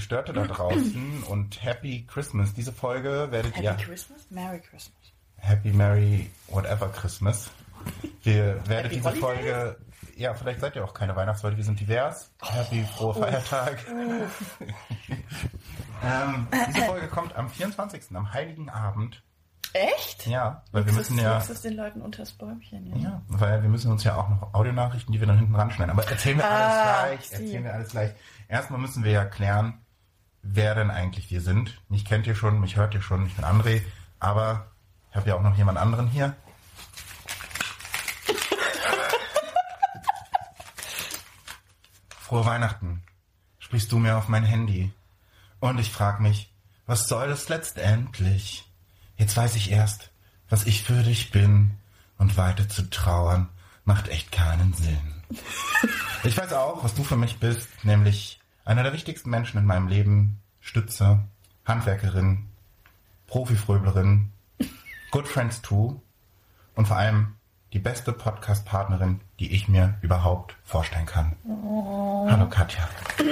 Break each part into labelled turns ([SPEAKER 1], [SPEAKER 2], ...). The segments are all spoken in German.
[SPEAKER 1] Gestörte da draußen und Happy Christmas. Diese Folge werdet
[SPEAKER 2] Happy
[SPEAKER 1] ihr
[SPEAKER 2] Christmas? Merry Christmas.
[SPEAKER 1] Happy Merry Whatever Christmas. Wir werden
[SPEAKER 2] Happy
[SPEAKER 1] diese
[SPEAKER 2] Holidays?
[SPEAKER 1] Folge, ja, vielleicht seid ihr auch keine Weihnachtsleute, wir sind divers. Happy frohe Feiertag. ähm, diese Folge kommt am 24. am Heiligen Abend.
[SPEAKER 2] Echt?
[SPEAKER 1] Ja, weil wir müssen ja,
[SPEAKER 2] das den Leuten unters Bäumchen, ja.
[SPEAKER 1] ja, weil wir müssen uns ja auch noch Audionachrichten, die wir dann hinten ranschneiden. Aber erzählen wir alles
[SPEAKER 2] Ah,
[SPEAKER 1] gleich,
[SPEAKER 2] sie.
[SPEAKER 1] erzählen wir alles gleich. Erstmal müssen wir ja klären, wer denn eigentlich wir sind. Mich kennt ihr schon, mich hört ihr schon, ich bin André, aber ich habe ja auch noch jemand anderen hier. Frohe Weihnachten. Sprichst du mir auf mein Handy? Und ich frag mich, was soll das letztendlich? Jetzt weiß ich erst, was ich für dich bin. Und weiter zu trauern macht echt keinen Sinn. Ich weiß auch, was du für mich bist, nämlich einer der wichtigsten Menschen in meinem Leben. Stütze, Handwerkerin, Profifröblerin, Good Friends too und vor allem die beste Podcast-Partnerin, die ich mir überhaupt vorstellen kann. Hallo Katja.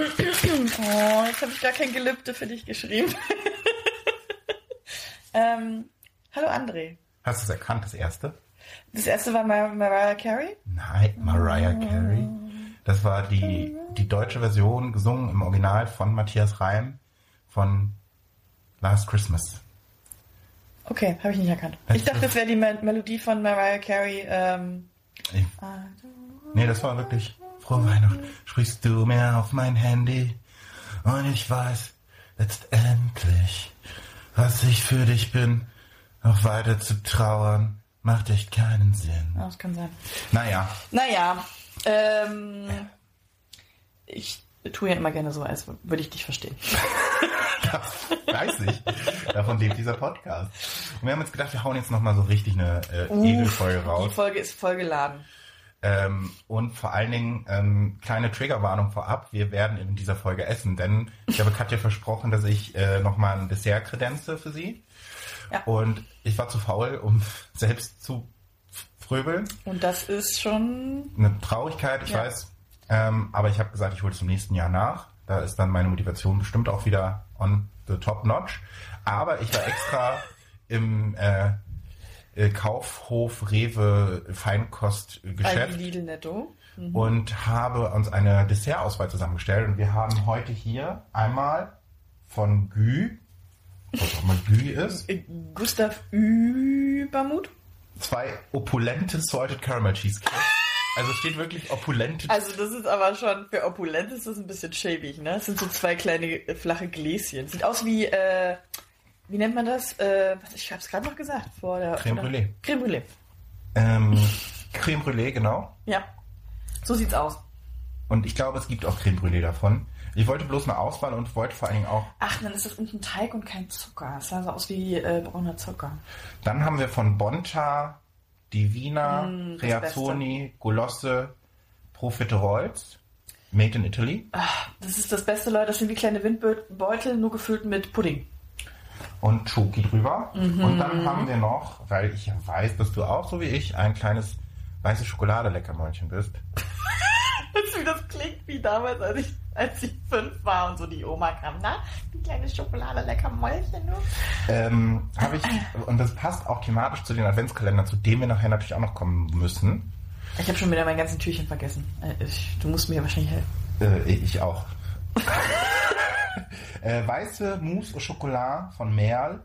[SPEAKER 2] Oh, jetzt habe ich gar kein Gelübde für dich geschrieben. ähm, hallo André.
[SPEAKER 1] Hast du es erkannt, das erste?
[SPEAKER 2] Das erste war Mar Mariah Carey.
[SPEAKER 1] Nein, Mariah Carey. Das war die, die deutsche Version, gesungen im Original von Matthias Reim von Last Christmas.
[SPEAKER 2] Okay, habe ich nicht erkannt. Ich dachte, das wäre die Mel Melodie von Mariah Carey. Ähm,
[SPEAKER 1] Ich, nee, das war wirklich frohe Weihnachten. Sprichst du mir auf mein Handy und ich weiß letztendlich, was ich für dich bin. Noch weiter zu trauern macht echt keinen Sinn.
[SPEAKER 2] oh, das kann sein.
[SPEAKER 1] Naja,
[SPEAKER 2] Naja, ähm, ich tue ja immer gerne so, als würde ich dich verstehen.
[SPEAKER 1] weiß ich. Davon lebt dieser Podcast. Und wir haben jetzt gedacht, wir hauen jetzt nochmal so richtig eine äh, Edelfolge
[SPEAKER 2] Die
[SPEAKER 1] raus.
[SPEAKER 2] Folge ist vollgeladen.
[SPEAKER 1] Ähm, und vor allen Dingen, ähm, kleine Triggerwarnung vorab, wir werden in dieser Folge essen, denn ich habe Katja versprochen, dass ich äh, nochmal ein Dessert kredenze für sie.
[SPEAKER 2] Ja.
[SPEAKER 1] Und ich war zu faul, um selbst zu fröbeln.
[SPEAKER 2] Und das ist schon.
[SPEAKER 1] Eine Traurigkeit, ich
[SPEAKER 2] Ja.
[SPEAKER 1] weiß. Ähm, aber ich habe gesagt, ich hole es im nächsten Jahr nach. Da ist dann meine Motivation bestimmt auch wieder on the top notch. Aber ich war extra im äh, äh, Kaufhof Rewe Feinkostgeschäft
[SPEAKER 2] Lidl Netto.
[SPEAKER 1] und habe uns eine Dessertauswahl zusammengestellt. Und wir haben heute hier einmal von Gü, was auch immer Gü ist,
[SPEAKER 2] Äh, Gustav Übermut.
[SPEAKER 1] zwei opulente Salted Caramel Cheesecake. Also steht wirklich opulente
[SPEAKER 2] Also das ist aber schon, für opulent ist das ein bisschen schäbig, ne? Das sind so zwei kleine äh, flache Gläschen. Sieht aus wie, äh, wie nennt man das? Äh, was- ich hab's gerade noch gesagt. Vor der,
[SPEAKER 1] Creme Brûlée.
[SPEAKER 2] Creme Brûlée.
[SPEAKER 1] ähm, Creme Brûlée, genau.
[SPEAKER 2] Ja. So sieht's aus.
[SPEAKER 1] Und ich glaube, es gibt auch Creme Brûlée davon. Ich wollte bloß eine Auswahl und wollte vor allen Dingen auch.
[SPEAKER 2] Ach, dann ist das unten Teig und kein Zucker. Das sah so aus wie äh, brauner Zucker.
[SPEAKER 1] Dann haben wir von Bonta, Divina,
[SPEAKER 2] Mm,
[SPEAKER 1] Reazzoni, Golosse, Profiteroles, made in Italy.
[SPEAKER 2] Ach, das ist das Beste, Leute. Das sind wie kleine Windbeutel, nur gefüllt mit Pudding.
[SPEAKER 1] und Schoki drüber.
[SPEAKER 2] Mhm.
[SPEAKER 1] Und dann haben wir noch, weil ich weiß, dass du auch so wie ich ein kleines weiße Schokolade-Leckermäulchen bist.
[SPEAKER 2] Du, das klingt wie damals, als ich, als ich fünf war und so die Oma kam. Na, die kleine Schokolade, lecker Mäulchen nur.
[SPEAKER 1] Ähm, habe ich, und das passt auch thematisch zu den Adventskalendern, zu denen wir nachher natürlich auch noch kommen müssen.
[SPEAKER 2] Ich habe schon wieder mein ganzen Türchen vergessen. Äh, Ich, du musst mir wahrscheinlich helfen.
[SPEAKER 1] Äh, ich auch. äh, weiße Mousse au Chocolat von Merl.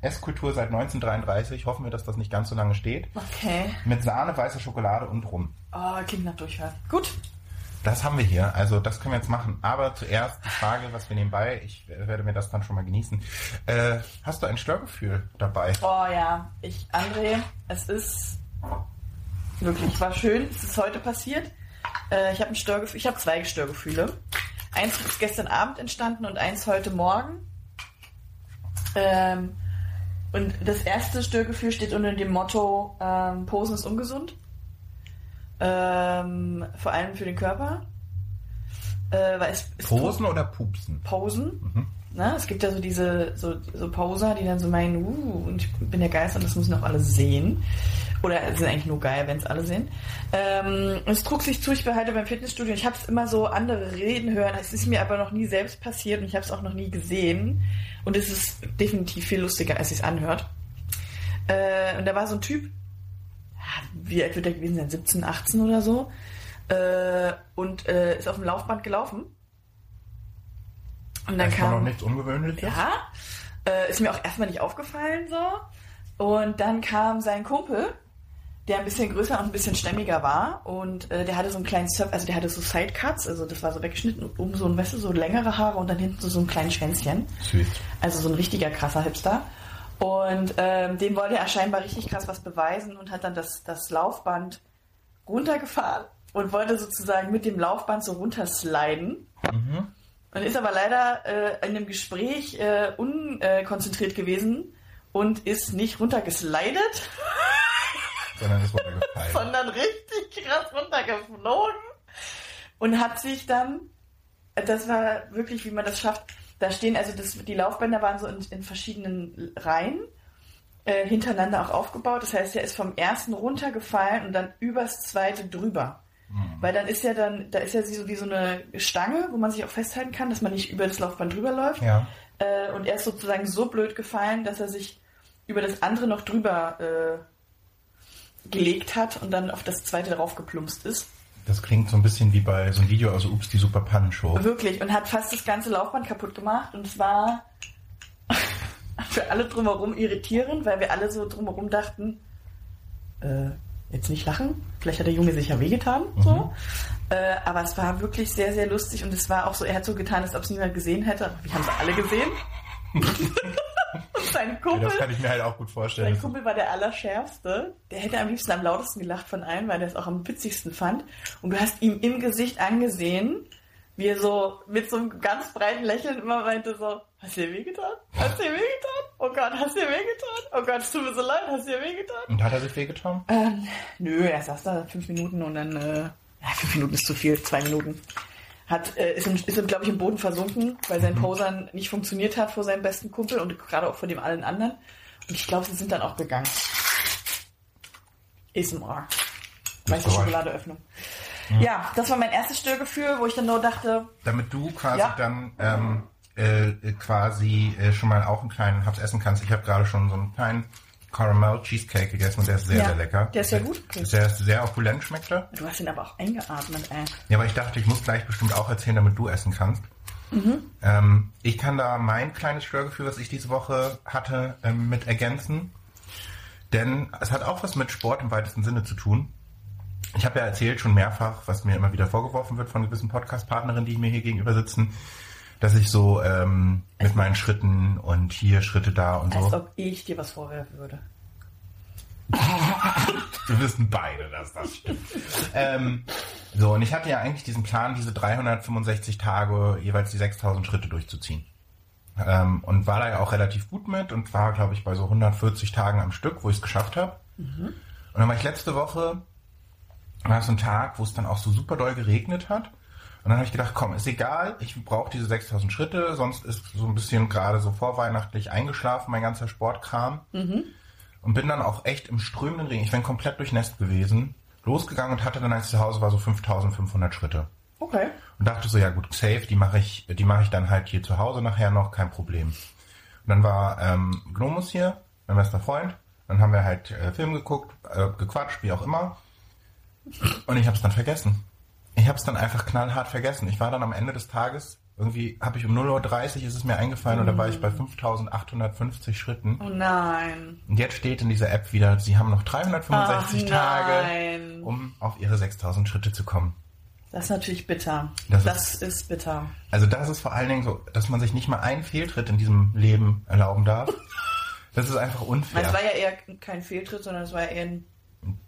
[SPEAKER 1] Esskultur seit 1933. Hoffen wir, dass das nicht ganz so lange steht.
[SPEAKER 2] Okay.
[SPEAKER 1] Mit Sahne, weißer Schokolade und Rum.
[SPEAKER 2] Oh, klingt nach Durchfall. Gut.
[SPEAKER 1] Das haben wir hier. Also das können wir jetzt machen. Aber zuerst die Frage, was wir nebenbei, ich werde mir das dann schon mal genießen. Äh, hast du ein Störgefühl dabei?
[SPEAKER 2] Oh ja, ich, André, es ist wirklich, war schön. Es ist heute passiert. Äh, ich habe ein Störgefühl, ich habe zwei Störgefühle. Eins ist gestern Abend entstanden und eins heute Morgen. Ähm, und das erste Störgefühl steht unter dem Motto, ähm, Posen ist ungesund. Ähm, vor allem für den Körper. Äh, weil es, es
[SPEAKER 1] Posen oder Pupsen?
[SPEAKER 2] Posen. Ne? Es gibt ja so diese so, so Poser, die dann so meinen, uh, und ich bin der Geist und das müssen auch alle sehen. Oder es ist eigentlich nur geil, wenn es alle sehen. Ähm, es trug sich zu, ich behalte beim Fitnessstudio. Ich habe es immer so andere reden hören. Es ist mir aber noch nie selbst passiert und ich habe es auch noch nie gesehen. Und es ist definitiv viel lustiger, als es anhört. Äh, und da war so ein Typ, wie alt wird der gewesen sein? 17, 18 oder so. Äh, und äh, ist auf dem Laufband gelaufen. Und dann
[SPEAKER 1] Erstmal
[SPEAKER 2] kam.
[SPEAKER 1] noch nichts Ungewöhnliches.
[SPEAKER 2] Ja, äh, ist mir auch erstmal nicht aufgefallen so. Und dann kam sein Kumpel, der ein bisschen größer und ein bisschen stämmiger war und äh, der hatte so einen kleinen Surf, also der hatte so Sidecuts, also das war so weggeschnitten und oben so ein, weißt du, so längere Haare und dann hinten so, so ein kleines Schwänzchen.
[SPEAKER 1] Süß.
[SPEAKER 2] Also so ein richtiger krasser Hipster. Und ähm, dem wollte er scheinbar richtig krass was beweisen und hat dann das, das Laufband runtergefahren und wollte sozusagen mit dem Laufband so runtersliden. Und ist aber leider äh, in dem Gespräch äh, unkonzentriert gewesen und ist nicht runtergeslidet,
[SPEAKER 1] Sondern ist runtergefallen.
[SPEAKER 2] sondern richtig krass runtergeflogen und hat sich dann, das war wirklich, wie man das schafft, da stehen, also das, die Laufbänder waren so in, in verschiedenen Reihen äh, hintereinander auch aufgebaut. Das heißt, er ist vom ersten runtergefallen und dann übers zweite drüber. Weil dann ist ja dann, da ist ja so wie so eine Stange, wo man sich auch festhalten kann, dass man nicht über das Laufband drüber läuft.
[SPEAKER 1] Ja.
[SPEAKER 2] Äh, und er ist sozusagen so blöd gefallen, dass er sich über das andere noch drüber äh, gelegt hat und dann auf das zweite drauf geplumpst ist.
[SPEAKER 1] Das klingt so ein bisschen wie bei so einem Video aus Ups, die Super Pannenshow.
[SPEAKER 2] Wirklich. Und hat fast das ganze Laufband kaputt gemacht. Und es war für alle drumherum irritierend, weil wir alle so drumherum dachten, äh, jetzt nicht lachen. Vielleicht hat der Junge sich ja wehgetan. So. Äh, aber es war wirklich sehr, sehr lustig. Und es war auch so, er hat so getan, als ob es niemand gesehen hätte. Wir haben es alle gesehen. und sein
[SPEAKER 1] Ja,
[SPEAKER 2] Kumpel.
[SPEAKER 1] das kann ich mir halt auch gut vorstellen.
[SPEAKER 2] Sein Kumpel war der Allerschärfste. Der hätte am liebsten am lautesten gelacht von allen, weil er es auch am witzigsten fand. Und du hast ihm im Gesicht angesehen, wie er so mit so einem ganz breiten Lächeln immer meinte so, hast du dir wehgetan? Hast du dir wehgetan? Oh Gott, hast du dir wehgetan? Oh Gott, es tut mir so leid, hast du dir wehgetan?
[SPEAKER 1] Und hat er sich wehgetan?
[SPEAKER 2] Ähm, nö, er saß da fünf Minuten und dann, äh, ja, fünf Minuten ist zu viel, zwei Minuten. Hat, äh, ist, im, ist glaube ich, im Boden versunken, weil sein Posern nicht funktioniert hat vor seinem besten Kumpel und gerade auch vor dem allen anderen. Und ich glaube, sie sind dann auch gegangen. ASMR. Weiße
[SPEAKER 1] Geräusch.
[SPEAKER 2] Schokoladeöffnung. Ja, das war mein erstes Störgefühl, wo ich dann nur dachte,
[SPEAKER 1] Damit du quasi
[SPEAKER 2] Ja.
[SPEAKER 1] dann ähm, äh, äh, quasi äh, schon mal auch einen kleinen Haps essen kannst. Ich habe gerade schon so einen kleinen Caramel Cheesecake gegessen und der ist sehr,
[SPEAKER 2] Ja,
[SPEAKER 1] sehr lecker.
[SPEAKER 2] der ist sehr gut.
[SPEAKER 1] Der ist sehr opulent, schmeckt er.
[SPEAKER 2] du hast ihn aber auch eingeatmet, ey.
[SPEAKER 1] Ja, aber ich dachte, ich muss gleich bestimmt auch erzählen, damit du essen kannst.
[SPEAKER 2] Mhm.
[SPEAKER 1] Ähm, ich kann da mein kleines Störgefühl, was ich diese Woche hatte, ähm, mit ergänzen. Denn es hat auch was mit Sport im weitesten Sinne zu tun. Ich habe ja erzählt schon mehrfach, was mir immer wieder vorgeworfen wird von gewissen Podcast-Partnerinnen, die mir hier gegenüber sitzen, dass ich so ähm, mit meinen Schritten und hier Schritte da und
[SPEAKER 2] Als
[SPEAKER 1] so.
[SPEAKER 2] ob ich dir was vorwerfen würde.
[SPEAKER 1] Wir wissen beide, dass das stimmt. ähm, so, und ich hatte ja eigentlich diesen Plan, diese 365 Tage jeweils die 6000 Schritte durchzuziehen. Ähm, und war da ja auch relativ gut mit und war, glaube ich, bei so 140 Tagen am Stück, wo ich es geschafft habe. Und dann war ich letzte Woche, war so ein Tag, wo es dann auch so super doll geregnet hat. Und dann habe ich gedacht, komm, ist egal, ich brauche diese 6000 Schritte, sonst ist so ein bisschen gerade so vorweihnachtlich eingeschlafen, mein ganzer Sportkram. Und bin dann auch echt im strömenden Regen, ich bin komplett durchnässt gewesen, losgegangen und hatte dann, als ich zu Hause war, so 5500 Schritte.
[SPEAKER 2] Okay.
[SPEAKER 1] Und dachte so, ja gut, safe, die mache ich, die mache ich dann halt hier zu Hause nachher noch, kein Problem. Und dann war ähm, Gnomus hier, mein bester Freund. Dann haben wir halt äh, Film geguckt, äh, gequatscht, wie auch immer. Und ich habe es dann vergessen. Ich habe es dann einfach knallhart vergessen. Ich war dann am Ende des Tages, irgendwie habe ich um 0.30 Uhr ist es mir eingefallen und da war ich bei 5850 Schritten.
[SPEAKER 2] Oh nein.
[SPEAKER 1] Und jetzt steht in dieser App wieder, Sie haben noch 365
[SPEAKER 2] Ach,
[SPEAKER 1] Tage, um auf Ihre 6000 Schritte zu kommen.
[SPEAKER 2] Das ist natürlich bitter.
[SPEAKER 1] Das
[SPEAKER 2] Das, ist, bitter.
[SPEAKER 1] Also das ist vor allen Dingen so, dass man sich nicht mal einen Fehltritt in diesem Leben erlauben darf. Das ist einfach
[SPEAKER 2] Es
[SPEAKER 1] unfair.
[SPEAKER 2] war ja eher kein Fehltritt, sondern es war eher ein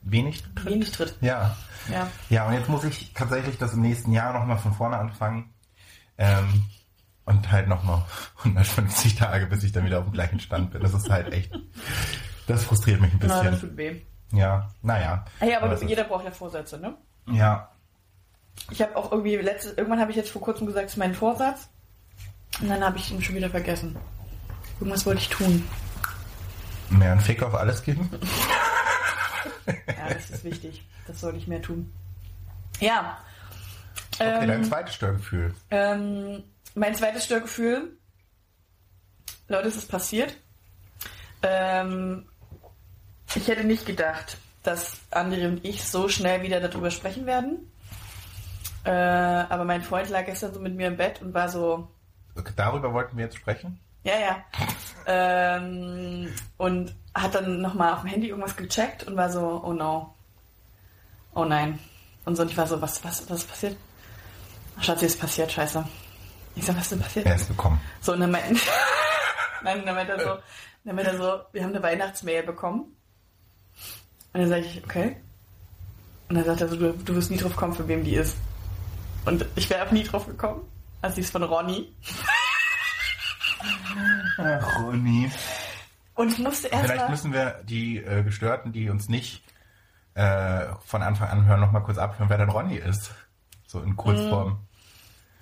[SPEAKER 1] Wenig Tritt.
[SPEAKER 2] wenig Tritt.
[SPEAKER 1] Ja.
[SPEAKER 2] Ja.
[SPEAKER 1] Ja, und jetzt muss ich tatsächlich das im nächsten Jahr nochmal von vorne anfangen. Ähm, und halt nochmal 150 Tage, bis ich dann wieder auf dem gleichen Stand bin. Das ist halt echt, das frustriert mich ein
[SPEAKER 2] Na, das
[SPEAKER 1] bisschen.
[SPEAKER 2] tut weh.
[SPEAKER 1] Ja, naja.
[SPEAKER 2] Hey, aber
[SPEAKER 1] es ist-
[SPEAKER 2] jeder braucht ja Vorsätze, ne?
[SPEAKER 1] Ja,
[SPEAKER 2] Ich habe auch irgendwie letztes, irgendwann habe ich jetzt vor kurzem gesagt, es ist mein Vorsatz. Und dann habe ich ihn schon wieder vergessen. Irgendwas wollte ich tun.
[SPEAKER 1] Mehr einen Fick auf alles geben?
[SPEAKER 2] Das ist wichtig. Das soll ich mehr tun. Ja.
[SPEAKER 1] Okay,
[SPEAKER 2] Ähm,
[SPEAKER 1] dein zweites Störgefühl.
[SPEAKER 2] Ähm, mein zweites Störgefühl, Leute, es ist passiert. Ähm, ich hätte nicht gedacht, dass André und ich so schnell wieder darüber sprechen werden. Äh, aber mein Freund lag gestern so mit mir im Bett und war so,
[SPEAKER 1] Okay, darüber wollten wir jetzt sprechen.
[SPEAKER 2] Ja, ja. Ähm, und hat dann nochmal auf dem Handy irgendwas gecheckt und war so, oh no. Oh nein. Und so, und ich war so, was, was, was ist passiert? Ach, Schatzi, ist passiert, scheiße. Ich sag, was ist denn passiert?
[SPEAKER 1] Er ist gekommen.
[SPEAKER 2] So, und dann meinte, Nein, dann meinte er so, dann meinte er so, wir haben eine Weihnachtsmail bekommen. Und dann sage ich, okay. Und dann sagt er so, du, du wirst nie drauf kommen, für wem die ist. Und ich wäre auch nie drauf gekommen. Also die ist von Ronny.
[SPEAKER 1] Ach, Ronny.
[SPEAKER 2] Und ich musste erst
[SPEAKER 1] Vielleicht
[SPEAKER 2] mal,
[SPEAKER 1] müssen wir die äh, Gestörten, die uns nicht äh, von Anfang an hören, noch mal kurz abhören, wer denn Ronny ist. So in Kurzform.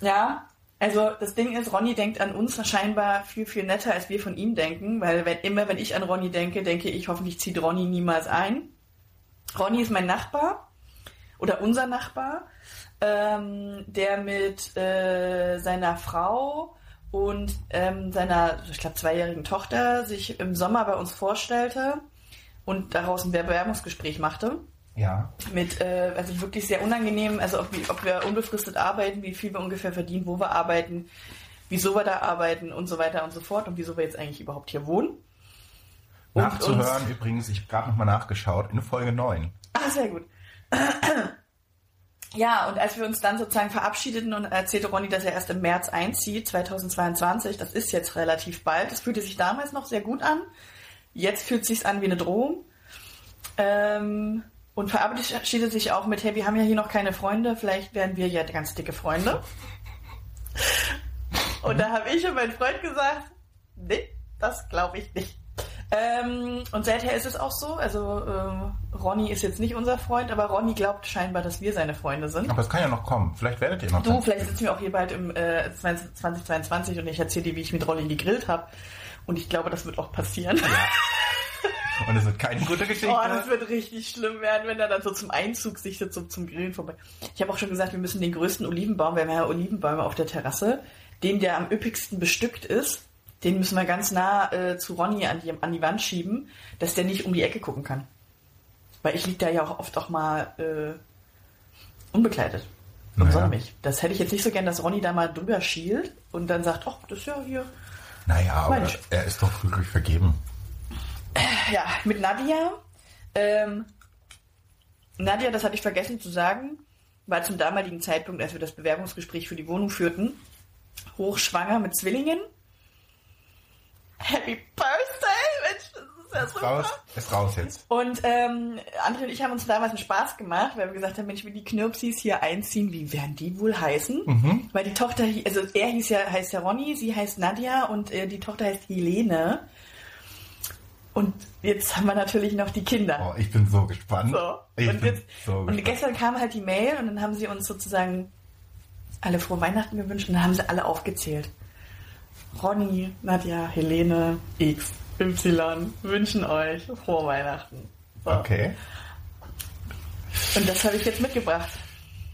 [SPEAKER 2] Ja, also das Ding ist, Ronny denkt an uns scheinbar viel, viel netter, als wir von ihm denken, weil wenn, immer wenn ich an Ronny denke, denke ich, hoffentlich zieht Ronny niemals ein. Ronny ist mein Nachbar oder unser Nachbar, ähm, der mit äh, seiner Frau und ähm, seiner, ich glaube, zweijährigen Tochter sich im Sommer bei uns vorstellte und daraus ein Bewerbungsgespräch machte
[SPEAKER 1] Ja.
[SPEAKER 2] mit, äh, also wirklich sehr unangenehm, also ob, ob wir unbefristet arbeiten, wie viel wir ungefähr verdienen, wo wir arbeiten, wieso wir da arbeiten und so weiter und so fort und wieso wir jetzt eigentlich überhaupt hier wohnen. Und
[SPEAKER 1] Nachzuhören übrigens, ich habe gerade noch mal nachgeschaut, in Folge 9.
[SPEAKER 2] Ah, sehr gut. Ja, und als wir uns dann sozusagen verabschiedeten und erzählte Ronny, dass er erst im März einzieht, 2022, das ist jetzt relativ bald. Das fühlte sich damals noch sehr gut an. Jetzt fühlt es sich an wie eine Drohung. Ähm, und verabschiedet sich auch mit, hey, wir haben ja hier noch keine Freunde, vielleicht werden wir ja ganz dicke Freunde. Und da habe ich und mein Freund gesagt, nee, das glaube ich nicht. Ähm, und seither ist es auch so. Also äh, Ronny ist jetzt nicht unser Freund, aber Ronny glaubt scheinbar, dass wir seine Freunde sind.
[SPEAKER 1] Aber es kann ja noch kommen. Vielleicht werdet ihr noch
[SPEAKER 2] Du, vielleicht sitzen wir auch hier bald im äh, 20, 2022 und ich erzähle dir, wie ich mit Rolli gegrillt habe. Und ich glaube, das wird auch passieren.
[SPEAKER 1] Und es wird keine gute Geschichte.
[SPEAKER 2] Oh, das wird richtig schlimm werden, wenn er dann so zum Einzug sich so zum, zum Grillen vorbei. Ich habe auch schon gesagt, wir müssen den größten Olivenbaum, wir haben ja Olivenbäume auf der Terrasse, den der am üppigsten bestückt ist, den müssen wir ganz nah äh, zu Ronny an die, an die Wand schieben, dass der nicht um die Ecke gucken kann. Weil ich lieg da ja auch oft auch mal äh, unbekleidet. Und
[SPEAKER 1] Naja.
[SPEAKER 2] sonne mich. Das hätte ich jetzt nicht so gern, dass Ronny da mal drüber schielt und dann sagt, ach, das ist ja hier.
[SPEAKER 1] naja, aber er ist doch glücklich vergeben.
[SPEAKER 2] Ja, mit Nadia. Ähm, Nadia, das hatte ich vergessen zu sagen, war zum damaligen Zeitpunkt, als wir das Bewerbungsgespräch für die Wohnung führten, hochschwanger mit Zwillingen. Happy Birthday! Mensch, das ist ja super.
[SPEAKER 1] Raus, ist raus jetzt.
[SPEAKER 2] Und ähm, André und ich haben uns damals einen Spaß gemacht, weil wir gesagt haben, Mensch, wenn die Knirpsis hier einziehen, wie werden die wohl heißen? Weil die Tochter, also er hieß ja, heißt ja Ronny, sie heißt Nadja und äh, die Tochter heißt Helene. Und jetzt haben wir natürlich noch die Kinder.
[SPEAKER 1] Oh, ich bin so gespannt.
[SPEAKER 2] So.
[SPEAKER 1] Ich
[SPEAKER 2] und,
[SPEAKER 1] bin
[SPEAKER 2] jetzt,
[SPEAKER 1] so
[SPEAKER 2] und
[SPEAKER 1] gespannt.
[SPEAKER 2] gestern kam halt die Mail und dann haben sie uns sozusagen alle frohe Weihnachten gewünscht und dann haben sie alle aufgezählt. Ronny, Nadja, Helene, X, Y wünschen euch frohe Weihnachten. So.
[SPEAKER 1] Okay.
[SPEAKER 2] Und das habe ich jetzt mitgebracht.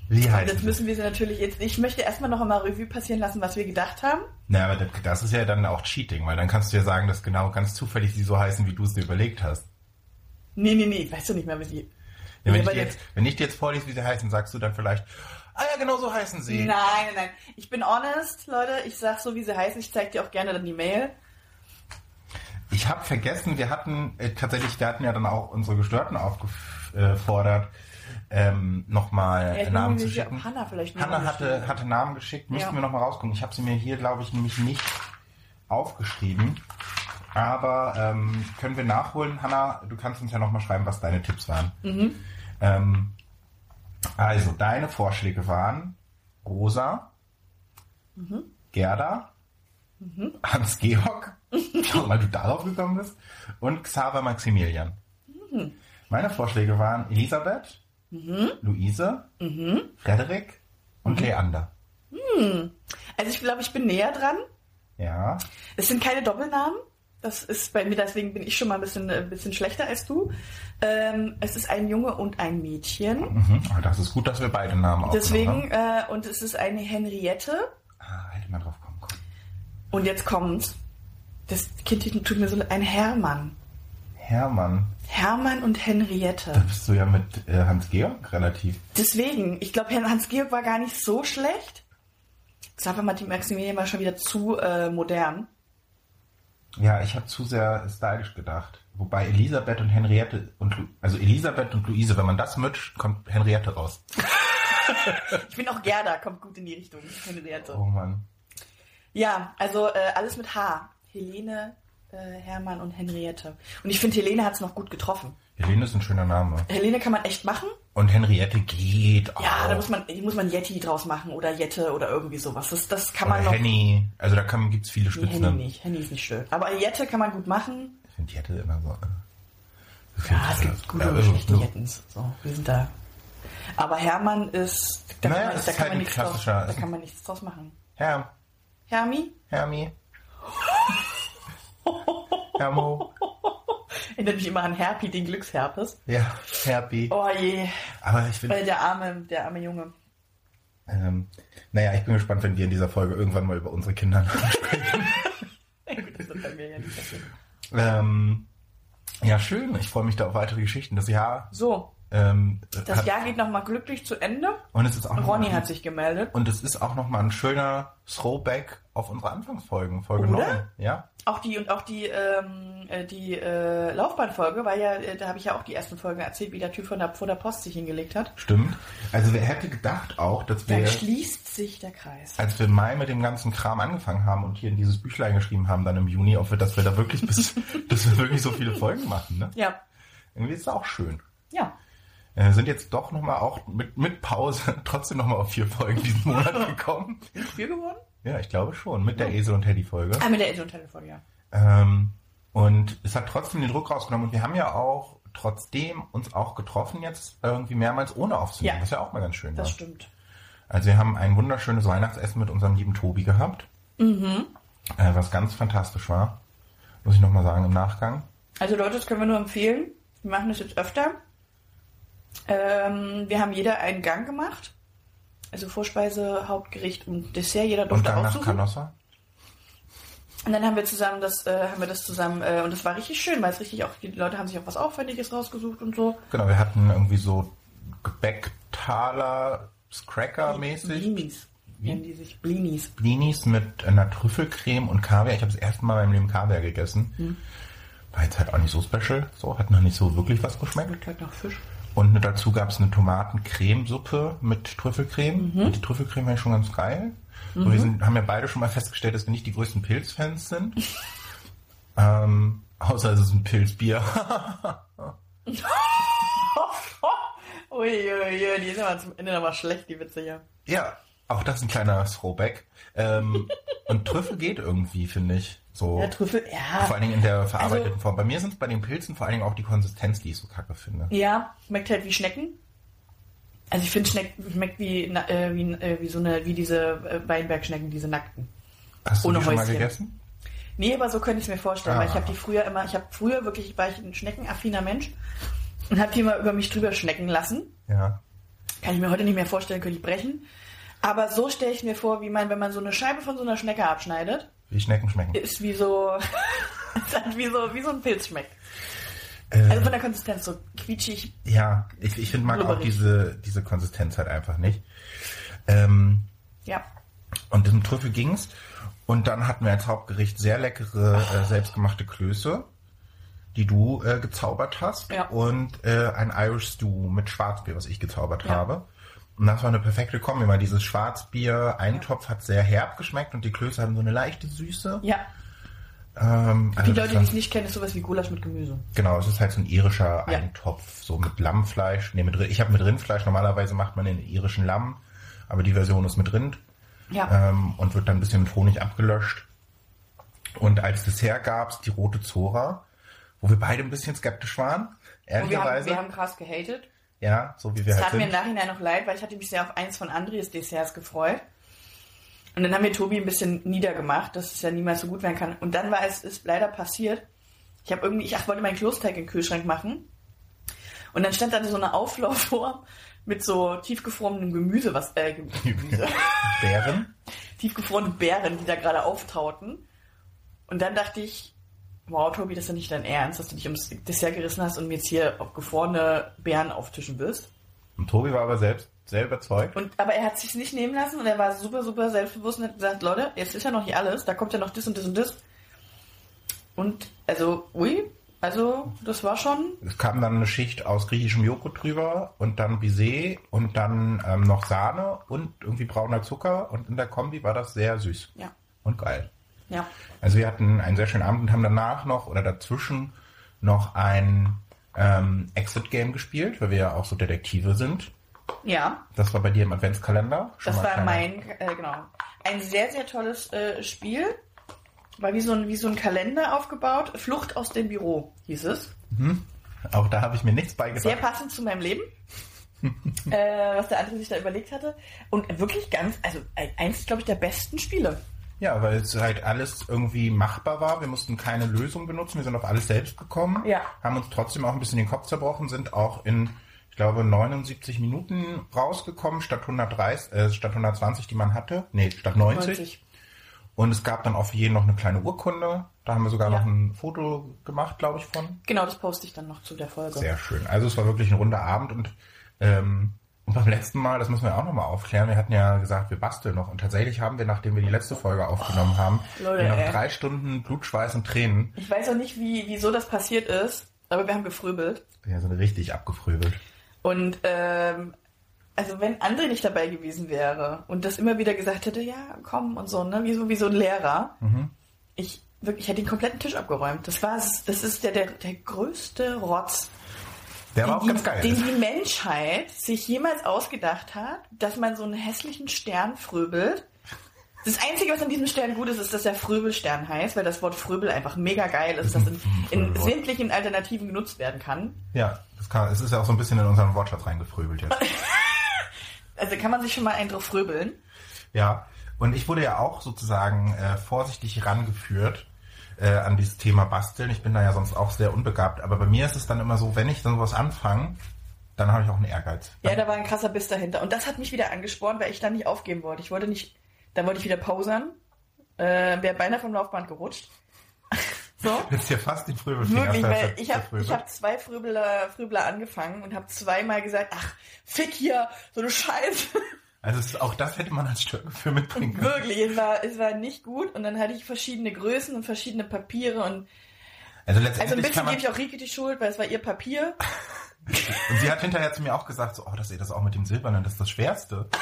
[SPEAKER 1] Wie
[SPEAKER 2] Und
[SPEAKER 1] heißt
[SPEAKER 2] jetzt
[SPEAKER 1] es?
[SPEAKER 2] müssen wir sie natürlich jetzt. Ich möchte erstmal noch einmal Revue passieren lassen, was wir gedacht haben.
[SPEAKER 1] Na, aber das, das ist ja dann auch Cheating, weil dann kannst du ja sagen, dass genau ganz zufällig sie so heißen, wie du es dir überlegt hast.
[SPEAKER 2] Nee, nee, nee, ich weiß doch nicht mehr, wie sie.
[SPEAKER 1] Ja, wenn, ich jetzt, wenn ich dir jetzt vorlese, wie sie heißen, sagst du dann vielleicht, ah ja, genau so heißen sie.
[SPEAKER 2] Nein, nein, nein. Ich bin honest, Leute. Ich sag so, wie sie heißen. Ich zeig dir auch gerne dann die Mail.
[SPEAKER 1] Ich habe vergessen, wir hatten äh, tatsächlich, wir hatten ja dann auch unsere Gestörten aufgefordert, ähm, nochmal
[SPEAKER 2] Ja,
[SPEAKER 1] Namen zu schicken.
[SPEAKER 2] ob Hannah vielleicht Namen
[SPEAKER 1] hatte, hatte Namen geschickt, müssten
[SPEAKER 2] Ja.
[SPEAKER 1] wir nochmal rausgucken. Ich habe sie mir hier, glaube ich, nämlich nicht aufgeschrieben. Aber ähm, können wir nachholen, Hannah? Du kannst uns ja nochmal schreiben, was deine Tipps waren.
[SPEAKER 2] Mhm.
[SPEAKER 1] Ähm, also, deine Vorschläge waren Rosa,
[SPEAKER 2] Mhm.
[SPEAKER 1] Gerda, Hans-Georg, schau mal, du darauf gekommen bist, und Xaver Maximilian.
[SPEAKER 2] Mhm.
[SPEAKER 1] Meine Vorschläge waren Elisabeth, Luise, Frederik und Leander.
[SPEAKER 2] Also ich glaube, ich bin näher dran.
[SPEAKER 1] Ja.
[SPEAKER 2] Es sind keine Doppelnamen. Das ist bei mir, deswegen bin ich schon mal ein bisschen, ein bisschen schlechter als du. Ähm, es ist ein Junge und ein Mädchen.
[SPEAKER 1] Mhm. Das ist gut, dass wir beide Namen
[SPEAKER 2] Deswegen,
[SPEAKER 1] haben.
[SPEAKER 2] äh, und es ist eine Henriette.
[SPEAKER 1] Ah, hätte man drauf kommen können.
[SPEAKER 2] Und jetzt kommt's. Das Kind tut mir so ein Hermann.
[SPEAKER 1] Hermann.
[SPEAKER 2] Hermann und
[SPEAKER 1] Da
[SPEAKER 2] Henriette.
[SPEAKER 1] bist du ja mit äh, Hans-Georg relativ.
[SPEAKER 2] Deswegen, ich glaube, Hans-Georg war gar nicht so schlecht. Das war mal die Maximilian war schon wieder zu äh, modern.
[SPEAKER 1] Ja, ich habe zu sehr stylisch gedacht. Wobei Elisabeth und Henriette und Lu also Elisabeth und Luise, wenn man das mischt, kommt Henriette raus.
[SPEAKER 2] Ich bin auch Gerda, kommt gut in die Richtung. Henriette.
[SPEAKER 1] Oh Mann.
[SPEAKER 2] Ja, also äh, alles mit H. Helene, äh, Hermann und Henriette. Und ich finde, Helene hat es noch gut getroffen.
[SPEAKER 1] Helene ist ein schöner Name.
[SPEAKER 2] Helene kann man echt machen.
[SPEAKER 1] Und Henriette geht auch.
[SPEAKER 2] Ja, da muss man, muss man Yeti draus machen oder Jette oder irgendwie sowas. Das, das kann
[SPEAKER 1] Oder
[SPEAKER 2] man noch.
[SPEAKER 1] Henny. Also da kann, gibt's viele
[SPEAKER 2] Nee, Henny
[SPEAKER 1] Spitznamen.
[SPEAKER 2] nicht. Henny ist nicht schön. Aber Jette kann man gut machen.
[SPEAKER 1] ich finde Jette immer so. äh,
[SPEAKER 2] Ja, es gibt gute und
[SPEAKER 1] also,
[SPEAKER 2] schlechte. Jettens. So, wir sind da. Aber Hermann ist, da
[SPEAKER 1] Naja,
[SPEAKER 2] kann man,
[SPEAKER 1] es
[SPEAKER 2] da kann
[SPEAKER 1] halt
[SPEAKER 2] man nichts draus, da kann man nichts draus machen.
[SPEAKER 1] Herr,
[SPEAKER 2] Hermi?
[SPEAKER 1] Hermi. Hermo.
[SPEAKER 2] Erinnert mich immer an Herpi, den Glücksherpes.
[SPEAKER 1] Ja, Herpi.
[SPEAKER 2] Oh je.
[SPEAKER 1] Aber ich finde,
[SPEAKER 2] Äh, der arme, der arme Junge.
[SPEAKER 1] ähm, naja, ich bin gespannt, wenn wir in dieser Folge irgendwann mal über unsere Kinder sprechen.
[SPEAKER 2] Ja, gut, das wird bei mir ja nicht passieren.
[SPEAKER 1] ähm, ja, schön. Ich freue mich da auf weitere Geschichten. Das Jahr.
[SPEAKER 2] So,
[SPEAKER 1] Ähm,
[SPEAKER 2] das
[SPEAKER 1] hat,
[SPEAKER 2] Jahr geht nochmal glücklich zu Ende.
[SPEAKER 1] und es ist auch
[SPEAKER 2] Ronny
[SPEAKER 1] mal,
[SPEAKER 2] hat sich gemeldet.
[SPEAKER 1] Und es ist auch nochmal ein schöner Throwback auf unsere Anfangsfolgen, Folge
[SPEAKER 2] Oder?
[SPEAKER 1] 9. Ja.
[SPEAKER 2] Auch die und auch die ähm, äh, die äh, Laufbahnfolge, weil ja, äh, da habe ich ja auch die ersten Folgen erzählt, wie der Typ von der, vor der Post sich hingelegt hat.
[SPEAKER 1] Stimmt. Also wer hätte gedacht auch, dass wir,
[SPEAKER 2] Dann schließt sich der Kreis.
[SPEAKER 1] als wir im Mai mit dem ganzen Kram angefangen haben und hier in dieses Büchlein geschrieben haben, dann im Juni, wir, dass wir da wirklich bis, dass wir wirklich so viele Folgen machen, ne?
[SPEAKER 2] Ja,
[SPEAKER 1] Irgendwie ist es auch schön.
[SPEAKER 2] ja.
[SPEAKER 1] Äh, sind jetzt doch nochmal auch mit, mit Pause trotzdem nochmal auf vier Folgen diesen Monat gekommen.
[SPEAKER 2] Vier geworden?
[SPEAKER 1] Ja, ich glaube schon. Mit der Esel und Teddy Folge.
[SPEAKER 2] Ah, mit der Insel und Telefon, ja.
[SPEAKER 1] Ähm, und es hat trotzdem den Druck rausgenommen und wir haben ja auch trotzdem uns auch getroffen jetzt irgendwie mehrmals ohne aufzunehmen,
[SPEAKER 2] Ja.
[SPEAKER 1] was ja auch mal ganz schön
[SPEAKER 2] Das
[SPEAKER 1] war.
[SPEAKER 2] stimmt.
[SPEAKER 1] Also wir haben ein wunderschönes Weihnachtsessen mit unserem lieben Tobi gehabt,
[SPEAKER 2] Mhm.
[SPEAKER 1] äh, was ganz fantastisch war, muss ich nochmal sagen im Nachgang.
[SPEAKER 2] Also Leute, das können wir nur empfehlen. Wir machen das jetzt öfter. Ähm, wir haben jeder einen Gang gemacht. Also Vorspeise, Hauptgericht und Dessert. Jeder
[SPEAKER 1] Und
[SPEAKER 2] durfte
[SPEAKER 1] dann nach
[SPEAKER 2] aussuchen.
[SPEAKER 1] Canossa.
[SPEAKER 2] Und dann haben wir zusammen das, äh, haben wir das zusammen, äh, und das war richtig schön, weil es richtig auch, die Leute haben sich auch was Aufwendiges rausgesucht und so.
[SPEAKER 1] Genau, wir hatten irgendwie so Gebäcktaler, Cracker-mäßig.
[SPEAKER 2] Blinis. Nennen die sich Blinis.
[SPEAKER 1] Blinis mit einer Trüffelcreme und Kaviar. Ich habe das erste Mal in meinem Leben Kaviar gegessen. War jetzt halt auch nicht so special. So, hat noch nicht so wirklich was geschmeckt.
[SPEAKER 2] Schmeckt halt nach Fisch.
[SPEAKER 1] Und dazu gab es eine Tomatencremesuppe mit Trüffelcreme. Und die Trüffelcreme war schon ganz geil. So, wir sind, haben ja beide schon mal festgestellt, dass wir nicht die größten Pilzfans sind. ähm, außer es ist ein Pilzbier.
[SPEAKER 2] Uiuiui, die sind aber zum Ende nochmal schlecht, die Witze hier.
[SPEAKER 1] ja, auch das ist ein kleiner Throwback. Ähm, und Trüffel geht irgendwie, finde ich. So.
[SPEAKER 2] Ja, Trüffel, ja.
[SPEAKER 1] Vor allen Dingen in der verarbeiteten
[SPEAKER 2] Also-
[SPEAKER 1] Form. Bei mir sind es bei den Pilzen vor allen Dingen auch die Konsistenz, die ich so kacke finde.
[SPEAKER 2] Ja, schmeckt halt wie Schnecken. Also ich finde, schmeckt, schmeckt wie, äh, wie, äh, wie so eine, wie diese äh, Weinbergschnecken, diese nackten.
[SPEAKER 1] Hast du
[SPEAKER 2] Ohne
[SPEAKER 1] die schon mal
[SPEAKER 2] Häuschen.
[SPEAKER 1] gegessen?
[SPEAKER 2] Nee, aber so könnte ich es mir vorstellen,
[SPEAKER 1] Ah.
[SPEAKER 2] weil ich habe die früher immer, ich habe früher wirklich, war ich ein schneckenaffiner Mensch und habe die immer über mich drüber schnecken lassen.
[SPEAKER 1] Ja.
[SPEAKER 2] Kann ich mir heute nicht mehr vorstellen, könnte ich brechen. Aber so stelle ich mir vor, wie man, wenn man so eine Scheibe von so einer Schnecke abschneidet,
[SPEAKER 1] Wie Schnecken schmecken.
[SPEAKER 2] ist wie so, ist wie so, wie so ein Pilz schmeckt.
[SPEAKER 1] Äh,
[SPEAKER 2] Also von der Konsistenz so quietschig.
[SPEAKER 1] ja, ich, ich finde, mag auch diese, diese Konsistenz halt einfach nicht. Ähm,
[SPEAKER 2] Ja.
[SPEAKER 1] und im Trüffel ging's. Und dann hatten wir als Hauptgericht sehr leckere, äh, selbstgemachte Klöße, die du äh, gezaubert hast.
[SPEAKER 2] Ja.
[SPEAKER 1] Und äh, ein Irish Stew mit Schwarzbier, was ich gezaubert
[SPEAKER 2] Ja.
[SPEAKER 1] habe. Und das war eine perfekte Kombi, weil dieses Schwarzbier-Eintopf hat sehr herb geschmeckt und die Klöße haben so eine leichte Süße.
[SPEAKER 2] Ja.
[SPEAKER 1] Ähm,
[SPEAKER 2] Die
[SPEAKER 1] also
[SPEAKER 2] Leute,
[SPEAKER 1] das
[SPEAKER 2] die es nicht kennen, ist sowas wie Gulasch mit Gemüse.
[SPEAKER 1] Genau, es ist halt so ein irischer
[SPEAKER 2] Ja.
[SPEAKER 1] Eintopf, so mit Lammfleisch. Nee, mit, ich habe mit Rindfleisch, normalerweise macht man den irischen Lamm, aber die Version ist mit Rind
[SPEAKER 2] Ja.
[SPEAKER 1] ähm, und wird dann ein bisschen mit Honig abgelöscht. Und als Dessert gab's die rote Zora, wo wir beide ein bisschen skeptisch waren,
[SPEAKER 2] Und wir, haben,
[SPEAKER 1] ehrlicherweise.
[SPEAKER 2] wir haben krass gehatet.
[SPEAKER 1] Ja, so wie wir
[SPEAKER 2] Es
[SPEAKER 1] halt
[SPEAKER 2] tat mir im
[SPEAKER 1] sind.
[SPEAKER 2] Nachhinein noch leid, weil ich hatte mich sehr auf eins von Andres Desserts gefreut. Und dann haben wir Tobi ein bisschen niedergemacht, dass es ja niemals so gut werden kann. Und dann war es ist leider passiert. Ich habe irgendwie, ich ach, wollte meinen Klosteig in den Kühlschrank machen. Und dann stand da so eine Auflaufform mit so tiefgefrorenem Gemüse, was äh, Gemüse,
[SPEAKER 1] Bären?
[SPEAKER 2] tiefgefrorene Beeren, die da gerade auftauten. Und dann dachte ich, wow, Tobi, das ist ja nicht dein Ernst, dass du dich ums Dessert gerissen hast und mir jetzt hier auf gefrorene Beeren auftischen wirst.
[SPEAKER 1] Und Tobi war aber selbst sehr überzeugt.
[SPEAKER 2] Und, aber er hat sich nicht nehmen lassen und er war super, super selbstbewusst und hat gesagt, Leute, jetzt ist ja noch nicht alles, da kommt ja noch das und das und das. Und, also, ui, also, das war schon,
[SPEAKER 1] Es kam dann eine Schicht aus griechischem Joghurt drüber und dann Baiser und dann ähm, noch Sahne und irgendwie brauner Zucker und in der Kombi war das sehr süß
[SPEAKER 2] ja,
[SPEAKER 1] und geil.
[SPEAKER 2] Ja.
[SPEAKER 1] Also wir hatten einen sehr schönen Abend und haben danach noch oder dazwischen noch ein ähm, Exit-Game gespielt, weil wir ja auch so Detektive sind.
[SPEAKER 2] Ja,
[SPEAKER 1] Das war bei dir im Adventskalender. Schon
[SPEAKER 2] das war
[SPEAKER 1] kleiner-
[SPEAKER 2] mein, äh, genau. Ein sehr, sehr tolles äh, Spiel. War wie so, ein, wie so ein Kalender aufgebaut. Flucht aus dem Büro hieß es.
[SPEAKER 1] Auch da habe ich mir nichts
[SPEAKER 2] Sehr
[SPEAKER 1] beigebracht.
[SPEAKER 2] passend zu meinem Leben. äh, was der andere sich da überlegt hatte. Und wirklich ganz, also eins, glaube ich, der besten Spiele.
[SPEAKER 1] Ja, weil es halt alles irgendwie machbar war. Wir mussten keine Lösung benutzen. Wir sind auf alles selbst gekommen.
[SPEAKER 2] Ja.
[SPEAKER 1] Haben uns trotzdem auch ein bisschen den Kopf zerbrochen, sind auch in, ich glaube, 79 Minuten rausgekommen, statt 130, äh, statt 120, die man hatte. Nee, statt 90.
[SPEAKER 2] 90.
[SPEAKER 1] Und es gab dann auch für jeden noch eine kleine Urkunde. Da haben wir sogar
[SPEAKER 2] Ja.
[SPEAKER 1] noch ein Foto gemacht, glaube ich, von.
[SPEAKER 2] Genau, das poste ich dann noch zu der Folge.
[SPEAKER 1] Sehr schön. Also es war wirklich ein runder Abend und, ähm, und beim letzten Mal, das müssen wir auch nochmal aufklären, wir hatten ja gesagt, wir basteln noch. Und tatsächlich haben wir, nachdem wir die letzte Folge aufgenommen haben,
[SPEAKER 2] Leute,
[SPEAKER 1] noch
[SPEAKER 2] ey.
[SPEAKER 1] drei Stunden Blut, Schweiß und Tränen.
[SPEAKER 2] Ich weiß auch nicht, wie, wieso das passiert ist, aber wir haben gefröbelt.
[SPEAKER 1] Wir sind richtig abgefröbelt.
[SPEAKER 2] Und ähm, also wenn André nicht dabei gewesen wäre und das immer wieder gesagt hätte, ja, komm und so, ne, wie so, wie so ein Lehrer, ich wirklich, ich hätte den kompletten Tisch abgeräumt. Das war das ist der, der, der größte Rotz,
[SPEAKER 1] Der war auch
[SPEAKER 2] den,
[SPEAKER 1] ganz
[SPEAKER 2] die,
[SPEAKER 1] geil.
[SPEAKER 2] den die Menschheit sich jemals ausgedacht hat, dass man so einen hässlichen Stern fröbelt. Das Einzige, was an diesem Stern gut ist, ist, dass er Fröbelstern heißt, weil das Wort Fröbel einfach mega geil ist, das in, in sämtlichen Alternativen genutzt werden kann.
[SPEAKER 1] ja, das kann, es ist ja auch so ein bisschen in unseren Wortschatz reingefröbelt jetzt.
[SPEAKER 2] Also kann man sich schon mal einen drauf fröbeln.
[SPEAKER 1] Ja, und ich wurde ja auch sozusagen äh, vorsichtig rangeführt äh, an dieses Thema Basteln. Ich bin da ja sonst auch sehr unbegabt, aber bei mir ist es dann immer so, wenn ich dann sowas anfange, dann habe ich auch einen Ehrgeiz.
[SPEAKER 2] Ja, da war ein krasser Biss dahinter. Und das hat mich wieder angespornt, weil ich dann nicht aufgeben wollte. Ich wollte nicht, da wollte ich wieder pausern. Äh, Wäre beinahe vom Laufband gerutscht. so.
[SPEAKER 1] Jetzt hier fast die Fröbelfinger
[SPEAKER 2] Wirklich, weil ich habe hab zwei Fröbler, Fröbler angefangen und habe zweimal gesagt, ach, fick hier, so eine Scheiße.
[SPEAKER 1] Also es, auch das hätte man als Störgefühl mitbringen können.
[SPEAKER 2] Wirklich, es war, es war nicht gut. Und dann hatte ich verschiedene Größen und verschiedene Papiere. Und
[SPEAKER 1] Also
[SPEAKER 2] also ein
[SPEAKER 1] letztendlich
[SPEAKER 2] bisschen gebe ich auch Rike die Schuld, weil es war ihr Papier.
[SPEAKER 1] und sie hat hinterher zu mir auch gesagt, so, oh, das, das auch mit dem Silbernen, das ist das Schwerste.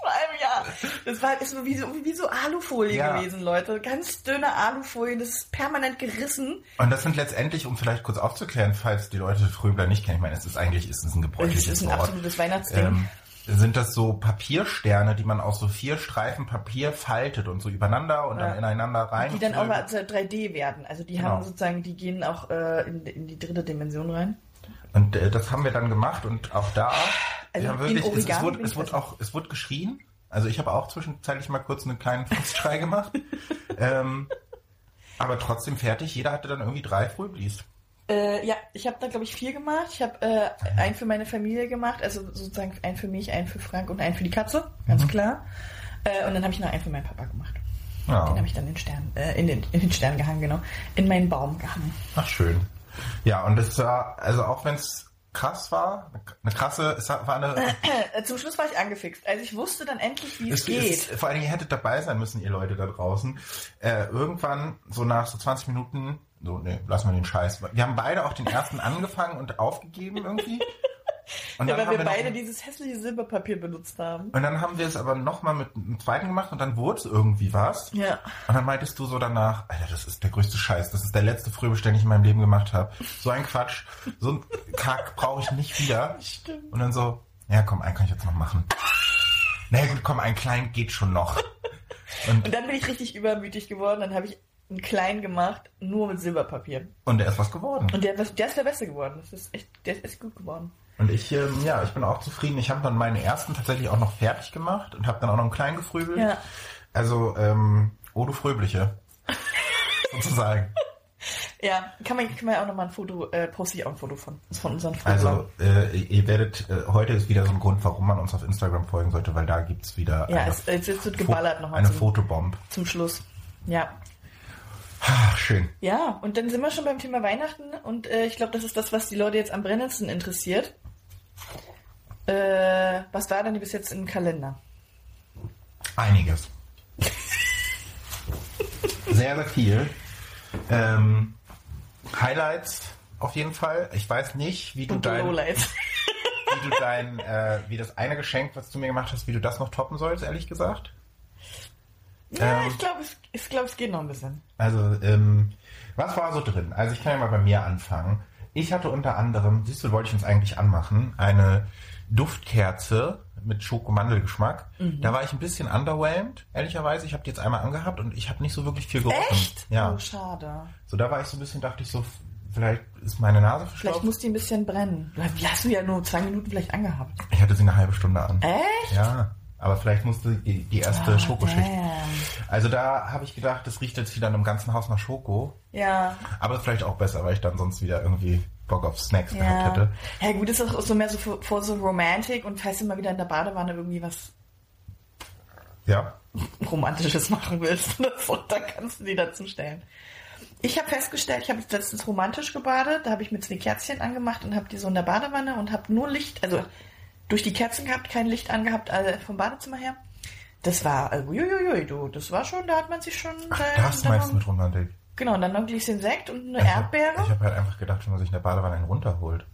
[SPEAKER 2] Vor allem, ja. Das war ist so wie, so wie so Alufolie
[SPEAKER 1] Ja.
[SPEAKER 2] gewesen, Leute. Ganz dünne Alufolien, das ist permanent gerissen.
[SPEAKER 1] Und das sind letztendlich, um vielleicht kurz aufzuklären, falls die Leute Fröbler nicht kennen, ich meine, es ist eigentlich ist es ein gebräuchliches
[SPEAKER 2] ist ein
[SPEAKER 1] Wort.
[SPEAKER 2] absolutes Weihnachtsding.
[SPEAKER 1] ähm, sind das so Papiersterne, die man aus so vier Streifen Papier faltet und so übereinander und
[SPEAKER 2] Ja.
[SPEAKER 1] dann ineinander rein.
[SPEAKER 2] die dann auch mal 3D werden. Also die
[SPEAKER 1] Genau.
[SPEAKER 2] haben sozusagen, die gehen auch äh, in, in die dritte Dimension rein.
[SPEAKER 1] Und äh, das haben wir dann gemacht und auch da,
[SPEAKER 2] Also
[SPEAKER 1] wir wirklich, es, es, wurde, es wurde auch, es wurde geschrien. Also ich habe auch zwischenzeitlich mal kurz einen kleinen Fußschrei gemacht. ähm, aber trotzdem fertig. Jeder hatte dann irgendwie drei Frühblies.
[SPEAKER 2] Äh, ja, ich habe da glaube ich vier gemacht. Ich habe äh, einen für meine Familie gemacht, also sozusagen einen für mich, einen für Frank und einen für die Katze, ganz
[SPEAKER 1] Mhm.
[SPEAKER 2] klar. Äh, und dann habe ich noch einen für meinen Papa gemacht.
[SPEAKER 1] Ja.
[SPEAKER 2] Den habe ich dann in den Stern, äh, in den, in den Stern gehangen, genau. In meinen Baum gehangen.
[SPEAKER 1] Ach schön. Ja, und es war, also auch wenn es krass war, eine krasse, es war eine,
[SPEAKER 2] Äh, zum Schluss war ich angefixt. Also ich wusste dann endlich, wie es,
[SPEAKER 1] Es,
[SPEAKER 2] geht.
[SPEAKER 1] es, vor allem, ihr hättet dabei sein müssen, ihr Leute da draußen. Äh, irgendwann, so nach so 20 Minuten, so, nee, lassen wir den Scheiß. Wir haben beide auch den ersten angefangen und aufgegeben irgendwie. Und
[SPEAKER 2] ja, weil wir
[SPEAKER 1] wir
[SPEAKER 2] beide
[SPEAKER 1] noch,
[SPEAKER 2] dieses hässliche Silberpapier benutzt haben.
[SPEAKER 1] und dann haben wir es aber nochmal mit einem zweiten gemacht und dann wurde es irgendwie was.
[SPEAKER 2] Ja.
[SPEAKER 1] Und dann meintest du so danach, Alter, das ist der größte Scheiß. Das ist der letzte Fröbel, den ich in meinem Leben gemacht habe. So ein Quatsch. So ein Kack brauche ich nicht wieder.
[SPEAKER 2] Stimmt.
[SPEAKER 1] Und dann so, ja komm, einen kann ich jetzt noch machen. Na ja, gut, komm, ein klein geht schon noch. Und,
[SPEAKER 2] Und dann bin ich richtig übermütig geworden. Dann habe ich kleinen gemacht, nur mit Silberpapier.
[SPEAKER 1] und der ist was geworden.
[SPEAKER 2] Und der, der ist der Beste geworden. Das ist echt, der ist echt gut geworden.
[SPEAKER 1] Und ich, ähm, ja, ich bin auch zufrieden. Ich habe dann meinen ersten tatsächlich auch noch fertig gemacht und habe dann auch noch einen kleinen gefrübelt.
[SPEAKER 2] Ja.
[SPEAKER 1] Also, ähm, oh du Fröbliche. Sozusagen.
[SPEAKER 2] Ja, kann man, kann man ja auch nochmal ein Foto, äh, poste ich auch ein Foto von. Von unseren Fotos.
[SPEAKER 1] Also, äh, ihr werdet, äh, heute ist wieder so ein Grund, warum man uns auf Instagram folgen sollte, weil da gibt's wieder
[SPEAKER 2] ja,
[SPEAKER 1] eine,
[SPEAKER 2] es, es, es wird geballert nochmal
[SPEAKER 1] eine
[SPEAKER 2] zum,
[SPEAKER 1] Fotobomb.
[SPEAKER 2] zum Schluss. Ja.
[SPEAKER 1] Ach, schön.
[SPEAKER 2] Ja, und dann sind wir schon beim Thema Weihnachten und äh, ich glaube, das ist das, was die Leute jetzt am brennendsten interessiert. Äh, was war denn bis jetzt im Kalender?
[SPEAKER 1] Einiges. sehr, sehr viel. Ähm, Highlights auf jeden Fall. Ich weiß nicht, wie du
[SPEAKER 2] Und
[SPEAKER 1] dein,
[SPEAKER 2] Lowlights.
[SPEAKER 1] wie du dein, äh, wie das eine Geschenk, was du mir gemacht hast, wie du das noch toppen sollst, ehrlich gesagt.
[SPEAKER 2] Ja,
[SPEAKER 1] Ähm.
[SPEAKER 2] ich glaube, es, ich glaub, es geht noch ein bisschen.
[SPEAKER 1] Also, ähm, was war so drin? Also ich kann ja mal bei mir anfangen. Ich hatte unter anderem, siehst du, wollte ich uns eigentlich anmachen, eine Duftkerze mit Schokomandelgeschmack.
[SPEAKER 2] Mhm.
[SPEAKER 1] Da war ich ein bisschen underwhelmed, ehrlicherweise. Ich habe die jetzt einmal angehabt und ich habe nicht so wirklich viel gerochen.
[SPEAKER 2] Echt?
[SPEAKER 1] Ja.
[SPEAKER 2] Oh, schade.
[SPEAKER 1] So, da war ich so ein bisschen, dachte ich so, vielleicht ist meine Nase
[SPEAKER 2] Vielleicht
[SPEAKER 1] verstopft.
[SPEAKER 2] muss die ein bisschen brennen. Die hast du ja nur zwei Minuten vielleicht angehabt.
[SPEAKER 1] Ich hatte sie eine halbe Stunde an.
[SPEAKER 2] Echt?
[SPEAKER 1] Ja, aber vielleicht musste die, die erste
[SPEAKER 2] Ah,
[SPEAKER 1] Schokoschicht.
[SPEAKER 2] damn.
[SPEAKER 1] Also da habe ich gedacht, das riecht jetzt wieder im ganzen Haus nach Schoko.
[SPEAKER 2] Ja,
[SPEAKER 1] Aber vielleicht auch besser, weil ich dann sonst wieder irgendwie Bock auf Snacks gehabt
[SPEAKER 2] ja.
[SPEAKER 1] hätte.
[SPEAKER 2] Ja gut, ist auch so mehr so vor, vor so Romantik und falls du mal wieder in der Badewanne irgendwie was
[SPEAKER 1] Ja.
[SPEAKER 2] Romantisches machen willst, oder so, dann kannst du die dazu stellen. Ich habe festgestellt, ich habe jetzt letztens romantisch gebadet, da habe ich mir zwei Kerzchen angemacht und habe die so in der Badewanne und habe nur Licht, also durch die Kerzen gehabt, kein Licht angehabt, also vom Badezimmer her. Das war, also, uiuiui, du, das war schon, da hat man sich schon...
[SPEAKER 1] Ach,
[SPEAKER 2] da,
[SPEAKER 1] das
[SPEAKER 2] da
[SPEAKER 1] meinst du mit Romantik.
[SPEAKER 2] Genau, und dann noch ein Gläschen Sekt und eine
[SPEAKER 1] Ich hab-
[SPEAKER 2] Erdbeere.
[SPEAKER 1] Ich habe halt einfach gedacht, wenn man sich in der Badewanne einen runterholt.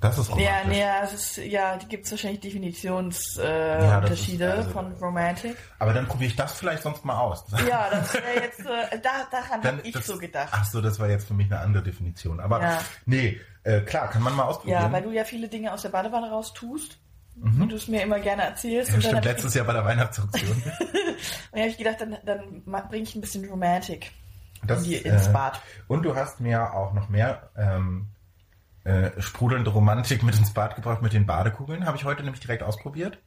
[SPEAKER 1] Das ist romantisch.
[SPEAKER 2] Ja, nee, ja, es ist, ja, die gibt es wahrscheinlich Definitionsunterschiede äh,
[SPEAKER 1] Ja, also-
[SPEAKER 2] von Romantic.
[SPEAKER 1] Aber dann probiere ich das vielleicht sonst mal aus.
[SPEAKER 2] Ja, das wäre jetzt, äh, da, daran habe ich
[SPEAKER 1] das,
[SPEAKER 2] so gedacht.
[SPEAKER 1] Ach so, das war jetzt für mich eine andere Definition. Aber
[SPEAKER 2] Ja.
[SPEAKER 1] nee, äh, klar, kann man mal ausprobieren.
[SPEAKER 2] Ja, weil du ja viele Dinge aus der Badewanne raus tust. Und du es mir immer gerne erzählst.
[SPEAKER 1] Mhm. Ja,
[SPEAKER 2] und
[SPEAKER 1] stimmt,
[SPEAKER 2] habe ich,
[SPEAKER 1] letztes Jahr bei der Weihnachtsauktion.
[SPEAKER 2] und dann hab ich gedacht, dann, dann bringe ich ein bisschen Romantik
[SPEAKER 1] Das,
[SPEAKER 2] in die, ins
[SPEAKER 1] äh,
[SPEAKER 2] Bad.
[SPEAKER 1] Und du hast mir auch noch mehr ähm, äh, sprudelnde Romantik mit ins Bad gebracht mit den Badekugeln. Habe ich heute nämlich direkt ausprobiert.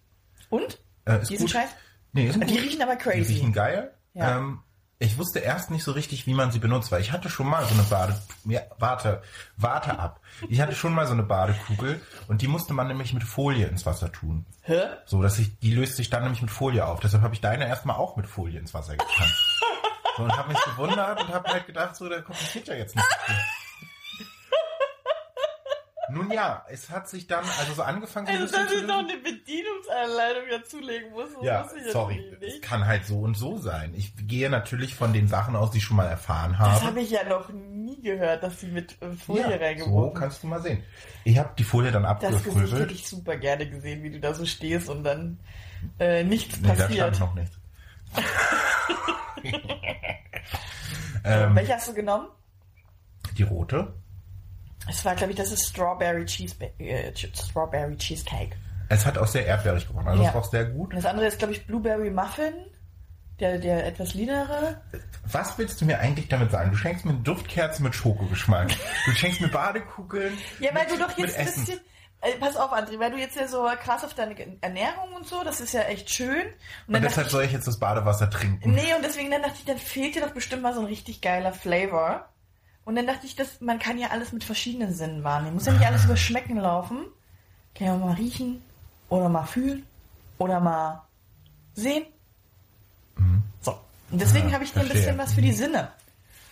[SPEAKER 2] Und?
[SPEAKER 1] Äh, ist
[SPEAKER 2] Diesen
[SPEAKER 1] gut.
[SPEAKER 2] Scheiß?
[SPEAKER 1] Nee, ist
[SPEAKER 2] Die
[SPEAKER 1] gut.
[SPEAKER 2] riechen aber
[SPEAKER 1] Die
[SPEAKER 2] crazy.
[SPEAKER 1] riechen geil.
[SPEAKER 2] Ja.
[SPEAKER 1] Ähm, ich wusste erst nicht so richtig, wie man sie benutzt, weil ich hatte schon mal so eine Bade... Ja, warte, warte ab. Ich hatte schon mal so eine Badekugel und die musste man nämlich mit Folie ins Wasser tun.
[SPEAKER 2] Hä?
[SPEAKER 1] So, dass sich, die löst sich dann nämlich mit Folie auf. Deshalb habe ich deine erstmal auch mit Folie ins Wasser getan. so, und habe mich gewundert und habe halt gedacht, so, da kompliziert ja jetzt nicht. Nun ja, es hat sich dann, also so angefangen, so
[SPEAKER 2] Also, dass ich noch eine Bedienungsanleitung dazulegen muss, das
[SPEAKER 1] Ja,
[SPEAKER 2] wusste ich jetzt
[SPEAKER 1] sorry, es kann halt so und so sein. Ich gehe natürlich von den Sachen aus, die ich schon mal erfahren
[SPEAKER 2] Das
[SPEAKER 1] habe.
[SPEAKER 2] habe ich ja noch nie gehört, dass sie mit äh, Folie
[SPEAKER 1] ja, so
[SPEAKER 2] reingeworfen
[SPEAKER 1] kannst du mal sehen. Ich habe die Folie dann
[SPEAKER 2] Das Gesicht hätte ich super gerne gesehen, wie du da so stehst und dann äh, nichts
[SPEAKER 1] Nee, da
[SPEAKER 2] passiert.
[SPEAKER 1] stand noch nichts. ähm,
[SPEAKER 2] Welche hast du genommen?
[SPEAKER 1] die rote.
[SPEAKER 2] Es war, glaube ich, das ist Strawberry, Cheese, äh, Strawberry Cheesecake.
[SPEAKER 1] Es hat auch sehr erdbeerig gerochen, also
[SPEAKER 2] Ja.
[SPEAKER 1] es war auch sehr gut.
[SPEAKER 2] Und das andere ist, glaube ich, Blueberry Muffin. Der, der etwas linere.
[SPEAKER 1] Was willst du mir eigentlich damit sagen? Du schenkst mir eine Duftkerze mit Schokogeschmack. Du schenkst mir Badekugeln.
[SPEAKER 2] Ja, weil
[SPEAKER 1] mit,
[SPEAKER 2] du doch jetzt ein bisschen. Äh, pass auf, André, weil du jetzt ja so krass auf deine Ernährung und so, das ist ja echt schön. Und,
[SPEAKER 1] Und deshalb
[SPEAKER 2] dachte
[SPEAKER 1] soll ich jetzt das Badewasser trinken.
[SPEAKER 2] ich, nee, und deswegen dann dachte ich, dann fehlt dir doch bestimmt mal so ein richtig geiler Flavor. Und dann dachte ich, dass man kann ja alles mit verschiedenen Sinnen wahrnehmen. Muss ja nicht alles über Schmecken laufen. Kann ja auch mal riechen oder mal fühlen oder mal sehen. So. Und deswegen
[SPEAKER 1] Mhm. Ja,
[SPEAKER 2] habe ich dir ein bisschen was für die Sinne.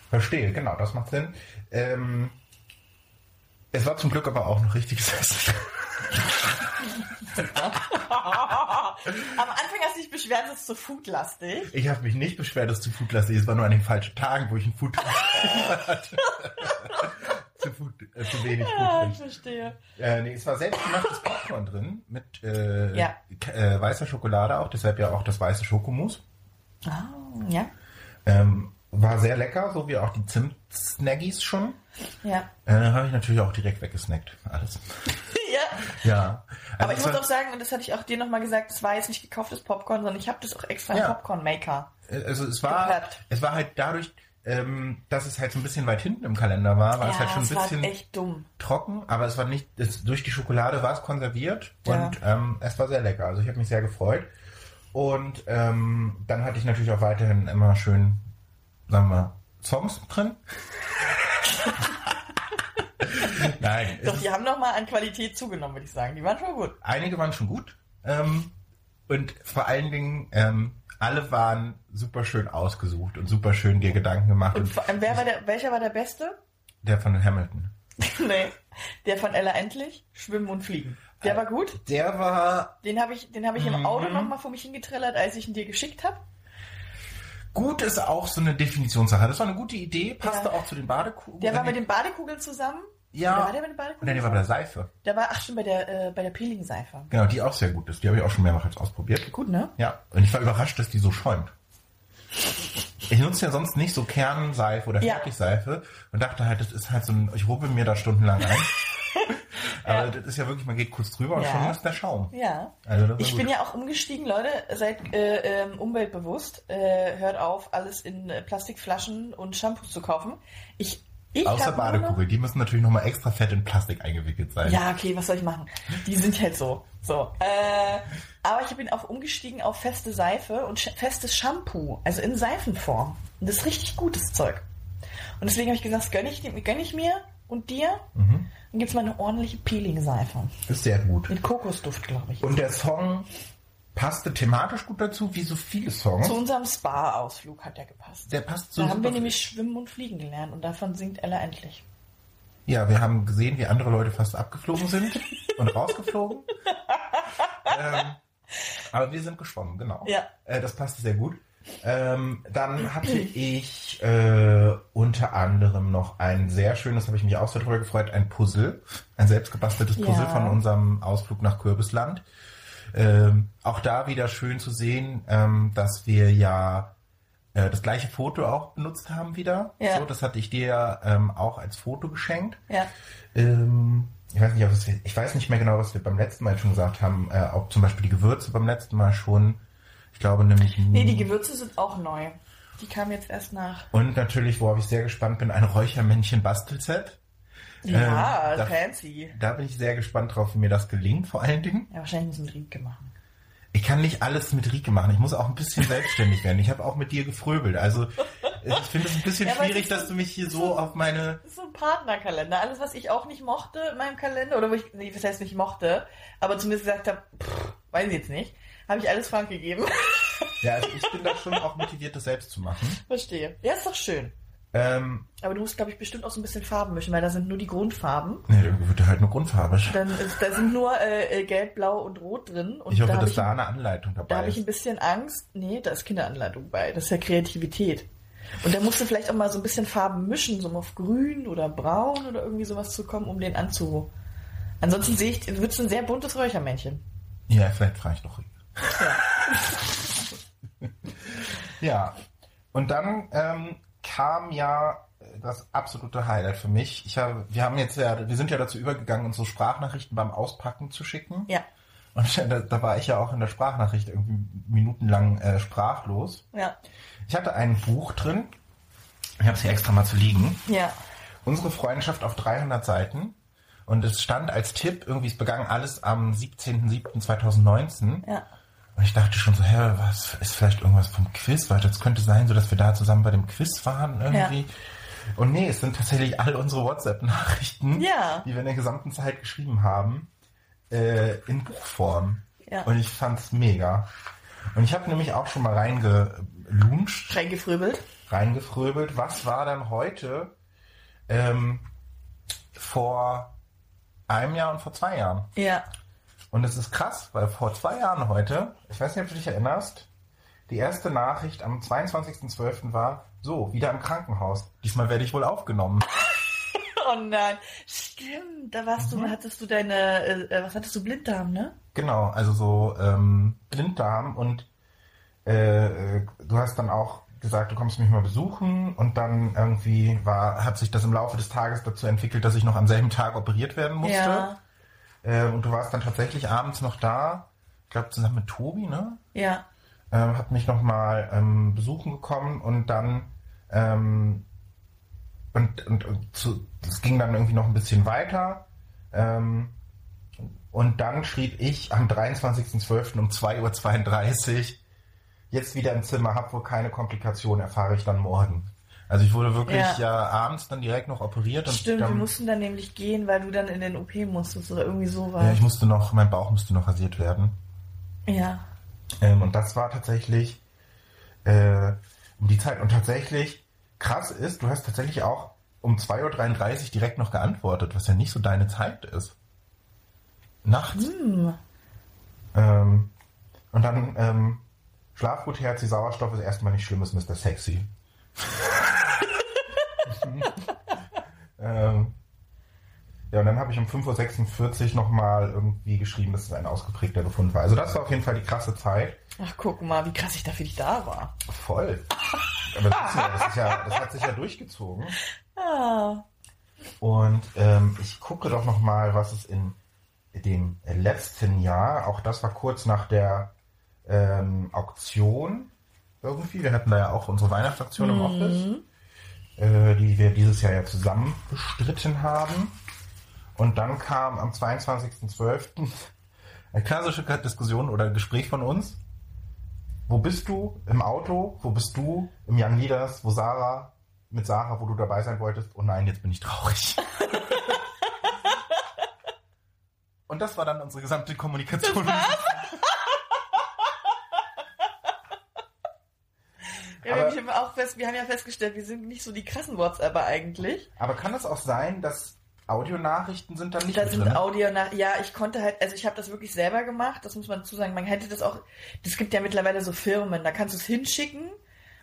[SPEAKER 1] Verstehe, genau, das macht Sinn. Ähm, es war zum Glück aber auch noch richtiges Essen.
[SPEAKER 2] Am Anfang hast du dich beschwert, es ist zu foodlastig.
[SPEAKER 1] Ich habe mich nicht beschwert, dass es zu foodlastig ist. Es war nur an den falschen Tagen, wo ich ein Food hatte. zu, Food, äh, zu wenig
[SPEAKER 2] Ja,
[SPEAKER 1] Food.
[SPEAKER 2] ich verstehe.
[SPEAKER 1] Äh, nee, es war selbstgemachtes Popcorn drin mit äh,
[SPEAKER 2] Ja.
[SPEAKER 1] äh, weißer Schokolade auch, deshalb ja auch das weiße Schokomus.
[SPEAKER 2] Ah, ja.
[SPEAKER 1] Ähm, war sehr lecker, so wie auch die Zimt-Snaggies schon.
[SPEAKER 2] Ja.
[SPEAKER 1] Äh, habe ich natürlich auch direkt weggesnackt. Alles.
[SPEAKER 2] Ja.
[SPEAKER 1] Ja. Also
[SPEAKER 2] Aber ich
[SPEAKER 1] es
[SPEAKER 2] muss auch sagen, und das hatte ich auch dir nochmal gesagt, es war jetzt nicht gekauftes Popcorn, sondern ich habe das auch extra
[SPEAKER 1] Ja.
[SPEAKER 2] Popcorn-Maker.
[SPEAKER 1] Also es war, es war halt dadurch, ähm, dass es halt so ein bisschen weit hinten im Kalender war, war es halt schon ein bisschen trocken, aber es war nicht, es, durch die Schokolade war es konserviert
[SPEAKER 2] Ja.
[SPEAKER 1] und ähm, es war sehr lecker. Also ich habe mich sehr gefreut. Und ähm, dann hatte ich natürlich auch weiterhin immer schön, sagen wir, Songs drin. Nein,
[SPEAKER 2] Doch, die haben noch mal an Qualität zugenommen, würde ich sagen. Die waren schon gut.
[SPEAKER 1] einige waren schon gut. Ähm, und vor allen Dingen, ähm, alle waren super schön ausgesucht und super schön dir Gedanken gemacht.
[SPEAKER 2] Und vor allem, wer war der, welcher war der Beste?
[SPEAKER 1] der von Hamilton.
[SPEAKER 2] nee, der von Ella Endlich, Schwimmen und Fliegen. Der war gut.
[SPEAKER 1] Der war
[SPEAKER 2] Den habe ich, den habe ich im
[SPEAKER 1] Mhm.
[SPEAKER 2] Auto noch mal vor mich hingetrellert, als ich ihn dir geschickt habe.
[SPEAKER 1] Gut ist auch so eine Definitionssache. Das war eine gute Idee, passte
[SPEAKER 2] Ja.
[SPEAKER 1] auch zu den Badekugeln.
[SPEAKER 2] Der war mit den Badekugeln zusammen.
[SPEAKER 1] Ja.
[SPEAKER 2] Oder war der mit den Badekugeln?
[SPEAKER 1] Nein, der war bei der Seife.
[SPEAKER 2] Der war, ach schon, bei der, äh, bei der Peeling-Seife.
[SPEAKER 1] Genau, die auch sehr gut ist. Die habe ich auch schon mehrmals ausprobiert.
[SPEAKER 2] Gut, ne?
[SPEAKER 1] Ja, und ich war überrascht, dass die so schäumt. Ich nutze ja sonst nicht so Kernseife oder
[SPEAKER 2] Ja.
[SPEAKER 1] Fertigseife und dachte halt, das ist halt so ein, ich rubbel mir da stundenlang ein. Aber das ist ja wirklich, man geht kurz drüber und
[SPEAKER 2] Ja.
[SPEAKER 1] schon ist der Schaum.
[SPEAKER 2] Ja.
[SPEAKER 1] Also
[SPEAKER 2] Ich
[SPEAKER 1] gut.
[SPEAKER 2] bin ja auch umgestiegen, Leute. Seid äh, ähm, umweltbewusst. Äh, hört auf, alles in äh, Plastikflaschen und Shampoos zu kaufen. Ich, ich
[SPEAKER 1] Außer Badekugel, die müssen natürlich nochmal extra fett in Plastik eingewickelt sein.
[SPEAKER 2] Ja, okay, was soll ich machen? Die sind halt so. So. Äh, aber ich bin auch umgestiegen auf feste Seife und festes Shampoo. Also in Seifenform. Und das ist richtig gutes Zeug. Und deswegen habe ich gesagt, das gönn ich, gönn ich mir und dir.
[SPEAKER 1] Mhm.
[SPEAKER 2] Dann gibt's mal eine ordentliche Peeling-Seife.
[SPEAKER 1] Ist sehr gut.
[SPEAKER 2] Mit Kokosduft, glaube ich.
[SPEAKER 1] Und der Song passte thematisch gut dazu, wie so viele Songs.
[SPEAKER 2] Zu unserem Spa-Ausflug hat der gepasst.
[SPEAKER 1] Der passt so
[SPEAKER 2] Da haben wir nämlich Schwimmen und Fliegen gelernt und davon singt Ella endlich.
[SPEAKER 1] Ja, wir haben gesehen, wie andere Leute fast abgeflogen sind und rausgeflogen. ähm, aber wir sind geschwommen, genau.
[SPEAKER 2] Ja.
[SPEAKER 1] Äh, das passte sehr gut. Ähm, dann hatte ich äh, unter anderem noch ein sehr schönes, habe ich mich auch sehr darüber gefreut, ein Puzzle, ein selbstgebasteltes Puzzle
[SPEAKER 2] Ja.
[SPEAKER 1] von unserem Ausflug nach Kürbisland. Ähm, auch da wieder schön zu sehen, ähm, dass wir ja äh, das gleiche Foto auch benutzt haben wieder.
[SPEAKER 2] Ja.
[SPEAKER 1] So, das hatte ich dir ja ähm, auch als Foto geschenkt.
[SPEAKER 2] Ja.
[SPEAKER 1] Ähm, ich weiß nicht, ob es, ich weiß nicht mehr genau, was wir beim letzten Mal schon gesagt haben, äh, ob zum Beispiel die Gewürze beim letzten Mal schon. Ich glaube nämlich.
[SPEAKER 2] Nee, die Gewürze sind auch neu. Die kamen jetzt erst nach.
[SPEAKER 1] und natürlich, worauf ich sehr gespannt bin, ein Räuchermännchen-Bastelset.
[SPEAKER 2] Ja,
[SPEAKER 1] Ähm, da-
[SPEAKER 2] fancy.
[SPEAKER 1] Da bin ich sehr gespannt drauf, wie mir das gelingt, vor allen Dingen.
[SPEAKER 2] Ja, wahrscheinlich müssen wir Rieke machen.
[SPEAKER 1] Ich kann nicht alles mit Rike machen. Ich muss auch ein bisschen selbstständig werden. Ich habe auch mit dir gefröbelt. Also ich finde es ein bisschen
[SPEAKER 2] Ja,
[SPEAKER 1] schwierig, dass
[SPEAKER 2] so-
[SPEAKER 1] du mich hier so auf meine...
[SPEAKER 2] Das ist so ein Partnerkalender. Alles, was ich auch nicht mochte in meinem Kalender, oder wo ich, nee, was heißt nicht mochte, aber zumindest gesagt habe, weiß ich jetzt nicht, habe ich alles Frank gegeben.
[SPEAKER 1] Ja, also ich bin da schon auch motiviert, das selbst zu machen.
[SPEAKER 2] Verstehe. Ja, ist doch schön.
[SPEAKER 1] Ähm,
[SPEAKER 2] Aber du musst, glaube ich, bestimmt auch so ein bisschen Farben mischen, weil da sind nur die Grundfarben.
[SPEAKER 1] nee, da wird halt nur grundfarbig.
[SPEAKER 2] Dann ist, da sind nur äh, äh, Gelb, Blau und Rot drin. Und
[SPEAKER 1] Ich hoffe,
[SPEAKER 2] da habe
[SPEAKER 1] dass
[SPEAKER 2] ich,
[SPEAKER 1] da eine Anleitung
[SPEAKER 2] da
[SPEAKER 1] dabei
[SPEAKER 2] habe ich ein
[SPEAKER 1] ist.
[SPEAKER 2] bisschen Angst. Nee, da ist Kinderanleitung bei. Das ist ja Kreativität. Und da musst du vielleicht auch mal so ein bisschen Farben mischen, so um auf grün oder braun oder irgendwie sowas zu kommen, um den anzu... Ansonsten sehe ich, wird es ein sehr buntes Räuchermännchen.
[SPEAKER 1] Ja, vielleicht frage ich doch Rike. Ja, und dann ähm, kam ja das absolute Highlight für mich. Ich habe, wir haben jetzt ja, wir sind ja dazu übergegangen, uns so Sprachnachrichten beim Auspacken zu schicken.
[SPEAKER 2] Ja,
[SPEAKER 1] Und da, da war ich ja auch in der Sprachnachricht irgendwie minutenlang äh, sprachlos.
[SPEAKER 2] ja,
[SPEAKER 1] Ich hatte ein Buch drin. Ich habe es hier extra mal zu liegen.
[SPEAKER 2] ja.
[SPEAKER 1] Unsere Freundschaft auf 300 Seiten. Und es stand als Tipp, irgendwie, es begann alles am 17.07.2019.
[SPEAKER 2] Ja.
[SPEAKER 1] Und ich dachte schon so, hä, was ist vielleicht irgendwas vom Quiz? Weil das könnte sein, so dass wir da zusammen bei dem Quiz waren irgendwie. Und nee, es sind tatsächlich all unsere WhatsApp-Nachrichten,
[SPEAKER 2] Ja.
[SPEAKER 1] die wir in der gesamten Zeit geschrieben haben, äh, in Buchform.
[SPEAKER 2] Ja.
[SPEAKER 1] Und ich fand's mega. Und ich habe nämlich auch schon mal reingelunscht,
[SPEAKER 2] Reingefröbelt.
[SPEAKER 1] reingefröbelt. Was war dann heute ähm, vor einem Jahr und vor zwei Jahren?
[SPEAKER 2] Ja.
[SPEAKER 1] Und es ist krass, weil vor zwei Jahren heute, ich weiß nicht, ob du dich erinnerst, die erste Nachricht am 22.12. war, so, wieder im Krankenhaus. Diesmal werde ich wohl aufgenommen.
[SPEAKER 2] Oh nein. Stimmt, da warst du, hattest du deine, äh, was hattest du, Blinddarm, ne?
[SPEAKER 1] Genau, also so ähm, Blinddarm und äh, äh, du hast dann auch gesagt, du kommst mich mal besuchen und dann irgendwie war, hat sich das im Laufe des Tages dazu entwickelt, dass ich noch am selben Tag operiert werden musste.
[SPEAKER 2] Ja.
[SPEAKER 1] Äh, und du warst dann tatsächlich abends noch da, ich glaube zusammen mit Tobi, ne?
[SPEAKER 2] Ja.
[SPEAKER 1] ähm, hat mich nochmal ähm, besuchen gekommen und dann Ähm, und und, und zu, das ging dann irgendwie noch ein bisschen weiter. Ähm, und dann schrieb ich am 23.12. um 2.32 Uhr, jetzt wieder im Zimmer, hab wohl keine Komplikationen, erfahre ich dann morgen. Also ich wurde wirklich ja,
[SPEAKER 2] Ja.
[SPEAKER 1] abends dann direkt noch operiert. Und
[SPEAKER 2] Stimmt,
[SPEAKER 1] dann,
[SPEAKER 2] wir mussten dann nämlich gehen, weil du dann in den OP musstest oder irgendwie so war.
[SPEAKER 1] ja, ich musste noch, mein Bauch musste noch rasiert werden.
[SPEAKER 2] ja.
[SPEAKER 1] Ähm, und das war tatsächlich äh, um die Zeit. Und tatsächlich krass ist, du hast tatsächlich auch um 2.33 Uhr direkt noch geantwortet, was ja nicht so deine Zeit ist. Nachts.
[SPEAKER 2] Hm.
[SPEAKER 1] Ähm, und dann ähm, Schlaf gut, Herz, die Sauerstoff ist erstmal nicht schlimm, ist Mr. Sexy. ähm, ja, und dann habe ich um 5.46 Uhr nochmal irgendwie geschrieben, dass es ein ausgeprägter Befund war. Also das war auf jeden Fall die krasse Zeit.
[SPEAKER 2] Ach, guck mal, wie krass ich dafür nicht da war.
[SPEAKER 1] Voll. Aber das, ist ja, das, ja, das hat sich ja durchgezogen.
[SPEAKER 2] Ah.
[SPEAKER 1] Und ähm, ich gucke doch noch mal, was es in dem letzten Jahr, auch das war kurz nach der ähm, Auktion irgendwie. Wir hatten da ja auch unsere Weihnachtsaktion im Office, äh, die wir dieses Jahr ja zusammen bestritten haben. Und dann kam am 22.12. eine klassische Diskussion oder Gespräch von uns. Wo bist du im Auto? Wo bist du im Young Leaders? Wo Sarah mit Sarah, wo du dabei sein wolltest? Oh nein, jetzt bin ich traurig. Und das war dann unsere gesamte Kommunikation.
[SPEAKER 2] Ja,
[SPEAKER 1] Aber-
[SPEAKER 2] wir, haben auch fest, wir haben ja festgestellt, wir sind nicht so die krassen WhatsApper eigentlich.
[SPEAKER 1] Aber kann es auch sein, dass Audionachrichten sind dann nicht
[SPEAKER 2] Da
[SPEAKER 1] mit
[SPEAKER 2] sind
[SPEAKER 1] drin?
[SPEAKER 2] Audio nach. Ja, ich konnte halt, also ich habe das wirklich selber gemacht, das muss man dazu sagen. Man hätte das auch, das gibt ja mittlerweile so Firmen, da kannst du es hinschicken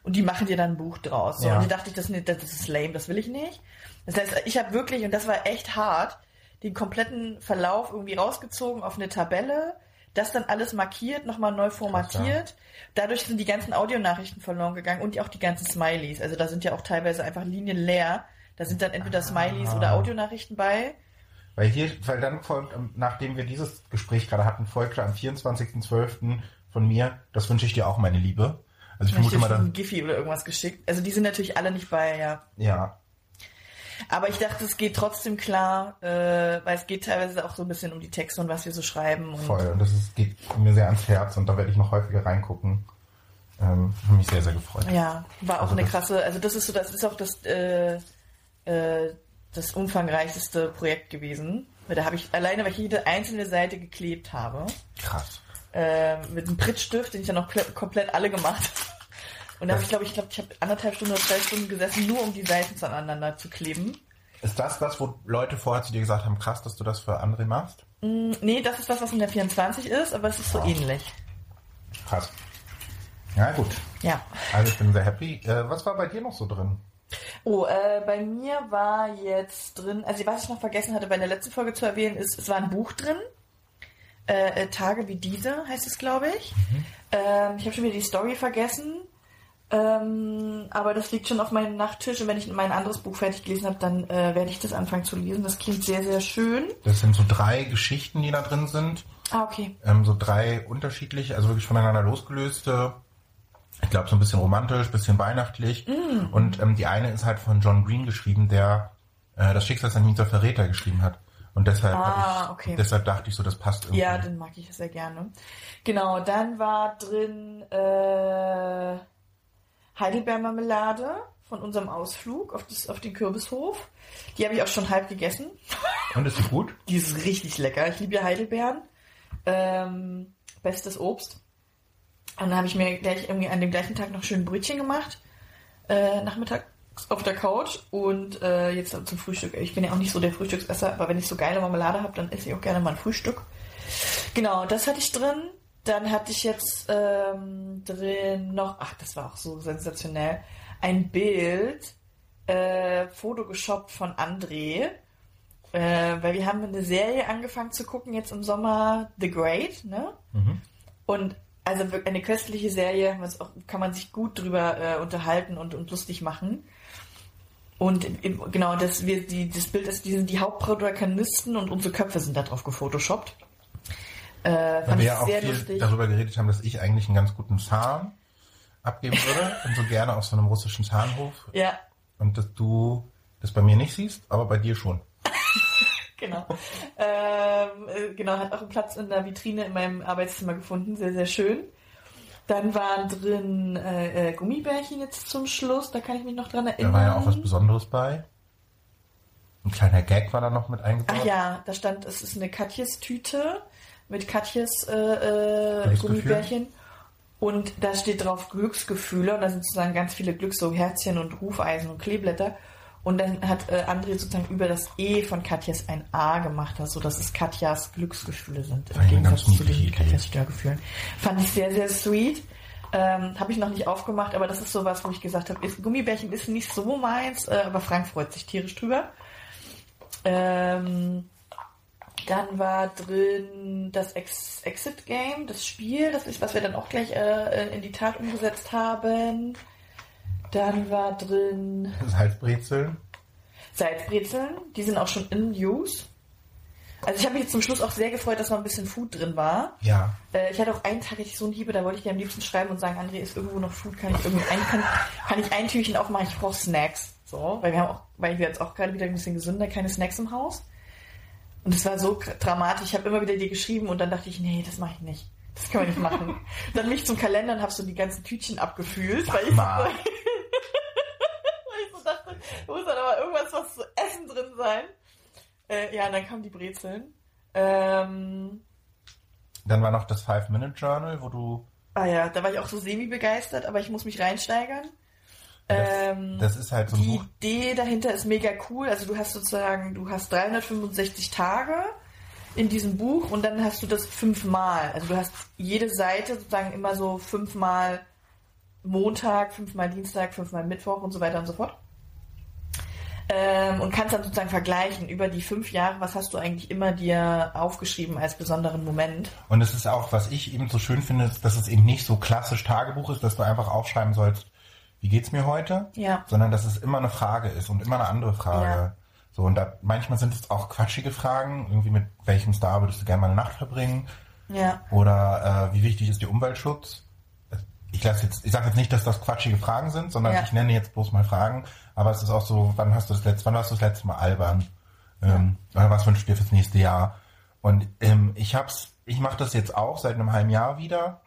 [SPEAKER 2] und die machen dir dann ein Buch draus. So.
[SPEAKER 1] Ja.
[SPEAKER 2] Und da dachte ich, das, das ist lame, das will ich nicht. Das heißt, ich habe wirklich, und das war echt hart, den kompletten Verlauf irgendwie rausgezogen auf eine Tabelle, das dann alles markiert, nochmal neu formatiert. Dadurch sind die ganzen Audionachrichten verloren gegangen und auch die ganzen Smileys. Also da sind ja auch teilweise einfach Linien leer. Da sind dann entweder Smileys
[SPEAKER 1] Ah.
[SPEAKER 2] oder Audionachrichten bei.
[SPEAKER 1] Weil hier, weil dann folgt, ähm, nachdem wir dieses Gespräch gerade hatten, folgte am 24.12. von mir, das wünsche ich dir auch, meine Liebe. Also
[SPEAKER 2] ich
[SPEAKER 1] vermute mal
[SPEAKER 2] schon ein
[SPEAKER 1] dann,
[SPEAKER 2] Giphy oder irgendwas geschickt. Also die sind natürlich alle nicht bei, ja.
[SPEAKER 1] ja,
[SPEAKER 2] Aber ich dachte, es geht trotzdem klar, äh, weil es geht teilweise auch so ein bisschen um die Texte und was wir so schreiben. Und
[SPEAKER 1] voll. Und das ist, geht mir sehr ans Herz und da werde ich noch häufiger reingucken. Ähm, ich habe mich sehr, sehr gefreut.
[SPEAKER 2] Ja, war auch
[SPEAKER 1] Also
[SPEAKER 2] eine krasse, also das ist so, das ist auch das, äh, äh, das umfangreichste Projekt gewesen. Da habe ich alleine, weil ich jede einzelne Seite geklebt habe,
[SPEAKER 1] Krass.
[SPEAKER 2] äh, mit einem Prittstift, den ich dann noch komplett, komplett alle gemacht habe. Und da habe ich, glaube ich, glaube ich, habe anderthalb Stunden oder zwei Stunden gesessen, nur um die Seiten zueinander zu kleben.
[SPEAKER 1] Ist das was, wo Leute vorher zu dir gesagt haben, krass, dass du das für andere machst?
[SPEAKER 2] Nee, das ist das, was in der 24 ist, aber es ist so ähnlich.
[SPEAKER 1] Krass. Ja, gut.
[SPEAKER 2] Ja.
[SPEAKER 1] Also ich bin sehr happy. Äh, was war bei dir noch so drin?
[SPEAKER 2] Oh, äh, bei mir war jetzt drin, also was ich noch vergessen hatte bei der letzten Folge zu erwähnen, ist, es war ein Buch drin. Äh, äh, Tage wie diese heißt es, glaube ich. Ähm, ich habe schon wieder die Story vergessen. Ähm, aber das liegt schon auf meinem Nachttisch und wenn ich mein anderes Buch fertig gelesen habe, dann äh, werde ich das anfangen zu lesen. Das klingt sehr, sehr schön.
[SPEAKER 1] Das sind so drei Geschichten, die da drin sind.
[SPEAKER 2] Ah, okay.
[SPEAKER 1] Ähm, so drei unterschiedliche, also wirklich voneinander losgelöste. Ich glaube, so ein bisschen romantisch, bisschen weihnachtlich.
[SPEAKER 2] Mm.
[SPEAKER 1] Und ähm, die eine ist halt von John Green geschrieben, der äh, das Schicksalsanimin der Verräter geschrieben hat. Und deshalb,
[SPEAKER 2] Ah,
[SPEAKER 1] ich,
[SPEAKER 2] okay.
[SPEAKER 1] deshalb dachte ich so, das passt irgendwie.
[SPEAKER 2] Ja, dann mag ich sehr gerne. Genau, dann war drin äh, Heidelbeermarmelade von unserem Ausflug auf, das, auf den Kürbishof. Die habe ich auch schon halb gegessen.
[SPEAKER 1] Und ist sie gut?
[SPEAKER 2] Die ist richtig lecker. Ich liebe ja Heidelbeeren. Ähm, bestes Obst. Und dann habe ich mir gleich irgendwie an dem gleichen Tag noch schön Brötchen gemacht. Äh, nachmittags auf der Couch und äh, jetzt zum Frühstück. Ich bin ja auch nicht so der Frühstücksesser, aber wenn ich so geile Marmelade habe, dann esse ich auch gerne mal ein Frühstück. Genau, das hatte ich drin. Dann hatte ich jetzt ähm, drin noch, ach, das war auch so sensationell, ein Bild, äh, Foto geshoppt von André. Äh, weil wir haben eine Serie angefangen zu gucken jetzt im Sommer, The Great, ne? Und also eine köstliche Serie, kann man sich gut drüber äh, unterhalten und, und lustig machen. Und genau, das, wir, die, das Bild ist, die sind die Hauptprotagonisten und unsere Köpfe sind da drauf gefotoshoppt. Äh,
[SPEAKER 1] Weil
[SPEAKER 2] fand
[SPEAKER 1] wir
[SPEAKER 2] ich
[SPEAKER 1] ja auch
[SPEAKER 2] sehr
[SPEAKER 1] viel
[SPEAKER 2] lustig.
[SPEAKER 1] darüber geredet haben, dass ich eigentlich einen ganz guten Zahn abgeben würde und so gerne auf so einem russischen Zahnhof
[SPEAKER 2] Ja,
[SPEAKER 1] und dass du das bei mir nicht siehst, aber bei dir schon.
[SPEAKER 2] genau. ähm, äh, genau, hat auch einen Platz in der Vitrine in meinem Arbeitszimmer gefunden. Sehr, sehr schön. Dann waren drin äh, äh, Gummibärchen jetzt zum Schluss. Da kann ich mich noch dran
[SPEAKER 1] Da
[SPEAKER 2] erinnern.
[SPEAKER 1] war ja auch was Besonderes bei. Ein kleiner Gag war da noch mit eingebaut.
[SPEAKER 2] Ach ja, da stand, es ist eine Katjes-Tüte mit Katjes äh, äh. Gummibärchen. Und da steht drauf Glücksgefühle und da sind sozusagen ganz viele Glücks, so Herzchen und Hufeisen und Kleeblätter. Und dann hat äh, André sozusagen über das E von Katjes ein A gemacht, so dass es Katjas Glücksgefühle sind. Im Gegensatz zu den. Katjas Störgefühlen. Fand ich sehr, sehr sweet. Ähm, habe ich noch nicht aufgemacht, aber das ist sowas, wo ich gesagt habe, ist- Gummibärchen ist nicht so meins, äh, aber Frank freut sich tierisch drüber. Ähm, dann war drin das Ex Exit Game, das Spiel, das ist, was wir dann auch gleich äh, in die Tat umgesetzt haben. Dann war drin
[SPEAKER 1] Salzbrezeln.
[SPEAKER 2] Salzbrezeln, die sind auch schon in Use. Also ich habe mich jetzt zum Schluss auch sehr gefreut, dass noch ein bisschen Food drin war.
[SPEAKER 1] Ja.
[SPEAKER 2] Äh, ich hatte auch einen Tag richtig so einen Hiebe, da wollte ich dir am liebsten schreiben und sagen, André, ist irgendwo noch Food, kann ich irgendwie ein, kann, kann ich ein Türchen aufmachen, ich brauche Snacks. So, weil wir haben auch, weil wir jetzt auch gerade wieder ein bisschen gesünder, keine Snacks im Haus. Und es war so dramatisch, ich habe immer wieder dir geschrieben und dann dachte ich, nee, das mache ich nicht. Das können wir nicht machen. dann bin ich zum Kalender und habe so die ganzen Tütchen abgefühlt, weil ich, so,
[SPEAKER 1] mal.
[SPEAKER 2] weil ich so dachte, da muss dann aber irgendwas was zu essen drin sein. Äh, ja, und dann kamen die Brezeln. Ähm,
[SPEAKER 1] Dann war noch das Five-Minute-Journal, wo du.
[SPEAKER 2] Ah ja, da war ich auch so semi-begeistert, aber ich muss mich reinsteigern.
[SPEAKER 1] Das,
[SPEAKER 2] Ähm,
[SPEAKER 1] das ist halt so ein
[SPEAKER 2] die
[SPEAKER 1] Buch.
[SPEAKER 2] Idee dahinter ist mega cool. Also du hast sozusagen, du hast 365 Tage in diesem Buch und dann hast du das fünfmal. Also du hast jede Seite sozusagen immer so fünfmal Montag, fünfmal Dienstag, fünfmal Mittwoch und so weiter und so fort. Ähm, und kannst dann sozusagen vergleichen über die fünf Jahre, was hast du eigentlich immer dir aufgeschrieben als besonderen Moment.
[SPEAKER 1] Und es ist auch, was ich eben so schön finde, dass es eben nicht so klassisch Tagebuch ist, dass du einfach aufschreiben sollst, wie geht's mir heute?
[SPEAKER 2] Ja.
[SPEAKER 1] Sondern dass es immer eine Frage ist und immer eine andere Frage.
[SPEAKER 2] Ja.
[SPEAKER 1] So, und da, manchmal sind es auch quatschige Fragen, irgendwie mit welchem Star würdest du gerne mal eine Nacht verbringen?
[SPEAKER 2] Ja.
[SPEAKER 1] Oder äh, wie wichtig ist dir Umweltschutz? Ich lasse jetzt, ich sage jetzt nicht, dass das quatschige Fragen sind, sondern
[SPEAKER 2] Ja.
[SPEAKER 1] ich nenne jetzt bloß mal Fragen. Aber es ist auch so, wann hast du das letzte, wann warst du das letzte Mal albern? Ähm, oder was wünschst du dir fürs nächste Jahr? Und ähm, ich hab's, ich mache das jetzt auch seit einem halben Jahr wieder.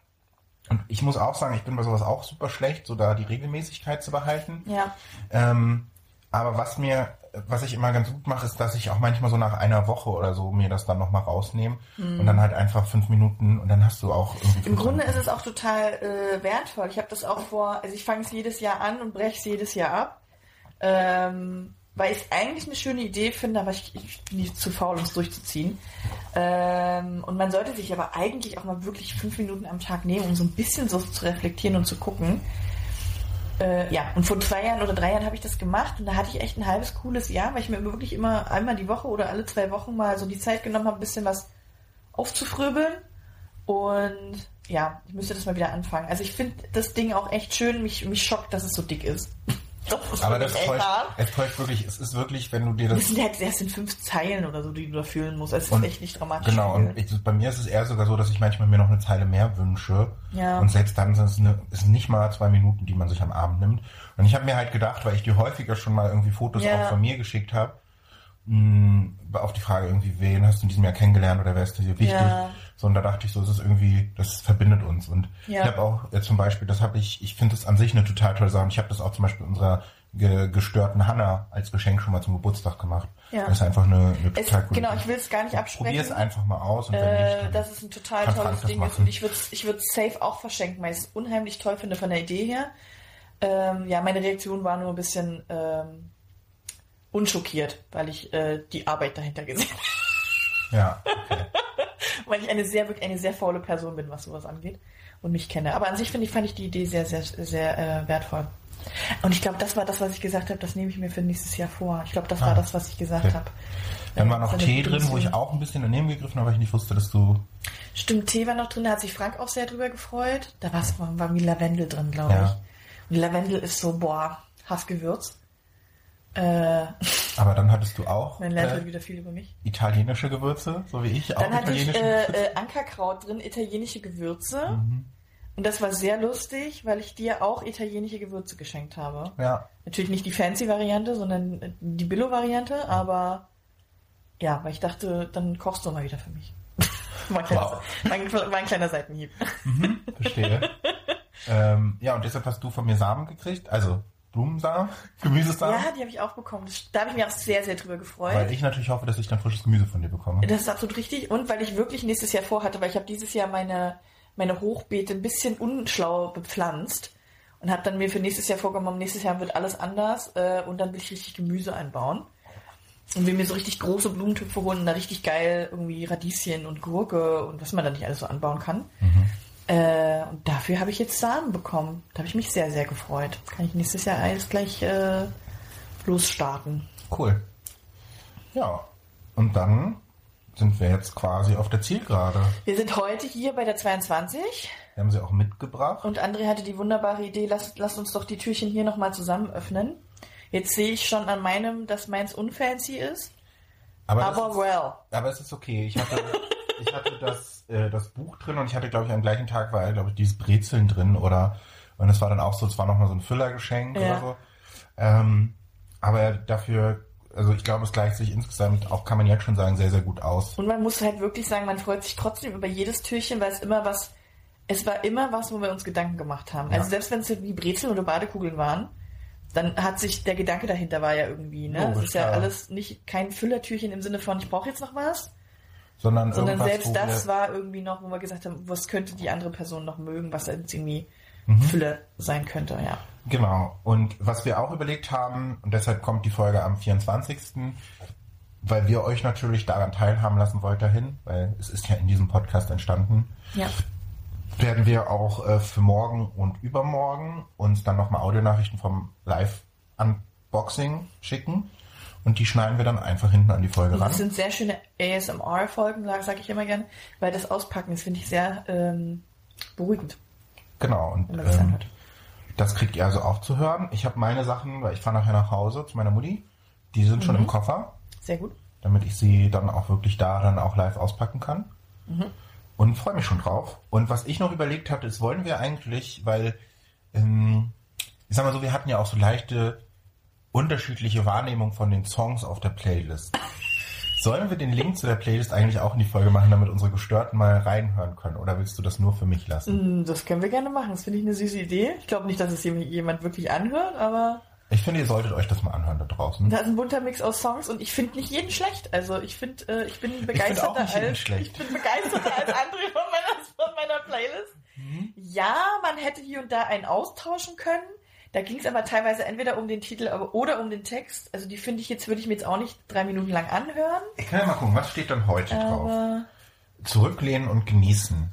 [SPEAKER 1] Und ich muss auch sagen, ich bin bei sowas auch super schlecht, so da die Regelmäßigkeit zu behalten.
[SPEAKER 2] Ja.
[SPEAKER 1] Ähm, aber was mir, was ich immer ganz gut mache, ist, dass ich auch manchmal so nach einer Woche oder so mir das dann nochmal rausnehme und dann halt einfach fünf Minuten und dann hast du auch.
[SPEAKER 2] Im Grunde ist es auch total äh, wertvoll. Ich habe das auch vor, also ich fange es jedes Jahr an und breche es jedes Jahr ab. Ähm, weil ich es eigentlich eine schöne Idee finde, aber ich, ich bin nicht zu faul, um es durchzuziehen. Ähm, und man sollte sich aber eigentlich auch mal wirklich fünf Minuten am Tag nehmen, um so ein bisschen so zu reflektieren und zu gucken. Äh, ja, und vor zwei Jahren oder drei Jahren habe ich das gemacht und da hatte ich echt ein halbes cooles Jahr, weil ich mir wirklich immer einmal die Woche oder alle zwei Wochen mal so die Zeit genommen habe, ein bisschen was aufzufröbeln. Und ja, ich müsste das mal wieder anfangen. Also ich finde das Ding auch echt schön. Mich, mich schockt, dass es so dick ist. Das ist
[SPEAKER 1] Aber das täuscht, es täuscht wirklich, es ist wirklich, wenn du dir
[SPEAKER 2] Das
[SPEAKER 1] das.
[SPEAKER 2] sind halt erst in fünf Zeilen oder so, die du da fühlen musst. Es ist echt nicht dramatisch.
[SPEAKER 1] Genau,
[SPEAKER 2] viel.
[SPEAKER 1] und ich, bei mir ist es eher sogar so, dass ich manchmal mir noch eine Zeile mehr wünsche.
[SPEAKER 2] Ja.
[SPEAKER 1] Und selbst dann sind es, eine, sind nicht mal zwei Minuten, die man sich am Abend nimmt. Und ich habe mir halt gedacht, weil ich dir häufiger schon mal irgendwie Fotos
[SPEAKER 2] Ja.
[SPEAKER 1] auch von mir geschickt habe, auf die Frage irgendwie, wen hast du in diesem Jahr kennengelernt oder wer ist dir wichtig?
[SPEAKER 2] Ja.
[SPEAKER 1] So, und da dachte ich so, es ist irgendwie, das verbindet uns. Und
[SPEAKER 2] Ja.
[SPEAKER 1] ich habe auch äh, zum Beispiel, das habe ich, ich finde das an sich eine total tolle Sache. Und ich habe das auch zum Beispiel unserer ge gestörten Hanna als Geschenk schon mal zum Geburtstag gemacht.
[SPEAKER 2] Ja.
[SPEAKER 1] Das ist einfach eine, eine
[SPEAKER 2] es,
[SPEAKER 1] total coole
[SPEAKER 2] genau, ich will es gar nicht absprechen.
[SPEAKER 1] Probier es einfach mal aus und wenn nicht,
[SPEAKER 2] Äh,
[SPEAKER 1] dann
[SPEAKER 2] das ist ein total tolles Ding
[SPEAKER 1] machen.
[SPEAKER 2] und ich würde es ich würd's safe auch verschenken, weil ich es unheimlich toll finde von der Idee her. Ähm, ja, meine Reaktion war nur ein bisschen ähm, unschockiert, weil ich äh, die Arbeit dahinter gesehen habe.
[SPEAKER 1] ja, okay.
[SPEAKER 2] weil ich eine sehr, wirklich eine sehr faule Person bin, was sowas angeht und mich kenne. Aber an sich finde ich, fand ich die Idee sehr, sehr, sehr äh, wertvoll. Und ich glaube, das war das, was ich gesagt habe, das nehme ich mir für nächstes Jahr vor. Ich glaube, das war
[SPEAKER 1] Ah.
[SPEAKER 2] das, was ich gesagt
[SPEAKER 1] Okay.
[SPEAKER 2] habe.
[SPEAKER 1] Dann war noch Tee drin, wo ich auch ein bisschen daneben gegriffen habe, weil ich nicht wusste, dass du.
[SPEAKER 2] Stimmt, Tee war noch drin, da hat sich Frank auch sehr drüber gefreut. Da war, war wie Lavendel drin, glaube
[SPEAKER 1] Ja.
[SPEAKER 2] ich. Und Lavendel ist so, boah, Hassgewürz. Äh,
[SPEAKER 1] Aber dann hattest du auch
[SPEAKER 2] man lernt
[SPEAKER 1] äh,
[SPEAKER 2] heute wieder viel über mich.
[SPEAKER 1] italienische Gewürze, so wie ich, auch
[SPEAKER 2] Dann hatte ich äh, äh, Ankerkraut drin, italienische Gewürze.
[SPEAKER 1] Mhm.
[SPEAKER 2] Und das war sehr lustig, weil ich dir auch italienische Gewürze geschenkt habe.
[SPEAKER 1] Ja.
[SPEAKER 2] Natürlich nicht die fancy Variante, sondern die Billo-Variante, aber ja, weil ich dachte, dann kochst du mal wieder für mich. war, ein kleiner,
[SPEAKER 1] Wow.
[SPEAKER 2] war, ein, war ein kleiner Seitenhieb.
[SPEAKER 1] Verstehe. ähm, ja, und deshalb hast du von mir Samen gekriegt, also Blumensamen, Gemüsesamen.
[SPEAKER 2] Ja, die habe ich auch bekommen. Das- Da habe ich mich auch sehr, sehr drüber gefreut.
[SPEAKER 1] Weil ich natürlich hoffe, dass ich dann frisches Gemüse von dir bekomme.
[SPEAKER 2] Das ist absolut richtig. Und weil ich wirklich nächstes Jahr vorhatte, weil ich habe dieses Jahr meine, meine Hochbeete ein bisschen unschlau bepflanzt und habe dann mir für nächstes Jahr vorgenommen, nächstes Jahr wird alles anders äh, und dann will ich richtig Gemüse einbauen. Und will mir so richtig große Blumentöpfe holen und da richtig geil irgendwie Radieschen und Gurke und was man da nicht alles so anbauen kann. Äh, und dafür habe ich jetzt Samen bekommen. Da habe ich mich sehr, sehr gefreut. Jetzt kann ich nächstes Jahr alles gleich äh, losstarten.
[SPEAKER 1] Cool. Ja. Und dann sind wir jetzt quasi auf der Zielgerade.
[SPEAKER 2] Wir sind heute hier bei der 22
[SPEAKER 1] Wir haben sie auch mitgebracht.
[SPEAKER 2] Und André hatte die wunderbare Idee, lass, lass uns doch die Türchen hier nochmal zusammen öffnen. Jetzt sehe ich schon an meinem, dass meins unfancy ist.
[SPEAKER 1] Aber,
[SPEAKER 2] Aber
[SPEAKER 1] das
[SPEAKER 2] well.
[SPEAKER 1] ist, aber es ist okay. Ich hatte, ich hatte das, äh, das Buch drin und ich hatte, glaube ich, am gleichen Tag war, glaube ich, dieses Brezeln drin oder und es war dann auch so, es war nochmal so ein Füllergeschenk
[SPEAKER 2] Ja.
[SPEAKER 1] oder so. Ähm, aber dafür, also ich glaube, es gleicht sich insgesamt auch, kann man jetzt schon sagen, sehr, sehr gut aus.
[SPEAKER 2] Und man muss halt wirklich sagen, man freut sich trotzdem über jedes Türchen, weil es immer was, es war immer was, wo wir uns Gedanken gemacht haben.
[SPEAKER 1] Ja.
[SPEAKER 2] Also selbst wenn es wie Brezeln oder Badekugeln waren, dann hat sich der Gedanke dahinter war ja irgendwie, ne? Es ist ja
[SPEAKER 1] klar.
[SPEAKER 2] alles nicht kein Füllertürchen im Sinne von, ich brauche jetzt noch was,
[SPEAKER 1] Sondern,
[SPEAKER 2] sondern selbst das war irgendwie noch, wo wir gesagt haben, was könnte die andere Person noch mögen, was jetzt irgendwie
[SPEAKER 1] Mhm.
[SPEAKER 2] Füller sein könnte, ja.
[SPEAKER 1] Genau. Und was wir auch überlegt haben, und deshalb kommt die Folge am 24., weil wir euch natürlich daran teilhaben lassen weiterhin, weil es ist ja in diesem Podcast entstanden,
[SPEAKER 2] Ja.
[SPEAKER 1] werden wir auch äh, für morgen und übermorgen uns dann nochmal Audionachrichten vom Live-Unboxing schicken. Und die schneiden wir dann einfach hinten an die Folge ran.
[SPEAKER 2] Das sind sehr schöne ASMR-Folgen, sage ich immer gern, weil das Auspacken, das finde ich sehr ähm, beruhigend,
[SPEAKER 1] Genau. Und
[SPEAKER 2] das
[SPEAKER 1] ähm, das kriegt ihr also auch zu hören. Ich habe meine Sachen, weil ich fahre nachher nach Hause zu meiner Mutti. Die sind
[SPEAKER 2] Mhm.
[SPEAKER 1] schon im Koffer.
[SPEAKER 2] Sehr gut.
[SPEAKER 1] damit ich sie dann auch wirklich da dann auch live auspacken kann. Und freue mich schon drauf. Und was ich noch überlegt hatte, ist, wollen wir eigentlich, weil, ähm, ich sag mal so, wir hatten ja auch so leichte unterschiedliche Wahrnehmung von den Songs auf der Playlist. Sollen wir den Link zu der Playlist eigentlich auch in die Folge machen, damit unsere Gestörten mal reinhören können? Oder willst du das nur für mich lassen?
[SPEAKER 2] Mm, Das können wir gerne machen. Das finde ich eine süße Idee. Ich glaube nicht, dass es jem- jemand wirklich anhört, aber
[SPEAKER 1] Ich finde, ihr solltet euch das mal anhören da draußen.
[SPEAKER 2] da ist ein bunter Mix aus Songs und ich finde nicht jeden schlecht. Also ich finde, äh, ich bin begeisterter
[SPEAKER 1] auch nicht jeden
[SPEAKER 2] als
[SPEAKER 1] schlecht.
[SPEAKER 2] ich bin begeisterter als andere von meiner, von meiner Playlist.
[SPEAKER 1] Mhm.
[SPEAKER 2] Ja, man hätte hier und da einen austauschen können. Da ging es aber teilweise entweder um den Titel oder um den Text. Also die finde ich jetzt, würde ich mir jetzt auch nicht drei Minuten lang anhören.
[SPEAKER 1] Ich kann ja mal gucken, was steht denn heute drauf?
[SPEAKER 2] Aber
[SPEAKER 1] Zurücklehnen und genießen.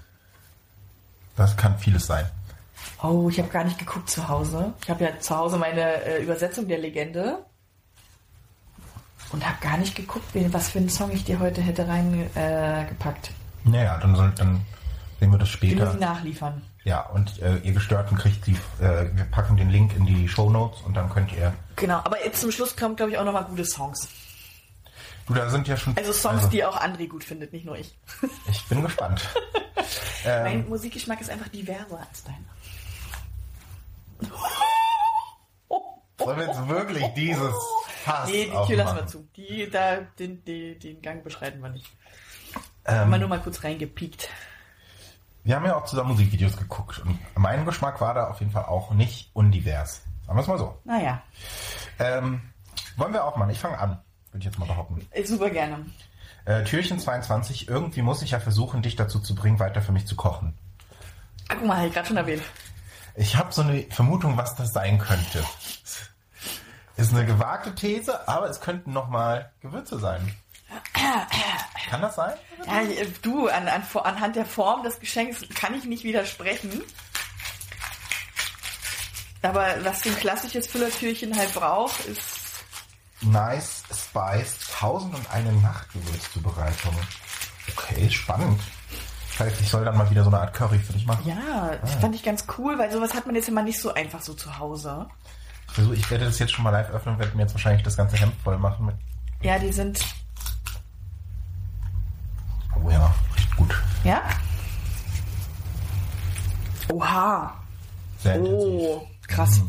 [SPEAKER 1] Das kann vieles sein.
[SPEAKER 2] Oh, ich habe gar nicht geguckt zu Hause. Ich habe ja zu Hause meine äh, Übersetzung der Legende und habe gar nicht geguckt, was für einen Song ich dir heute hätte reingepackt. Äh.
[SPEAKER 1] Naja, dann, soll, dann sehen wir das
[SPEAKER 2] Wir
[SPEAKER 1] später.
[SPEAKER 2] müssen nachliefern.
[SPEAKER 1] Ja, und äh, ihr Gestörten kriegt die, äh, wir packen den Link in die Show Notes und dann könnt ihr.
[SPEAKER 2] Genau, aber jetzt zum Schluss kommen, glaube ich, auch nochmal gute Songs.
[SPEAKER 1] Du, da sind ja schon.
[SPEAKER 2] Also Songs, die auch André gut findet, nicht nur ich.
[SPEAKER 1] Ich bin gespannt. ähm,
[SPEAKER 2] mein Musikgeschmack ist einfach diverser als deiner.
[SPEAKER 1] sollen wir jetzt wirklich dieses Fass
[SPEAKER 2] Nee, die Tür lassen wir zu. Die, da, den, den, den Gang beschreiten wir nicht.
[SPEAKER 1] Ähm,
[SPEAKER 2] Haben wir nur mal kurz reingepiekt.
[SPEAKER 1] Wir haben ja auch zusammen Musikvideos geguckt und mein Geschmack war da auf jeden Fall auch nicht undivers. Sagen wir es mal so.
[SPEAKER 2] Naja,
[SPEAKER 1] Ähm, wollen wir auch machen? Ich fange an, würde ich jetzt mal behaupten.
[SPEAKER 2] äh, super gerne.
[SPEAKER 1] Äh, Türchen 22, irgendwie muss ich ja versuchen, dich dazu zu bringen, weiter für mich zu kochen.
[SPEAKER 2] Ah, guck mal, habe ich gerade schon erwähnt.
[SPEAKER 1] Ich habe so eine Vermutung, was das sein könnte. Ist eine gewagte These, aber es könnten noch mal Gewürze sein. Kann das sein?
[SPEAKER 2] Ja, du, an, an, anhand der Form des Geschenks kann ich nicht widersprechen. Aber was so ein klassisches Füllertürchen halt braucht, ist.
[SPEAKER 1] Nice Spice 1001 Nacht Gewürzzubereitung. Okay, spannend. Das heißt, ich soll dann mal wieder so eine Art Curry für dich machen.
[SPEAKER 2] Ja, das fand ich ganz cool, weil sowas hat man jetzt immer nicht so einfach so zu Hause.
[SPEAKER 1] Ich, versuch, ich werde das jetzt schon mal live öffnen und werde mir jetzt wahrscheinlich das ganze Hemd voll machen mit.
[SPEAKER 2] Ja, die sind.
[SPEAKER 1] Oh ja, riecht gut.
[SPEAKER 2] Ja? Oha.
[SPEAKER 1] Sehr intensiv.
[SPEAKER 2] Oh, krass.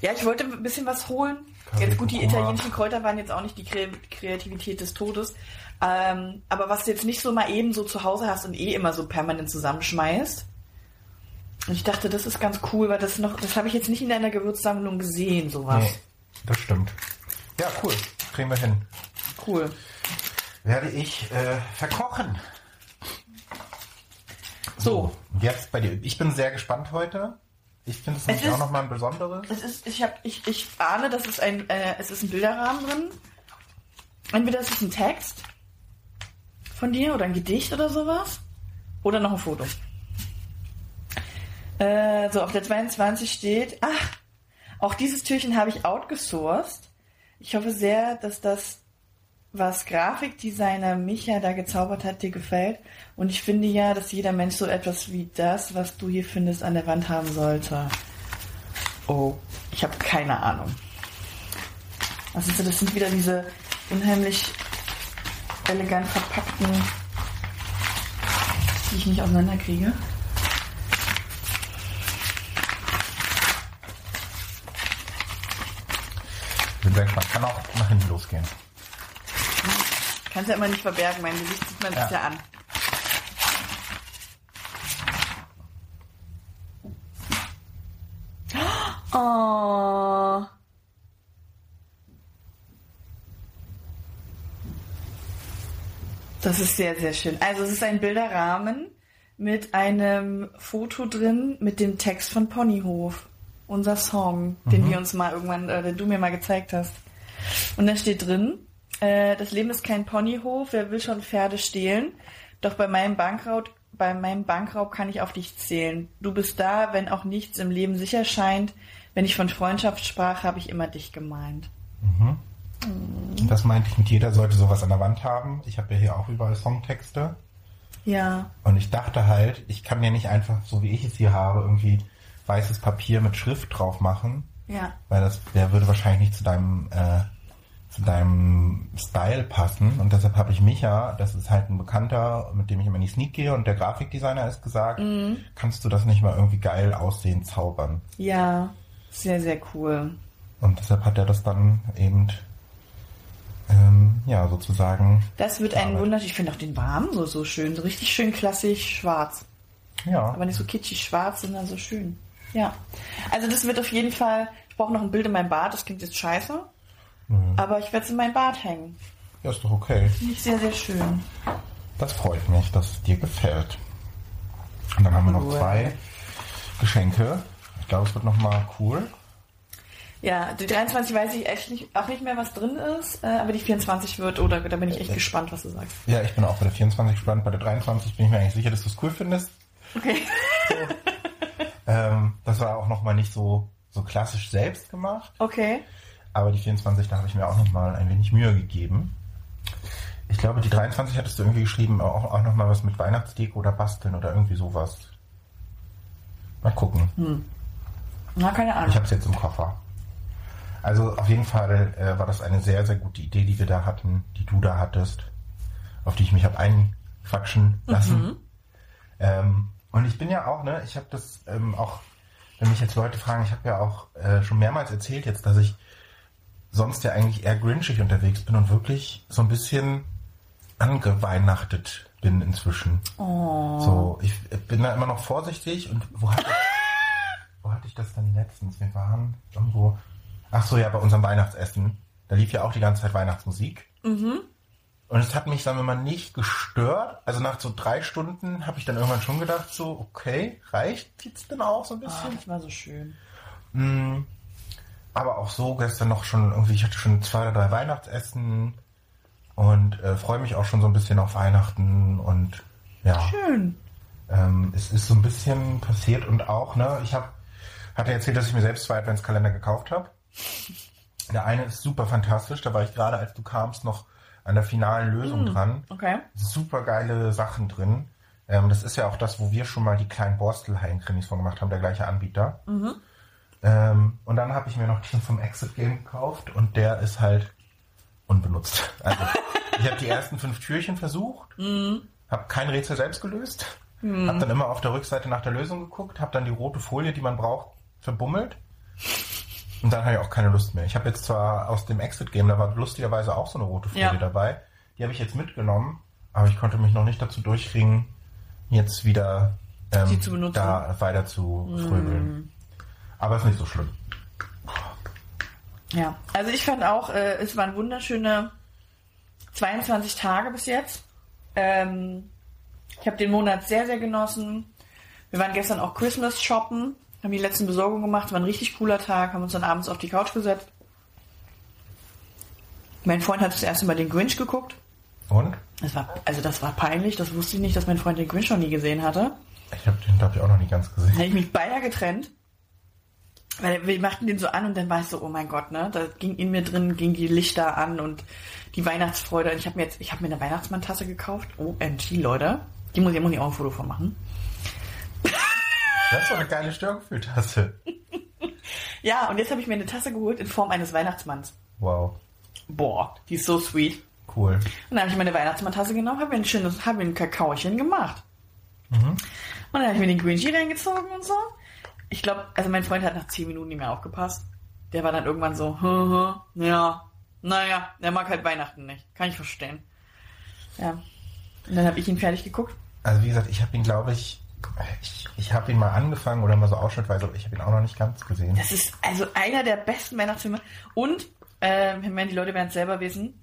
[SPEAKER 2] Ja, ich wollte ein bisschen was holen.
[SPEAKER 1] Curry
[SPEAKER 2] Jetzt gut, die
[SPEAKER 1] Kurkuma.
[SPEAKER 2] italienischen Kräuter waren jetzt auch nicht die Kre Kreativität des Todes. Ähm, aber was du jetzt nicht so mal eben so zu Hause hast und eh immer so permanent zusammenschmeißt. Und ich dachte, das ist ganz cool, weil das noch, das habe ich jetzt nicht in deiner Gewürzsammlung gesehen, sowas.
[SPEAKER 1] Nee, das stimmt. Ja, cool. Kriegen wir hin.
[SPEAKER 2] Cool.
[SPEAKER 1] Werde ich äh, verkochen.
[SPEAKER 2] So.
[SPEAKER 1] Jetzt bei dir. Ich bin sehr gespannt heute. Ich finde es nämlich
[SPEAKER 2] ist-
[SPEAKER 1] auch nochmal ein besonderes.
[SPEAKER 2] Es ist, ich habe, ich, ich ahne, dass es ein, äh, es ist ein Bilderrahmen drin. Entweder es ist ein Text von dir oder ein Gedicht oder sowas. Oder noch ein Foto. Äh, so, auf der 22 steht, ach, auch dieses Türchen habe ich outgesourced. Ich hoffe sehr, dass das, was Grafikdesigner Micha da gezaubert hat, dir gefällt. Und ich finde ja, dass jeder Mensch so etwas wie das, was du hier findest, an der Wand haben sollte. Oh, ich habe keine Ahnung. Also das sind wieder diese unheimlich elegant verpackten, die ich nicht auseinanderkriege.
[SPEAKER 1] Bin sehr gespannt. Kann auch nach hinten losgehen.
[SPEAKER 2] Kannst ja immer nicht verbergen, mein Gesicht sieht man sich
[SPEAKER 1] Ja.
[SPEAKER 2] ja an. Oh. Das ist sehr, sehr schön. Also es ist ein Bilderrahmen mit einem Foto drin mit dem Text von Ponyhof. Unser Song, den wir uns mal irgendwann, äh, den du mir mal gezeigt hast. Und da steht drin, äh, das Leben ist kein Ponyhof, wer will schon Pferde stehlen? Doch bei meinem Bankraub, bei meinem Bankraub kann ich auf dich zählen. Du bist da, wenn auch nichts im Leben sicher scheint. Wenn ich von Freundschaft sprach, habe ich immer dich gemeint.
[SPEAKER 1] Das meinte ich mit jeder sollte sowas an der Wand haben. Ich habe ja hier auch überall Songtexte.
[SPEAKER 2] Ja,
[SPEAKER 1] Und ich dachte halt, ich kann ja nicht einfach, so wie ich es hier habe, irgendwie weißes Papier mit Schrift drauf machen.
[SPEAKER 2] ja,
[SPEAKER 1] Weil das, der würde wahrscheinlich nicht zu deinem, äh, zu deinem Style passen. Und deshalb habe ich Micha, das ist halt ein Bekannter, mit dem ich immer in die Sneak gehe und der Grafikdesigner ist gesagt, kannst du das nicht mal irgendwie geil aussehen, zaubern?
[SPEAKER 2] ja. Sehr, sehr cool.
[SPEAKER 1] Und deshalb hat er das dann eben, ähm, ja, sozusagen,
[SPEAKER 2] Das wird ein wunderschön. Ich finde auch den Warm so, so schön. So richtig schön klassisch schwarz.
[SPEAKER 1] ja.
[SPEAKER 2] Aber nicht so kitschig schwarz, sondern so schön. Ja. Also das wird auf jeden Fall, ich brauche noch ein Bild in meinem Bad, das klingt jetzt scheiße. Aber ich werde es in mein Bad hängen.
[SPEAKER 1] Ja, ist doch okay.
[SPEAKER 2] Finde ich sehr, sehr schön.
[SPEAKER 1] Das freut mich, dass es dir gefällt. Und dann haben wir noch
[SPEAKER 2] Cool.
[SPEAKER 1] zwei Geschenke. Ich glaube, es wird nochmal cool.
[SPEAKER 2] Ja, die 23 weiß ich echt nicht, auch nicht mehr, was drin ist, äh, aber die 24 wird, oder da bin ich echt gespannt, was du sagst.
[SPEAKER 1] Ja, ich bin auch bei der 24 gespannt. Bei der 23 bin ich mir eigentlich sicher, dass du es cool findest.
[SPEAKER 2] Okay.
[SPEAKER 1] Ähm, das war auch nochmal nicht so, so klassisch selbst gemacht.
[SPEAKER 2] Okay.
[SPEAKER 1] Aber die 24, da habe ich mir auch nochmal ein wenig Mühe gegeben. Ich glaube, die 23 hattest du irgendwie geschrieben, auch, auch nochmal was mit Weihnachtsdeko oder Basteln oder irgendwie sowas. Mal gucken.
[SPEAKER 2] Na, keine
[SPEAKER 1] Ich
[SPEAKER 2] Ahnung.
[SPEAKER 1] habe es jetzt im Koffer. Also auf jeden Fall äh, war das eine sehr, sehr gute Idee, die wir da hatten, die du da hattest, auf die ich mich habe einquatschen lassen. Ähm, und ich bin ja auch, ne, ich habe das ähm, auch, wenn mich jetzt Leute fragen, ich habe ja auch äh, schon mehrmals erzählt jetzt, dass ich sonst ja eigentlich eher grinchig unterwegs bin und wirklich so ein bisschen angeweihnachtet bin inzwischen.
[SPEAKER 2] Oh.
[SPEAKER 1] So, ich bin da immer noch vorsichtig und wo hatte, wo hatte ich das denn letztens? Wir waren irgendwo, ach so, ja, bei unserem Weihnachtsessen. Da lief ja auch die ganze Zeit Weihnachtsmusik. Und es hat mich, sagen wir mal, nicht gestört. Also nach so drei Stunden habe ich dann irgendwann schon gedacht, so, okay, reicht jetzt denn auch so ein bisschen?
[SPEAKER 2] das war so schön.
[SPEAKER 1] Mm, Aber auch so gestern noch schon irgendwie, ich hatte schon zwei oder drei Weihnachtsessen und äh, freue mich auch schon so ein bisschen auf Weihnachten und ja.
[SPEAKER 2] Schön.
[SPEAKER 1] Ähm, es ist so ein bisschen passiert und auch, ne, ich habe hatte erzählt, dass ich mir selbst zwei Adventskalender gekauft habe. Der eine ist super fantastisch, da war ich gerade, als du kamst, noch an der finalen Lösung dran.
[SPEAKER 2] Okay.
[SPEAKER 1] Super geile Sachen drin. Ähm, das ist ja auch das, wo wir schon mal die kleinen Borstelhallen-Krimis von gemacht haben, der gleiche Anbieter. Ähm, und dann habe ich mir noch den vom Exit Game gekauft und der ist halt unbenutzt. Also ich habe die ersten fünf Türchen versucht, habe kein Rätsel selbst gelöst,
[SPEAKER 2] Hm.
[SPEAKER 1] Hab dann immer auf der Rückseite nach der Lösung geguckt, hab dann die rote Folie, die man braucht, verbummelt. Und dann hatte ich auch keine Lust mehr. Ich habe jetzt zwar aus dem Exit-Game, da war lustigerweise auch so eine rote Folie
[SPEAKER 2] Ja.
[SPEAKER 1] dabei. Die habe ich jetzt mitgenommen, aber ich konnte mich noch nicht dazu durchringen, jetzt wieder ähm, da weiter zu fröbeln. Aber ist nicht so schlimm.
[SPEAKER 2] Ja, also ich fand auch, äh, es waren wunderschöne 22 Tage bis jetzt. Ähm, ich habe den Monat sehr, sehr genossen. Wir waren gestern auch Christmas shoppen, haben die letzten Besorgungen gemacht, war ein richtig cooler Tag, haben uns dann abends auf die Couch gesetzt. Mein Freund hat das erste Mal den Grinch geguckt.
[SPEAKER 1] Und?
[SPEAKER 2] Das war, also das war peinlich, das wusste ich nicht, dass mein Freund den Grinch noch nie gesehen hatte.
[SPEAKER 1] Ich habe den, glaube ich, auch noch nicht ganz gesehen.
[SPEAKER 2] Habe ich mich beinahe getrennt. Weil wir machten den so an und dann war ich so, oh mein Gott, ne? Da ging in mir drin, ging die Lichter an und die Weihnachtsfreude. Und ich habe mir jetzt, ich habe mir eine Weihnachtsmann-Tasse gekauft. OMG, Leute. Die muss ich, muss ich auch ein Foto von machen.
[SPEAKER 1] Das ist doch eine geile Störgefühltasse.
[SPEAKER 2] Ja, und jetzt habe ich mir eine Tasse geholt in Form eines Weihnachtsmanns.
[SPEAKER 1] Wow,
[SPEAKER 2] Boah, die ist so sweet.
[SPEAKER 1] cool.
[SPEAKER 2] Und dann habe ich meine Weihnachtsmann-Tasse genommen, habe mir ein schönes, habe mir ein Kakaochen gemacht. Und dann habe ich mir den Grinchy reingezogen und so. Ich glaube, also mein Freund hat nach 10 Minuten nicht mehr aufgepasst. Der war dann irgendwann so, hm, hm, ja, naja, der mag halt Weihnachten nicht. Kann ich verstehen. Ja. Und dann habe ich ihn fertig geguckt.
[SPEAKER 1] Also wie gesagt, ich habe ihn, glaube ich, ich, ich habe ihn mal angefangen oder mal so ausschnittweise, aber ich habe ihn auch noch nicht ganz gesehen.
[SPEAKER 2] Das ist also einer der besten Weihnachtsfilme. Und, äh, ich meine, die Leute werden es selber wissen.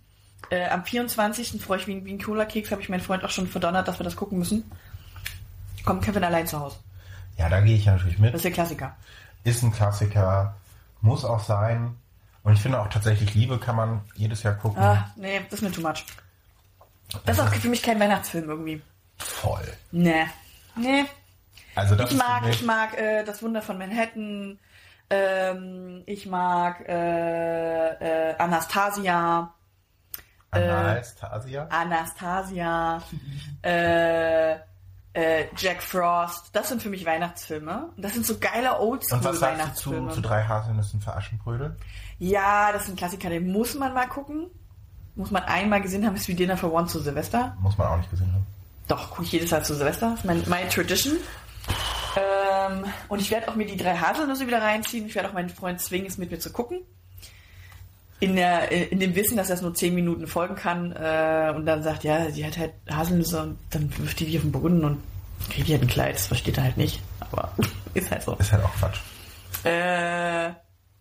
[SPEAKER 2] Äh, am 24. freue ich wie ein, wie ein Cola-Keks, habe ich meinen Freund auch schon verdonnert, dass wir das gucken müssen. Kommt Kevin allein zu Hause.
[SPEAKER 1] Ja, da gehe ich natürlich mit.
[SPEAKER 2] Das ist der Klassiker.
[SPEAKER 1] Ist ein Klassiker, muss auch sein. Und ich finde auch tatsächlich, Liebe kann man jedes Jahr gucken.
[SPEAKER 2] Ah, nee, das ist mir too much. Das ist auch für mich kein Weihnachtsfilm irgendwie.
[SPEAKER 1] Voll.
[SPEAKER 2] Nee. Nee.
[SPEAKER 1] Also das
[SPEAKER 2] Ich
[SPEAKER 1] ist
[SPEAKER 2] mag, ich mag äh, das Wunder von Manhattan. Ähm, ich mag äh, äh, Anastasia.
[SPEAKER 1] Anastasia.
[SPEAKER 2] Anastasia. äh, äh, Jack Frost. Das sind für mich Weihnachtsfilme. Das sind so geile
[SPEAKER 1] Und was sagst du zu,
[SPEAKER 2] Oldschool-Weihnachtsfilme.
[SPEAKER 1] zu drei Haselnüssen für Aschenbrödel?
[SPEAKER 2] Ja, das ein Klassiker, den muss man mal gucken. Muss man einmal gesehen haben, ist wie Dinner for One zu Silvester.
[SPEAKER 1] Muss man auch nicht gesehen haben.
[SPEAKER 2] Doch, gucke ich jedes Jahr zu Silvester. Das ist mein, my Tradition. Ähm, und ich werde auch mir die drei Haselnüsse wieder reinziehen. Ich werde auch meinen Freund zwingen, es mit mir zu gucken. In, der, in dem Wissen, dass er es nur zehn Minuten folgen kann. Äh, und dann sagt, ja, sie hat halt Haselnüsse und dann wirft die die auf den Boden und kriegt die halt ein Kleid. Das versteht er halt nicht. Aber ist halt so.
[SPEAKER 1] Ist halt auch Quatsch.
[SPEAKER 2] Äh,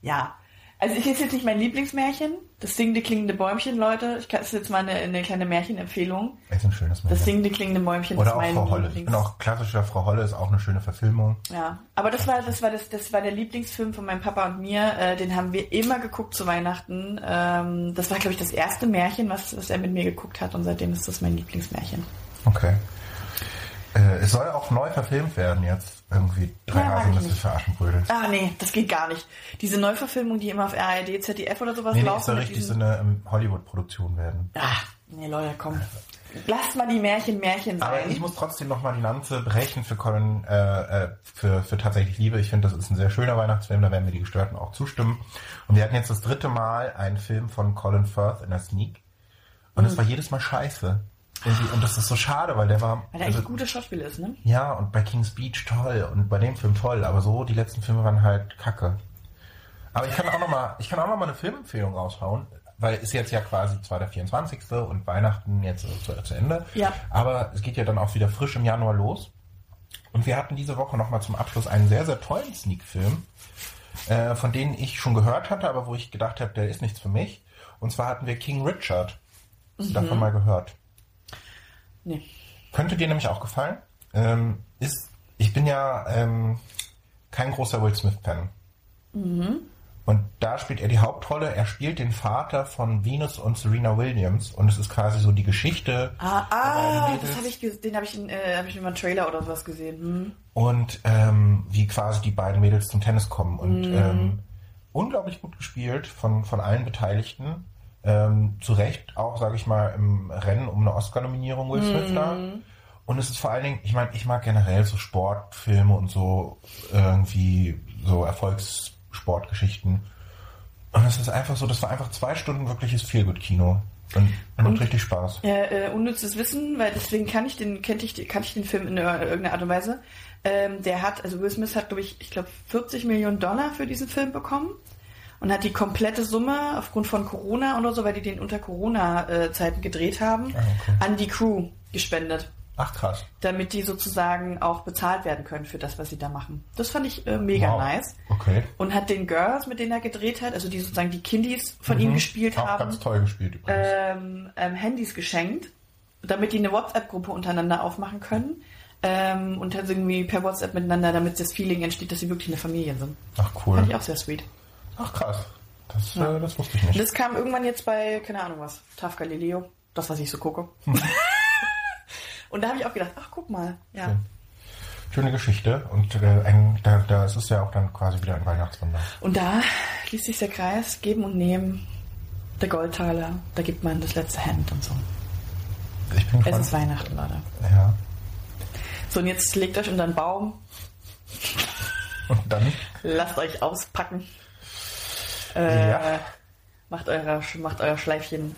[SPEAKER 2] ja. Also ich ist jetzt nicht mein Lieblingsmärchen. Das singende klingende Bäumchen, Leute. Ich kann das ist jetzt mal eine, eine kleine Märchenempfehlung.
[SPEAKER 1] Ist ein schönes
[SPEAKER 2] Das
[SPEAKER 1] Märchen.
[SPEAKER 2] singende klingende Bäumchen
[SPEAKER 1] Oder
[SPEAKER 2] ist
[SPEAKER 1] auch
[SPEAKER 2] mein
[SPEAKER 1] Frau Holle. Ich
[SPEAKER 2] Lieblings.
[SPEAKER 1] bin auch klassischer Frau Holle, ist auch eine schöne Verfilmung.
[SPEAKER 2] Ja, aber das war das war das das war der Lieblingsfilm von meinem Papa und mir. Äh, den haben wir immer geguckt zu Weihnachten. Ähm, das war glaube ich das erste Märchen, was was er mit mir geguckt hat und seitdem ist das mein Lieblingsmärchen.
[SPEAKER 1] Okay. Äh, es soll auch neu verfilmt werden jetzt. Irgendwie drei
[SPEAKER 2] Ja,
[SPEAKER 1] Haselnüsse für Aschenbrödel.
[SPEAKER 2] Ah nee, das geht gar nicht. Diese Neuverfilmung, die immer auf RAD, ZDF oder sowas
[SPEAKER 1] Nee, nee,
[SPEAKER 2] laufen.
[SPEAKER 1] soll
[SPEAKER 2] mit
[SPEAKER 1] richtig so eine ähm, Hollywood-Produktion werden.
[SPEAKER 2] Ah, nee Leute, komm. Lasst mal die Märchen Märchen
[SPEAKER 1] Aber
[SPEAKER 2] sein.
[SPEAKER 1] ich muss trotzdem noch mal die Lanze brechen für Colin, äh, äh, für, für tatsächlich Liebe. Ich finde, das ist ein sehr schöner Weihnachtsfilm, da werden mir die Gestörten auch zustimmen. Und wir hatten jetzt das dritte Mal einen Film von Colin Firth in der Sneak. Und es war jedes Mal scheiße. Irgendwie. Und das ist so schade, weil der war.
[SPEAKER 2] Weil er
[SPEAKER 1] also-
[SPEAKER 2] echt ein guter Schauspieler ist, ne?
[SPEAKER 1] ja, und bei King's Beach toll und bei dem Film toll, aber so die letzten Filme waren halt kacke. Aber ich kann auch noch mal, ich kann auch noch mal eine Filmempfehlung raushauen, weil ist jetzt ja quasi zwar der 24. und Weihnachten jetzt zu, zu Ende,
[SPEAKER 2] Ja.
[SPEAKER 1] aber es geht ja dann auch wieder frisch im Januar los. Und wir hatten diese Woche noch mal zum Abschluss einen sehr, sehr tollen Sneak-Film, äh, von denen ich schon gehört hatte, aber wo ich gedacht habe, der ist nichts für mich. Und zwar hatten wir King Richard. Du davon mal gehört?
[SPEAKER 2] Nee.
[SPEAKER 1] Könnte dir nämlich auch gefallen. Ähm, ist, ich bin ja ähm, kein großer Will Smith-Fan. Und da spielt er die Hauptrolle. Er spielt den Vater von Venus und Serena Williams. Und es ist quasi so die Geschichte.
[SPEAKER 2] Ah, ah das habe ich, den habe ich, in, äh, hab ich in einem Trailer oder sowas gesehen. Hm.
[SPEAKER 1] Und ähm, wie quasi die beiden Mädels zum Tennis kommen. Und ähm, unglaublich gut gespielt von, von allen Beteiligten. Ähm, zu Recht auch, sage ich mal, im Rennen um eine Oscar-Nominierung Will Smith da. Und es ist vor allen Dingen, ich meine, ich mag generell so Sportfilme und so irgendwie so Erfolgssportgeschichten. Und es ist einfach so, das war einfach zwei Stunden wirkliches Feelgood-Kino. Und, macht
[SPEAKER 2] Und-
[SPEAKER 1] richtig Spaß.
[SPEAKER 2] Ja, äh, unnützes Wissen, weil deswegen kann ich den, kennt ich, kann ich den Film in ir- irgendeiner Art und Weise. Ähm, der hat, also Will Smith hat, glaube ich, ich glaube 40 Millionen Dollar für diesen Film bekommen und hat die komplette Summe aufgrund von Corona oder so, weil die den unter Corona-Zeiten gedreht haben,
[SPEAKER 1] Ah, okay.
[SPEAKER 2] an die Crew gespendet,
[SPEAKER 1] Ach krass.
[SPEAKER 2] damit die sozusagen auch bezahlt werden können für das, was sie da machen. Das fand ich äh, mega
[SPEAKER 1] Wow.
[SPEAKER 2] nice.
[SPEAKER 1] Okay.
[SPEAKER 2] Und hat den Girls, mit denen er gedreht hat, also die sozusagen die Kindies von ihm gespielt
[SPEAKER 1] Mhm. Auch
[SPEAKER 2] haben,
[SPEAKER 1] ganz toll gespielt übrigens.
[SPEAKER 2] ähm, ähm, Handys geschenkt, damit die eine WhatsApp-Gruppe untereinander aufmachen können. Ähm, und halt irgendwie per WhatsApp miteinander, damit das Feeling entsteht, dass sie wirklich eine Familie sind.
[SPEAKER 1] Ach cool.
[SPEAKER 2] Fand ich auch sehr sweet.
[SPEAKER 1] Ach krass. Das,
[SPEAKER 2] Ja.
[SPEAKER 1] äh, das wusste ich nicht.
[SPEAKER 2] das kam irgendwann jetzt bei, keine Ahnung was, TAF Galileo, das, was ich so gucke. und da habe ich auch gedacht, ach guck mal, ja.
[SPEAKER 1] Schön. Schöne Geschichte. Und äh, ein, da, da ist es ja auch dann quasi wieder ein Weihnachtswunder.
[SPEAKER 2] Und da schließt sich der Kreis, geben und nehmen, der Goldtaler, da gibt man das letzte Hemd und so.
[SPEAKER 1] Ich bin
[SPEAKER 2] Es ist Weihnachten, Leute.
[SPEAKER 1] Ja.
[SPEAKER 2] So, und jetzt legt euch unter den Baum,
[SPEAKER 1] Und dann?
[SPEAKER 2] lasst euch auspacken. Äh,
[SPEAKER 1] Ja.
[SPEAKER 2] macht, eure, macht euer Schleifchen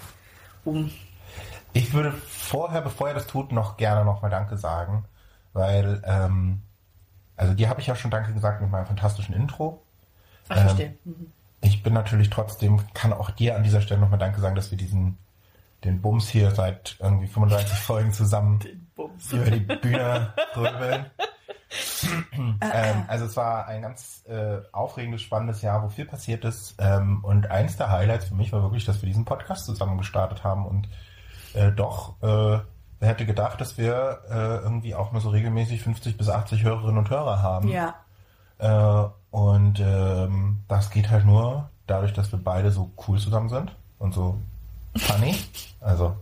[SPEAKER 2] um.
[SPEAKER 1] Ich würde vorher, bevor ihr das tut, noch gerne nochmal Danke sagen, weil, ähm, also dir habe ich ja schon Danke gesagt mit meinem fantastischen Intro.
[SPEAKER 2] Ach,
[SPEAKER 1] Ähm,
[SPEAKER 2] verstehe. Mhm.
[SPEAKER 1] Ich bin natürlich trotzdem, kann auch dir an dieser Stelle nochmal Danke sagen, dass wir diesen, den Bums hier seit irgendwie 35 Folgen zusammen über die Bühne rübeln. ähm, also es war ein ganz äh, aufregendes, spannendes Jahr, wo viel passiert ist. Ähm, und eins der Highlights für mich war wirklich, dass wir diesen Podcast zusammen gestartet haben. Und äh, doch, äh, wer hätte gedacht, dass wir äh, irgendwie auch nur so regelmäßig 50 bis 80 Hörerinnen und Hörer haben.
[SPEAKER 2] Ja,
[SPEAKER 1] Äh, und ähm, das geht halt nur dadurch, dass wir beide so cool zusammen sind und so funny. Also,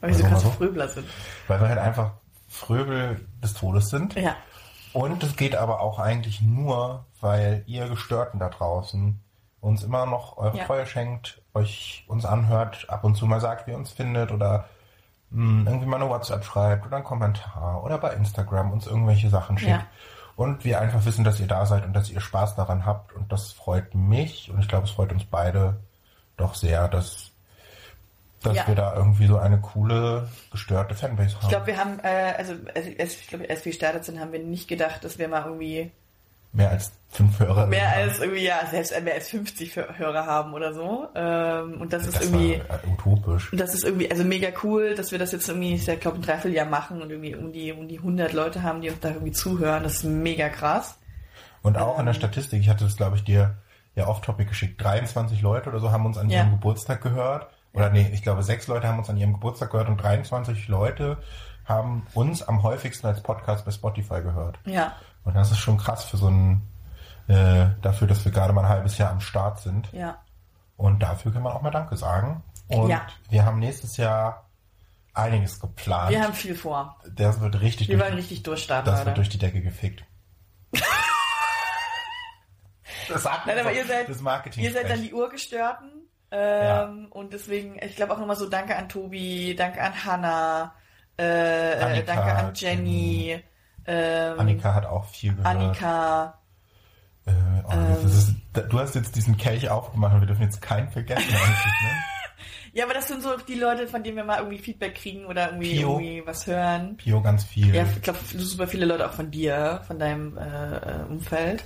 [SPEAKER 2] weil wir so krasse
[SPEAKER 1] so.
[SPEAKER 2] Fröbler sind.
[SPEAKER 1] weil wir halt einfach Fröbel des Todes sind.
[SPEAKER 2] Ja,
[SPEAKER 1] Und es geht aber auch eigentlich nur, weil ihr Gestörten da draußen uns immer noch eure
[SPEAKER 2] Ja.
[SPEAKER 1] Treue schenkt, euch uns anhört, ab und zu mal sagt, wie ihr uns findet oder mh, irgendwie mal eine WhatsApp schreibt oder einen Kommentar oder bei Instagram uns irgendwelche Sachen schickt.
[SPEAKER 2] Ja.
[SPEAKER 1] Und wir einfach wissen, dass ihr da seid und dass ihr Spaß daran habt. Und das freut mich und ich glaube, es freut uns beide doch sehr, dass, dass
[SPEAKER 2] Ja.
[SPEAKER 1] wir da irgendwie so eine coole, gestörte Fanbase haben.
[SPEAKER 2] ich glaube, wir haben, äh, also als, als, ich glaube, als wir gestartet sind, haben wir nicht gedacht, dass wir mal irgendwie
[SPEAKER 1] mehr als fünf Hörer.
[SPEAKER 2] mehr
[SPEAKER 1] haben.
[SPEAKER 2] als irgendwie, ja, selbst mehr als 50 Hör- Hörer haben oder so. Ähm, und das ist
[SPEAKER 1] Das
[SPEAKER 2] irgendwie,
[SPEAKER 1] war äh, utopisch.
[SPEAKER 2] Und das ist irgendwie, also mega cool, dass wir das jetzt irgendwie, ich glaube, ein Dreivierteljahr machen und irgendwie um die, um die 100 Leute haben, die uns da irgendwie zuhören. Das ist mega krass.
[SPEAKER 1] Und auch in der Statistik, ich hatte das, glaube ich, dir ja off-topic geschickt, 23 Leute oder so haben uns an
[SPEAKER 2] Ja.
[SPEAKER 1] ihrem Geburtstag gehört. Oder nee, ich glaube, sechs Leute haben uns an ihrem Geburtstag gehört und 23 Leute haben uns am häufigsten als Podcast bei Spotify gehört.
[SPEAKER 2] Ja,
[SPEAKER 1] Und das ist schon krass für so ein, äh, dafür, dass wir gerade mal ein halbes Jahr am Start sind.
[SPEAKER 2] ja.
[SPEAKER 1] Und dafür kann man auch mal Danke sagen. Und
[SPEAKER 2] Ja.
[SPEAKER 1] wir haben nächstes Jahr einiges geplant.
[SPEAKER 2] Wir haben viel vor.
[SPEAKER 1] das wird richtig,
[SPEAKER 2] Wir wollen richtig durchstarten,
[SPEAKER 1] das
[SPEAKER 2] Leute.
[SPEAKER 1] wird durch die Decke gefickt. das sagt
[SPEAKER 2] Nein, aber ihr seid,
[SPEAKER 1] das Marketing.
[SPEAKER 2] ihr seid dann die Urgestörten. Ähm, Und deswegen, ich glaube auch nochmal so Danke an Tobi, Danke an Hannah, äh,
[SPEAKER 1] Annika,
[SPEAKER 2] Danke an Jenny, ähm,
[SPEAKER 1] Annika hat auch viel gehört.
[SPEAKER 2] Annika.
[SPEAKER 1] Äh, oh, das ist, du hast jetzt diesen Kelch aufgemacht und wir dürfen jetzt keinen vergessen eigentlich, ne?
[SPEAKER 2] Ja, aber das sind so die Leute, von denen wir mal irgendwie Feedback kriegen oder irgendwie,
[SPEAKER 1] Pio.
[SPEAKER 2] irgendwie was hören.
[SPEAKER 1] Pio ganz viel.
[SPEAKER 2] Ja, ich glaube, super viele Leute auch von dir, von deinem äh, Umfeld.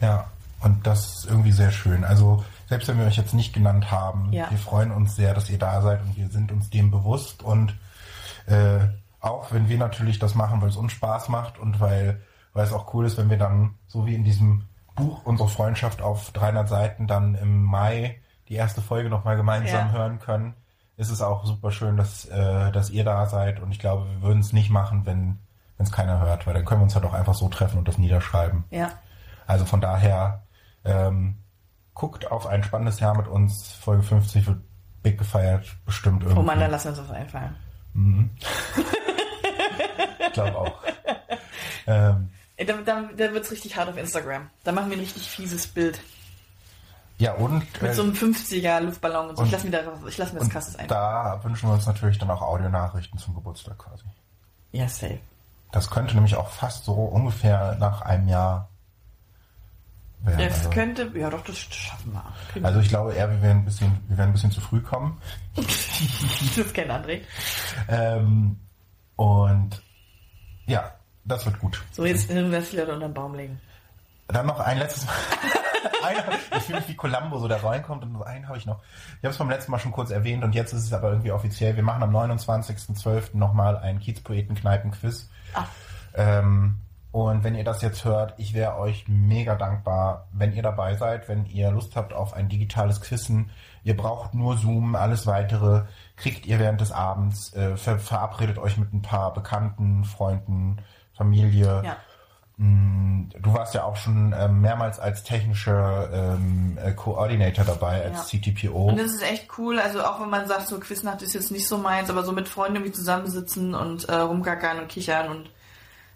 [SPEAKER 1] Ja, und das ist irgendwie sehr schön. Also, selbst wenn wir euch jetzt nicht genannt haben,
[SPEAKER 2] Ja.
[SPEAKER 1] wir freuen uns sehr, dass ihr da seid und wir sind uns dem bewusst. Und äh, auch wenn wir natürlich das machen, weil es uns Spaß macht und weil, weil es auch cool ist, wenn wir dann, so wie in diesem Buch Unsere Freundschaft auf 300 Seiten, dann im Mai die erste Folge nochmal gemeinsam
[SPEAKER 2] Ja.
[SPEAKER 1] hören können, ist es auch super schön, dass, äh, dass ihr da seid. Und ich glaube, wir würden es nicht machen, wenn wenn es keiner hört, weil dann können wir uns halt auch einfach so treffen und das niederschreiben.
[SPEAKER 2] Ja.
[SPEAKER 1] Also von daher, ähm, guckt auf ein spannendes Jahr mit uns. Folge 50 wird big gefeiert, bestimmt irgendwie.
[SPEAKER 2] Oh Mann, dann lassen wir uns was einfallen.
[SPEAKER 1] ich glaube auch. ähm,
[SPEAKER 2] Ey, Da, da, da wird's richtig hart auf Instagram. Da machen wir ein richtig fieses Bild.
[SPEAKER 1] ja, und,
[SPEAKER 2] Mit
[SPEAKER 1] äh,
[SPEAKER 2] so einem 50er Luftballon und so.
[SPEAKER 1] und-
[SPEAKER 2] ich lasse mir da ich lass mir das krasses ein.
[SPEAKER 1] da wünschen wir uns natürlich dann auch Audionachrichten zum Geburtstag quasi.
[SPEAKER 2] Ja, safe.
[SPEAKER 1] Das könnte nämlich auch fast so ungefähr nach einem Jahr werden.
[SPEAKER 2] Es
[SPEAKER 1] also,
[SPEAKER 2] könnte, ja doch, das schaffen wir.
[SPEAKER 1] Also ich glaube eher, wir werden ein bisschen, wir werden ein bisschen zu früh kommen.
[SPEAKER 2] das kennt André.
[SPEAKER 1] Ähm, und ja, das wird gut.
[SPEAKER 2] So, jetzt den Rest wieder unter den Baum legen.
[SPEAKER 1] Dann noch ein letztes Mal. Ich fühle mich wie Columbo, so da reinkommt und einen habe ich noch. Ich habe es beim letzten Mal schon kurz erwähnt und jetzt ist es aber irgendwie offiziell. Wir machen am 29.12. nochmal ein Kiezpoeten-Kneipen-Quiz.
[SPEAKER 2] Ah.
[SPEAKER 1] Ähm, und wenn ihr das jetzt hört, ich wäre euch mega dankbar, wenn ihr dabei seid, wenn ihr Lust habt auf ein digitales Quizzen. Ihr braucht nur Zoom, alles weitere kriegt ihr während des Abends. Äh, ver verabredet euch mit ein paar Bekannten, Freunden, Familie.
[SPEAKER 2] Ja.
[SPEAKER 1] Mm, Du warst ja auch schon ähm, mehrmals als technischer ähm, äh, Coordinator dabei, als
[SPEAKER 2] Ja.
[SPEAKER 1] CTPO.
[SPEAKER 2] Und das ist echt cool, also auch wenn man sagt, so Quiznacht ist jetzt nicht so meins, aber so mit Freunden irgendwie zusammensitzen und äh, rumgackern und kichern und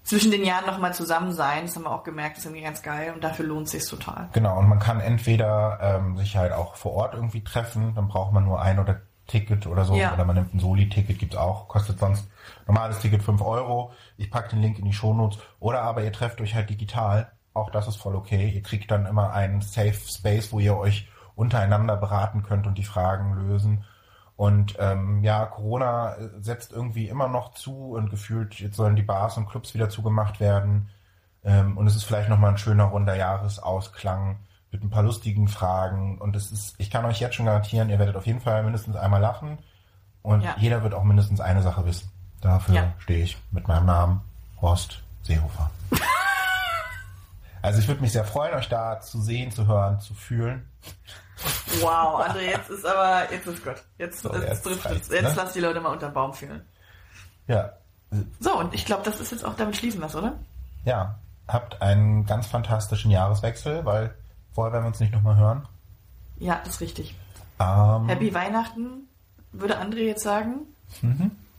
[SPEAKER 2] zwischen den Jahren nochmal zusammen sein, das haben wir auch gemerkt, das ist irgendwie ganz geil und dafür lohnt es sich total.
[SPEAKER 1] Genau, und man kann entweder ähm, sich halt auch vor Ort irgendwie treffen, dann braucht man nur ein oder Ticket oder so,
[SPEAKER 2] Ja.
[SPEAKER 1] oder man nimmt ein Soli-Ticket, gibt's auch, kostet sonst normales Ticket 5 Euro. Ich pack den Link in die Shownotes. Oder aber ihr trefft euch halt digital, auch das ist voll okay. Ihr kriegt dann immer einen Safe Space, wo ihr euch untereinander beraten könnt und die Fragen lösen. Und ähm, ja, Corona äh, setzt irgendwie immer noch zu und gefühlt, jetzt sollen die Bars und Clubs wieder zugemacht werden. Ähm, und es ist vielleicht nochmal ein schöner runder Jahresausklang mit ein paar lustigen Fragen. Und es ist, ich kann euch jetzt schon garantieren, ihr werdet auf jeden Fall mindestens einmal lachen. Und
[SPEAKER 2] Ja.
[SPEAKER 1] jeder wird auch mindestens eine Sache wissen. Dafür
[SPEAKER 2] Ja.
[SPEAKER 1] stehe ich mit meinem Namen Horst Seehofer. also ich würde mich sehr freuen, euch da zu sehen, zu hören, zu fühlen.
[SPEAKER 2] Wow, André, jetzt ist aber, jetzt ist gut. Jetzt,
[SPEAKER 1] So,
[SPEAKER 2] jetzt,
[SPEAKER 1] jetzt
[SPEAKER 2] es. Jetzt
[SPEAKER 1] ne?
[SPEAKER 2] lass die Leute mal unter den Baum fühlen.
[SPEAKER 1] Ja,
[SPEAKER 2] So, und ich glaube, das ist jetzt auch, damit schließen wir oder?
[SPEAKER 1] ja, habt einen ganz fantastischen Jahreswechsel, weil vorher werden wir uns nicht nochmal hören.
[SPEAKER 2] Ja, das ist richtig.
[SPEAKER 1] Ähm,
[SPEAKER 2] Happy Weihnachten, würde André jetzt sagen.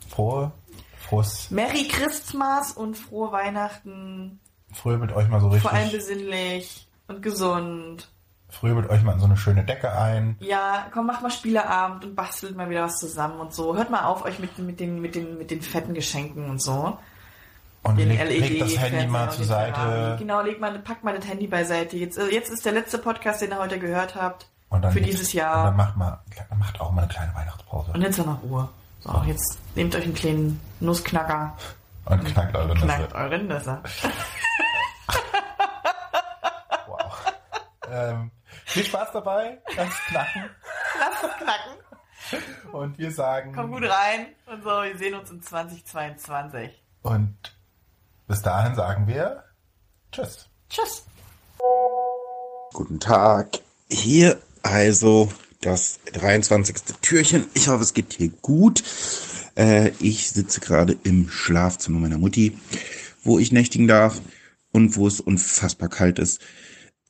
[SPEAKER 1] frohe, frohes,
[SPEAKER 2] Merry Christmas und frohe Weihnachten.
[SPEAKER 1] Fröbelt euch mal so richtig,
[SPEAKER 2] Vor allem besinnlich und gesund.
[SPEAKER 1] fröbelt euch mal in so eine schöne Decke ein.
[SPEAKER 2] Ja, komm, macht mal Spieleabend und bastelt mal wieder was zusammen und so. Hört mal auf euch mit, mit, den, mit, den, mit den fetten Geschenken und so.
[SPEAKER 1] Und
[SPEAKER 2] Den
[SPEAKER 1] legt,
[SPEAKER 2] LED
[SPEAKER 1] legt das Handy mal zur. Seite.
[SPEAKER 2] Genau, legt mal, packt mal das Handy beiseite. Jetzt, äh, jetzt ist der letzte Podcast, den ihr heute gehört habt.
[SPEAKER 1] Und dann
[SPEAKER 2] für dieses
[SPEAKER 1] Und dann
[SPEAKER 2] Jahr.
[SPEAKER 1] macht, mal, dann macht auch mal eine kleine Weihnachtspause.
[SPEAKER 2] Und jetzt noch Ruhe. So, jetzt nehmt euch einen kleinen Nussknacker.
[SPEAKER 1] Und knackt eure Nüsse.
[SPEAKER 2] Knackt eure Nüsse.
[SPEAKER 1] Wow. ähm, viel Spaß dabei, lasst es knacken.
[SPEAKER 2] Lasst es knacken.
[SPEAKER 1] Und wir sagen.
[SPEAKER 2] Komm gut rein. Und so, wir sehen uns in 2022.
[SPEAKER 1] Und bis dahin sagen wir Tschüss.
[SPEAKER 2] Tschüss.
[SPEAKER 3] Guten Tag. Hier also das 23. Türchen. Ich hoffe, es geht hier gut. Äh, ich sitze gerade im Schlafzimmer meiner Mutti, wo ich nächtigen darf und wo es unfassbar kalt ist.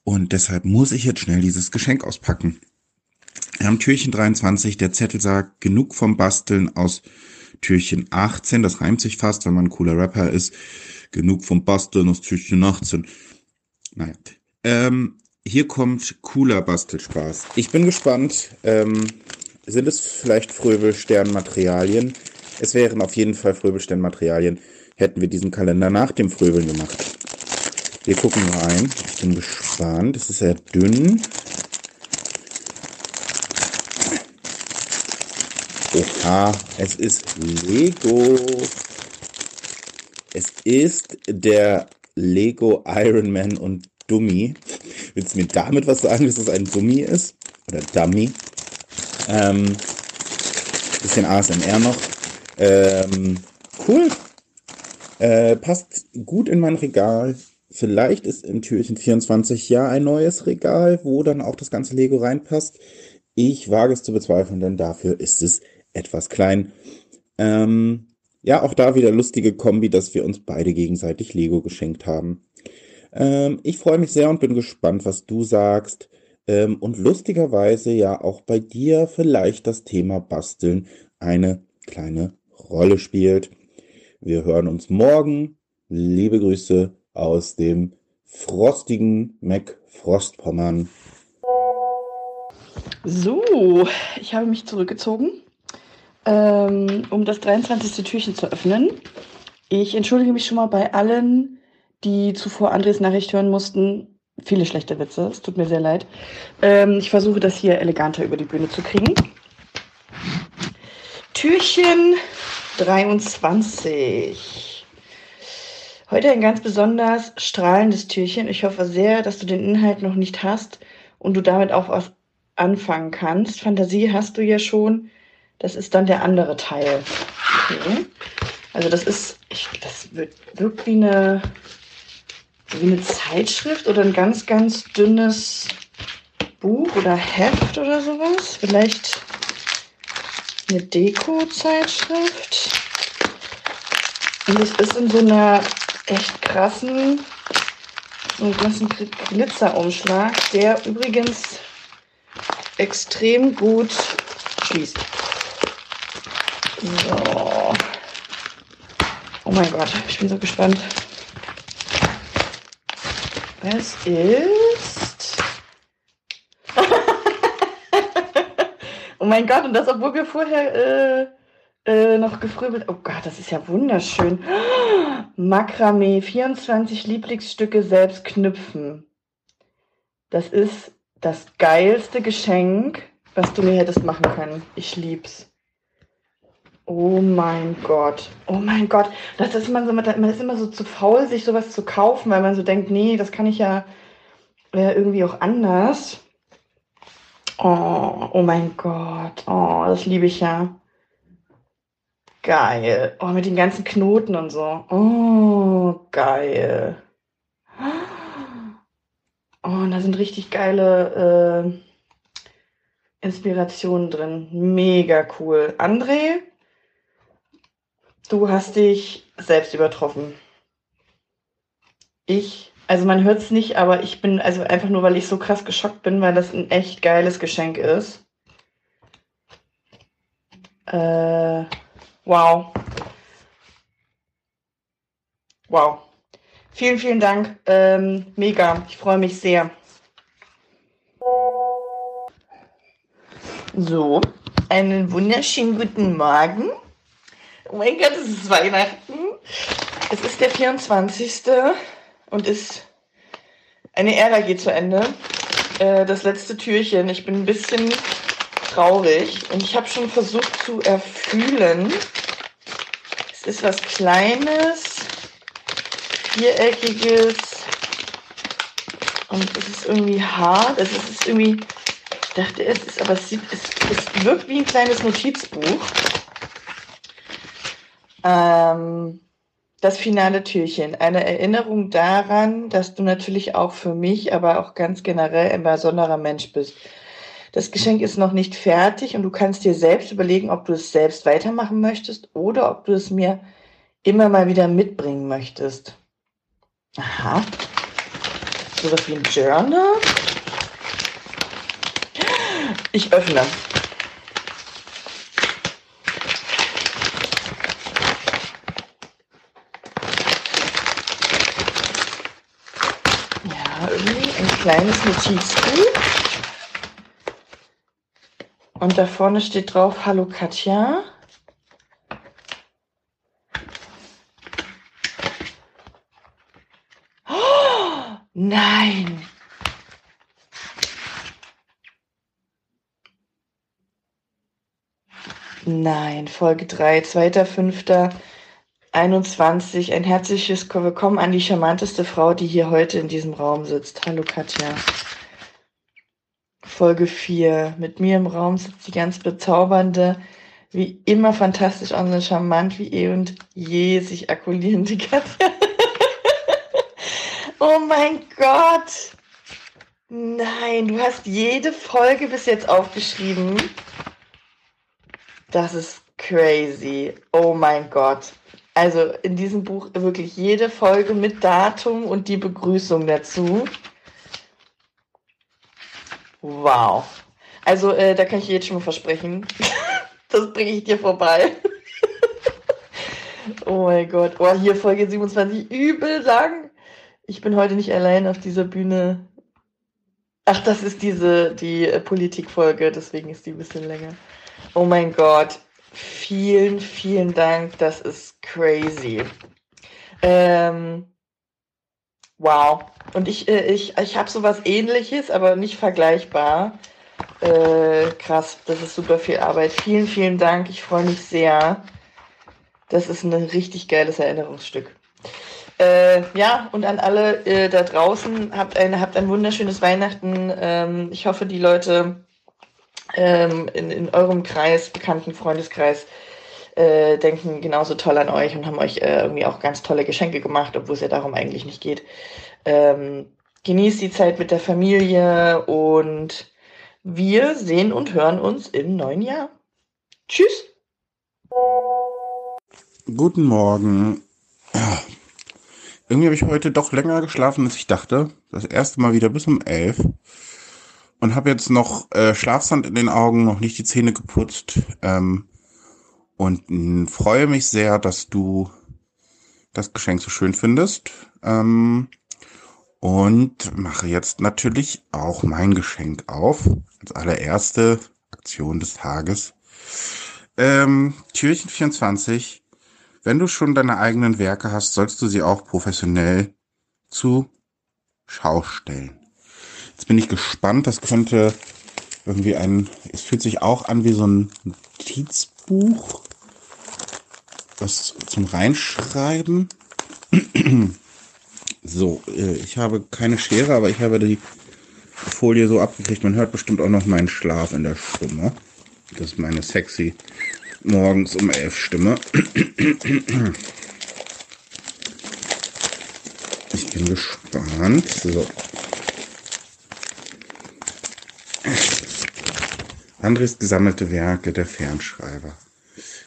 [SPEAKER 3] Und deshalb muss ich jetzt schnell dieses Geschenk auspacken. Haben Türchen 23, der Zettel sagt, genug vom Basteln aus Türchen 18. Das reimt sich fast, wenn man ein cooler Rapper ist. Genug vom Basteln aus Türchen 18. Naja. Ähm, hier kommt cooler Bastelspaß. Ich bin gespannt. Ähm, sind es vielleicht Fröbelsternmaterialien? Es wären auf jeden Fall Fröbelsternmaterialien, hätten wir diesen Kalender nach dem Fröbeln gemacht. Wir gucken rein. Ich bin gespannt. Es ist sehr dünn. Oha, es ist Lego. Es ist der Lego Iron Man und Dummy. Willst du mir damit was sagen, dass es ein Dummy ist? Oder Dummy? Ähm, bisschen ASMR noch. Ähm, cool. Äh, passt gut in mein Regal. Vielleicht ist im Türchen 24 ja ein neues Regal, wo dann auch das ganze Lego reinpasst. Ich wage es zu bezweifeln, denn dafür ist es etwas klein. Ähm, ja, auch da wieder lustige Kombi, dass wir uns beide gegenseitig Lego geschenkt haben. Ähm, ich freue mich sehr und bin gespannt, was du sagst. Ähm, und lustigerweise ja auch bei dir vielleicht das Thema Basteln eine kleine Rolle spielt. Wir hören uns morgen. Liebe Grüße aus dem frostigen MacFrostpommern.
[SPEAKER 2] So, ich habe mich zurückgezogen, ähm, um das 23. Türchen zu öffnen. Ich entschuldige mich schon mal bei allen, die zuvor Andres Nachricht hören mussten, viele schlechte Witze. Es tut mir sehr leid. Ähm, ich versuche das hier eleganter über die Bühne zu kriegen. Türchen 23. Heute ein ganz besonders strahlendes Türchen. Ich hoffe sehr, dass du den Inhalt noch nicht hast und du damit auch was anfangen kannst. Fantasie hast du ja schon. Das ist dann der andere Teil. Okay. Also das ist, ich, das wird, wirkt wie eine, wie eine Zeitschrift oder ein ganz, ganz dünnes Buch oder Heft oder sowas. Vielleicht eine Deko-Zeitschrift. Und es ist in so einer echt krassen, so einem krassen Glitzerumschlag, der übrigens extrem gut schließt. So. Oh mein Gott, ich bin so gespannt. Es ist. oh mein Gott, und das, obwohl wir vorher äh, äh, noch gefröbelt. Oh Gott, das ist ja wunderschön. Makramee, 24 Lieblingsstücke selbst knüpfen. Das ist das geilste Geschenk, was du mir hättest machen können. Ich lieb's. Oh mein Gott. Oh mein Gott. Das ist man, so, man ist immer so zu faul, sich sowas zu kaufen, weil man so denkt, nee, das kann ich ja äh, irgendwie auch anders. Oh, oh mein Gott. Oh, das liebe ich ja. Geil. Oh, mit den ganzen Knoten und so. Oh, geil. Oh, und da sind richtig geile äh, Inspirationen drin. Mega cool. André, Du hast dich selbst übertroffen. Ich, also man hört es nicht, aber ich bin, also einfach nur, weil ich so krass geschockt bin, weil das ein echt geiles Geschenk ist. Äh, wow. Wow. Vielen, vielen Dank. Ähm, mega. Ich freue mich sehr. So, einen wunderschönen guten Morgen. Oh mein Gott, es ist Weihnachten. Es ist der 24. und ist eine Ära geht zu Ende. Äh, das letzte Türchen. Ich bin ein bisschen traurig und ich habe schon versucht zu erfühlen. Es ist was Kleines, viereckiges und es ist irgendwie hart. Es ist, es ist irgendwie, ich dachte, es ist, aber es, sieht, es, es wirkt wie ein kleines Notizbuch. Ähm, das finale Türchen. Eine Erinnerung daran, dass du natürlich auch für mich, aber auch ganz generell ein besonderer Mensch bist. Das Geschenk ist noch nicht fertig und du kannst dir selbst überlegen, ob du es selbst weitermachen möchtest oder ob du es mir immer mal wieder mitbringen möchtest. Aha. So wie ein Journal. Ich öffne. Kleines Notizbuch. Und da vorne steht drauf, Hallo Katja. Oh, nein. Nein, Folge 3, 2.5. 21. Ein herzliches Willkommen an die charmanteste Frau, die hier heute in diesem Raum sitzt. Hallo Katja. Folge 4. Mit mir im Raum sitzt die ganz bezaubernde, wie immer fantastisch und charmant wie eh und je sich akkulierende Katja. oh mein Gott. Nein, du hast jede Folge bis jetzt aufgeschrieben. Das ist crazy. Oh mein Gott. Also in diesem Buch wirklich jede Folge mit Datum und die Begrüßung dazu. Wow. Also äh, da kann ich jetzt schon mal versprechen. das bringe ich dir vorbei. oh mein Gott. Oh, hier Folge 27. Übel lang. Ich bin heute nicht allein auf dieser Bühne. Ach, das ist diese, die äh, Politikfolge, deswegen ist die ein bisschen länger. Oh mein Gott. Vielen, vielen Dank. Das ist crazy. Ähm, wow. und ich, äh, ich, ich habe sowas ähnliches, aber nicht vergleichbar. Äh, krass, das ist super viel Arbeit. Vielen, vielen Dank. Ich freue mich sehr. Das ist ein richtig geiles Erinnerungsstück. Äh, ja, und an alle äh, da draußen, habt ein, habt ein wunderschönes Weihnachten. Ähm, ich hoffe, die Leute ähm, in, in eurem Kreis, bekannten Freundeskreis, äh, denken genauso toll an euch und haben euch äh, irgendwie auch ganz tolle Geschenke gemacht, obwohl es ja darum eigentlich nicht geht. Ähm, genießt die Zeit mit der Familie und wir sehen und hören uns im neuen Jahr. Tschüss.
[SPEAKER 1] Guten Morgen. Irgendwie habe ich heute doch länger geschlafen, als ich dachte. Das erste Mal wieder bis um elf. Und habe jetzt noch äh, Schlafsand in den Augen, noch nicht die Zähne geputzt. Ähm, und mh, freue mich sehr, dass du das Geschenk so schön findest. Ähm, und mache jetzt natürlich auch mein Geschenk auf. Als allererste Aktion des Tages. Ähm, Türchen 24. Wenn du schon deine eigenen Werke hast, sollst du sie auch professionell zu Schau stellen. Jetzt bin ich gespannt. Das könnte irgendwie ein, es fühlt sich auch an wie so ein Notizbuch. Was zum Reinschreiben. So, äh, ich habe keine Schere, aber ich habe die Folie so abgekriegt. Man hört bestimmt auch noch meinen Schlaf in der Stimme. Das ist meine sexy morgens um elf Stimme. Ich bin gespannt. So. Andres gesammelte Werke der Fernschreiber.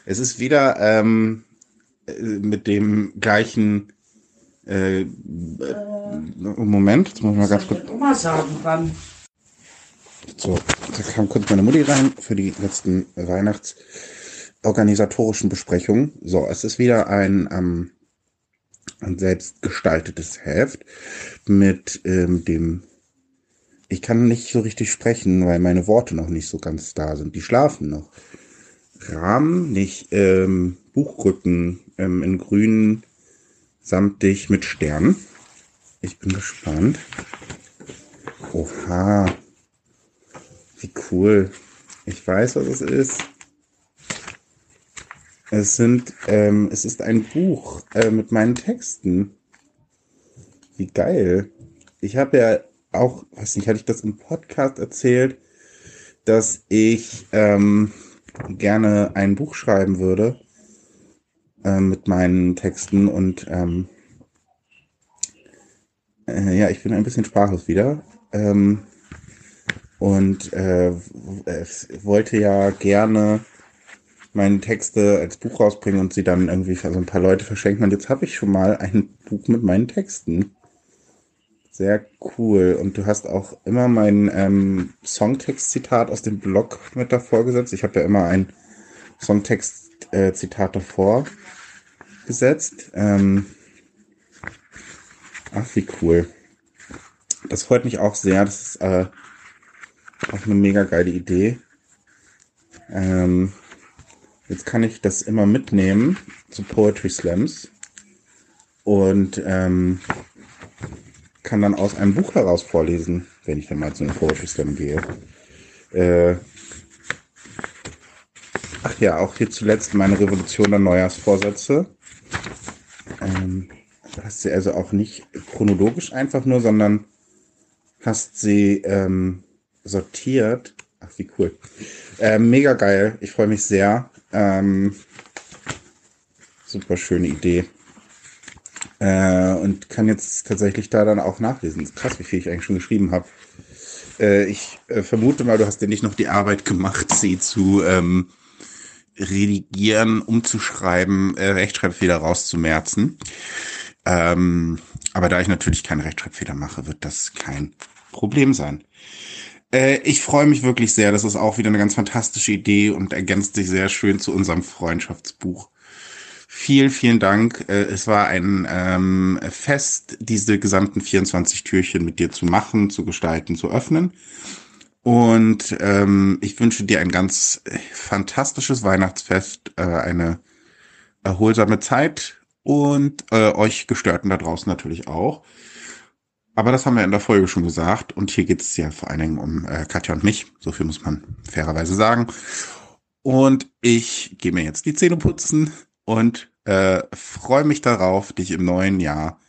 [SPEAKER 1] Es ist wieder ähm, äh, mit dem gleichen äh, äh, Moment, jetzt muss ich mal ganz kurz.
[SPEAKER 4] Oma sagen, wann.
[SPEAKER 1] So, da kam kurz meine Mutti rein für die letzten Weihnachtsorganisatorischen Besprechungen. So, es ist wieder ein, ähm, ein selbst gestaltetes Heft mit ähm, dem. Ich kann nicht so richtig sprechen, weil meine Worte noch nicht so ganz da sind. Die schlafen noch. Rahmen, nicht ähm, Buchrücken ähm, in grünen samtig mit Sternen. Ich bin gespannt. Oha. Wie cool. Ich weiß, was es ist. Es sind, ähm, es ist ein Buch äh, mit meinen Texten. Wie geil. Ich habe ja auch, weiß nicht, hatte ich das im Podcast erzählt, dass ich ähm, gerne ein Buch schreiben würde äh, mit meinen Texten und ähm, äh, ja, ich bin ein bisschen sprachlos wieder. Ähm, und äh, wollte ja gerne meine Texte als Buch rausbringen und sie dann irgendwie für so ein paar Leute verschenken. Und jetzt habe ich schon mal ein Buch mit meinen Texten. Sehr cool. Und du hast auch immer mein ähm, Songtext-Zitat aus dem Blog mit davor gesetzt. Ich habe ja immer ein Songtext-Zitat davor gesetzt. Ähm, ach, wie cool. Das freut mich auch sehr. Das ist äh, auch eine mega geile Idee. Ähm, jetzt kann ich das immer mitnehmen zu Poetry Slams und ähm, kann dann aus einem Buch heraus vorlesen, wenn ich dann mal zu Poetry Slam gehe. Äh, ach ja, auch hier zuletzt meine Revolution der Neujahrsvorsätze. Ähm, hast sie also auch nicht chronologisch einfach nur, sondern hast sie ähm, sortiert. Ach, wie cool. Äh, mega geil. Ich freue mich sehr. Ähm, super schöne Idee. Äh, und kann jetzt tatsächlich da dann auch nachlesen. Krass, wie viel ich eigentlich schon geschrieben habe. Äh, ich äh, vermute mal, du hast dir nicht noch die Arbeit gemacht, sie zu ähm, redigieren, umzuschreiben, äh, Rechtschreibfehler rauszumerzen. Ähm, aber da ich natürlich keine Rechtschreibfehler mache, wird das kein Problem sein. Äh, ich freue mich wirklich sehr. Das ist auch wieder eine ganz fantastische Idee und ergänzt sich sehr schön zu unserem Freundschaftsbuch. Vielen, vielen Dank. Äh, es war ein ähm, Fest, diese gesamten 24 Türchen mit dir zu machen, zu gestalten, zu öffnen. Und ähm, ich wünsche dir ein ganz fantastisches Weihnachtsfest, äh, eine erholsame Zeit und äh, euch Gestörten da draußen natürlich auch. Aber das haben wir in der Folge schon gesagt. Und hier geht es ja vor allen Dingen um äh, Katja und mich. So viel muss man fairerweise sagen. Und ich gehe mir jetzt die Zähne putzen und äh, freue mich darauf, dich im neuen Jahr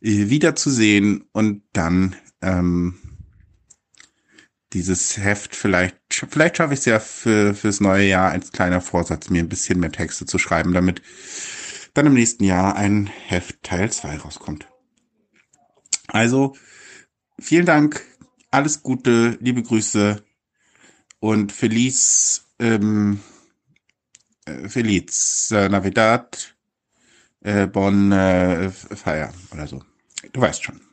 [SPEAKER 1] äh, wiederzusehen und dann ähm, dieses Heft vielleicht, vielleicht schaffe ich es ja für, fürs neue Jahr als kleiner Vorsatz, mir ein bisschen mehr Texte zu schreiben, damit dann im nächsten Jahr ein Heft Teil 2 rauskommt. Also, vielen Dank, alles Gute, liebe Grüße und Feliz, ähm, äh, Feliz äh, Navidad, äh, Bon äh, Feier oder so. Du weißt schon.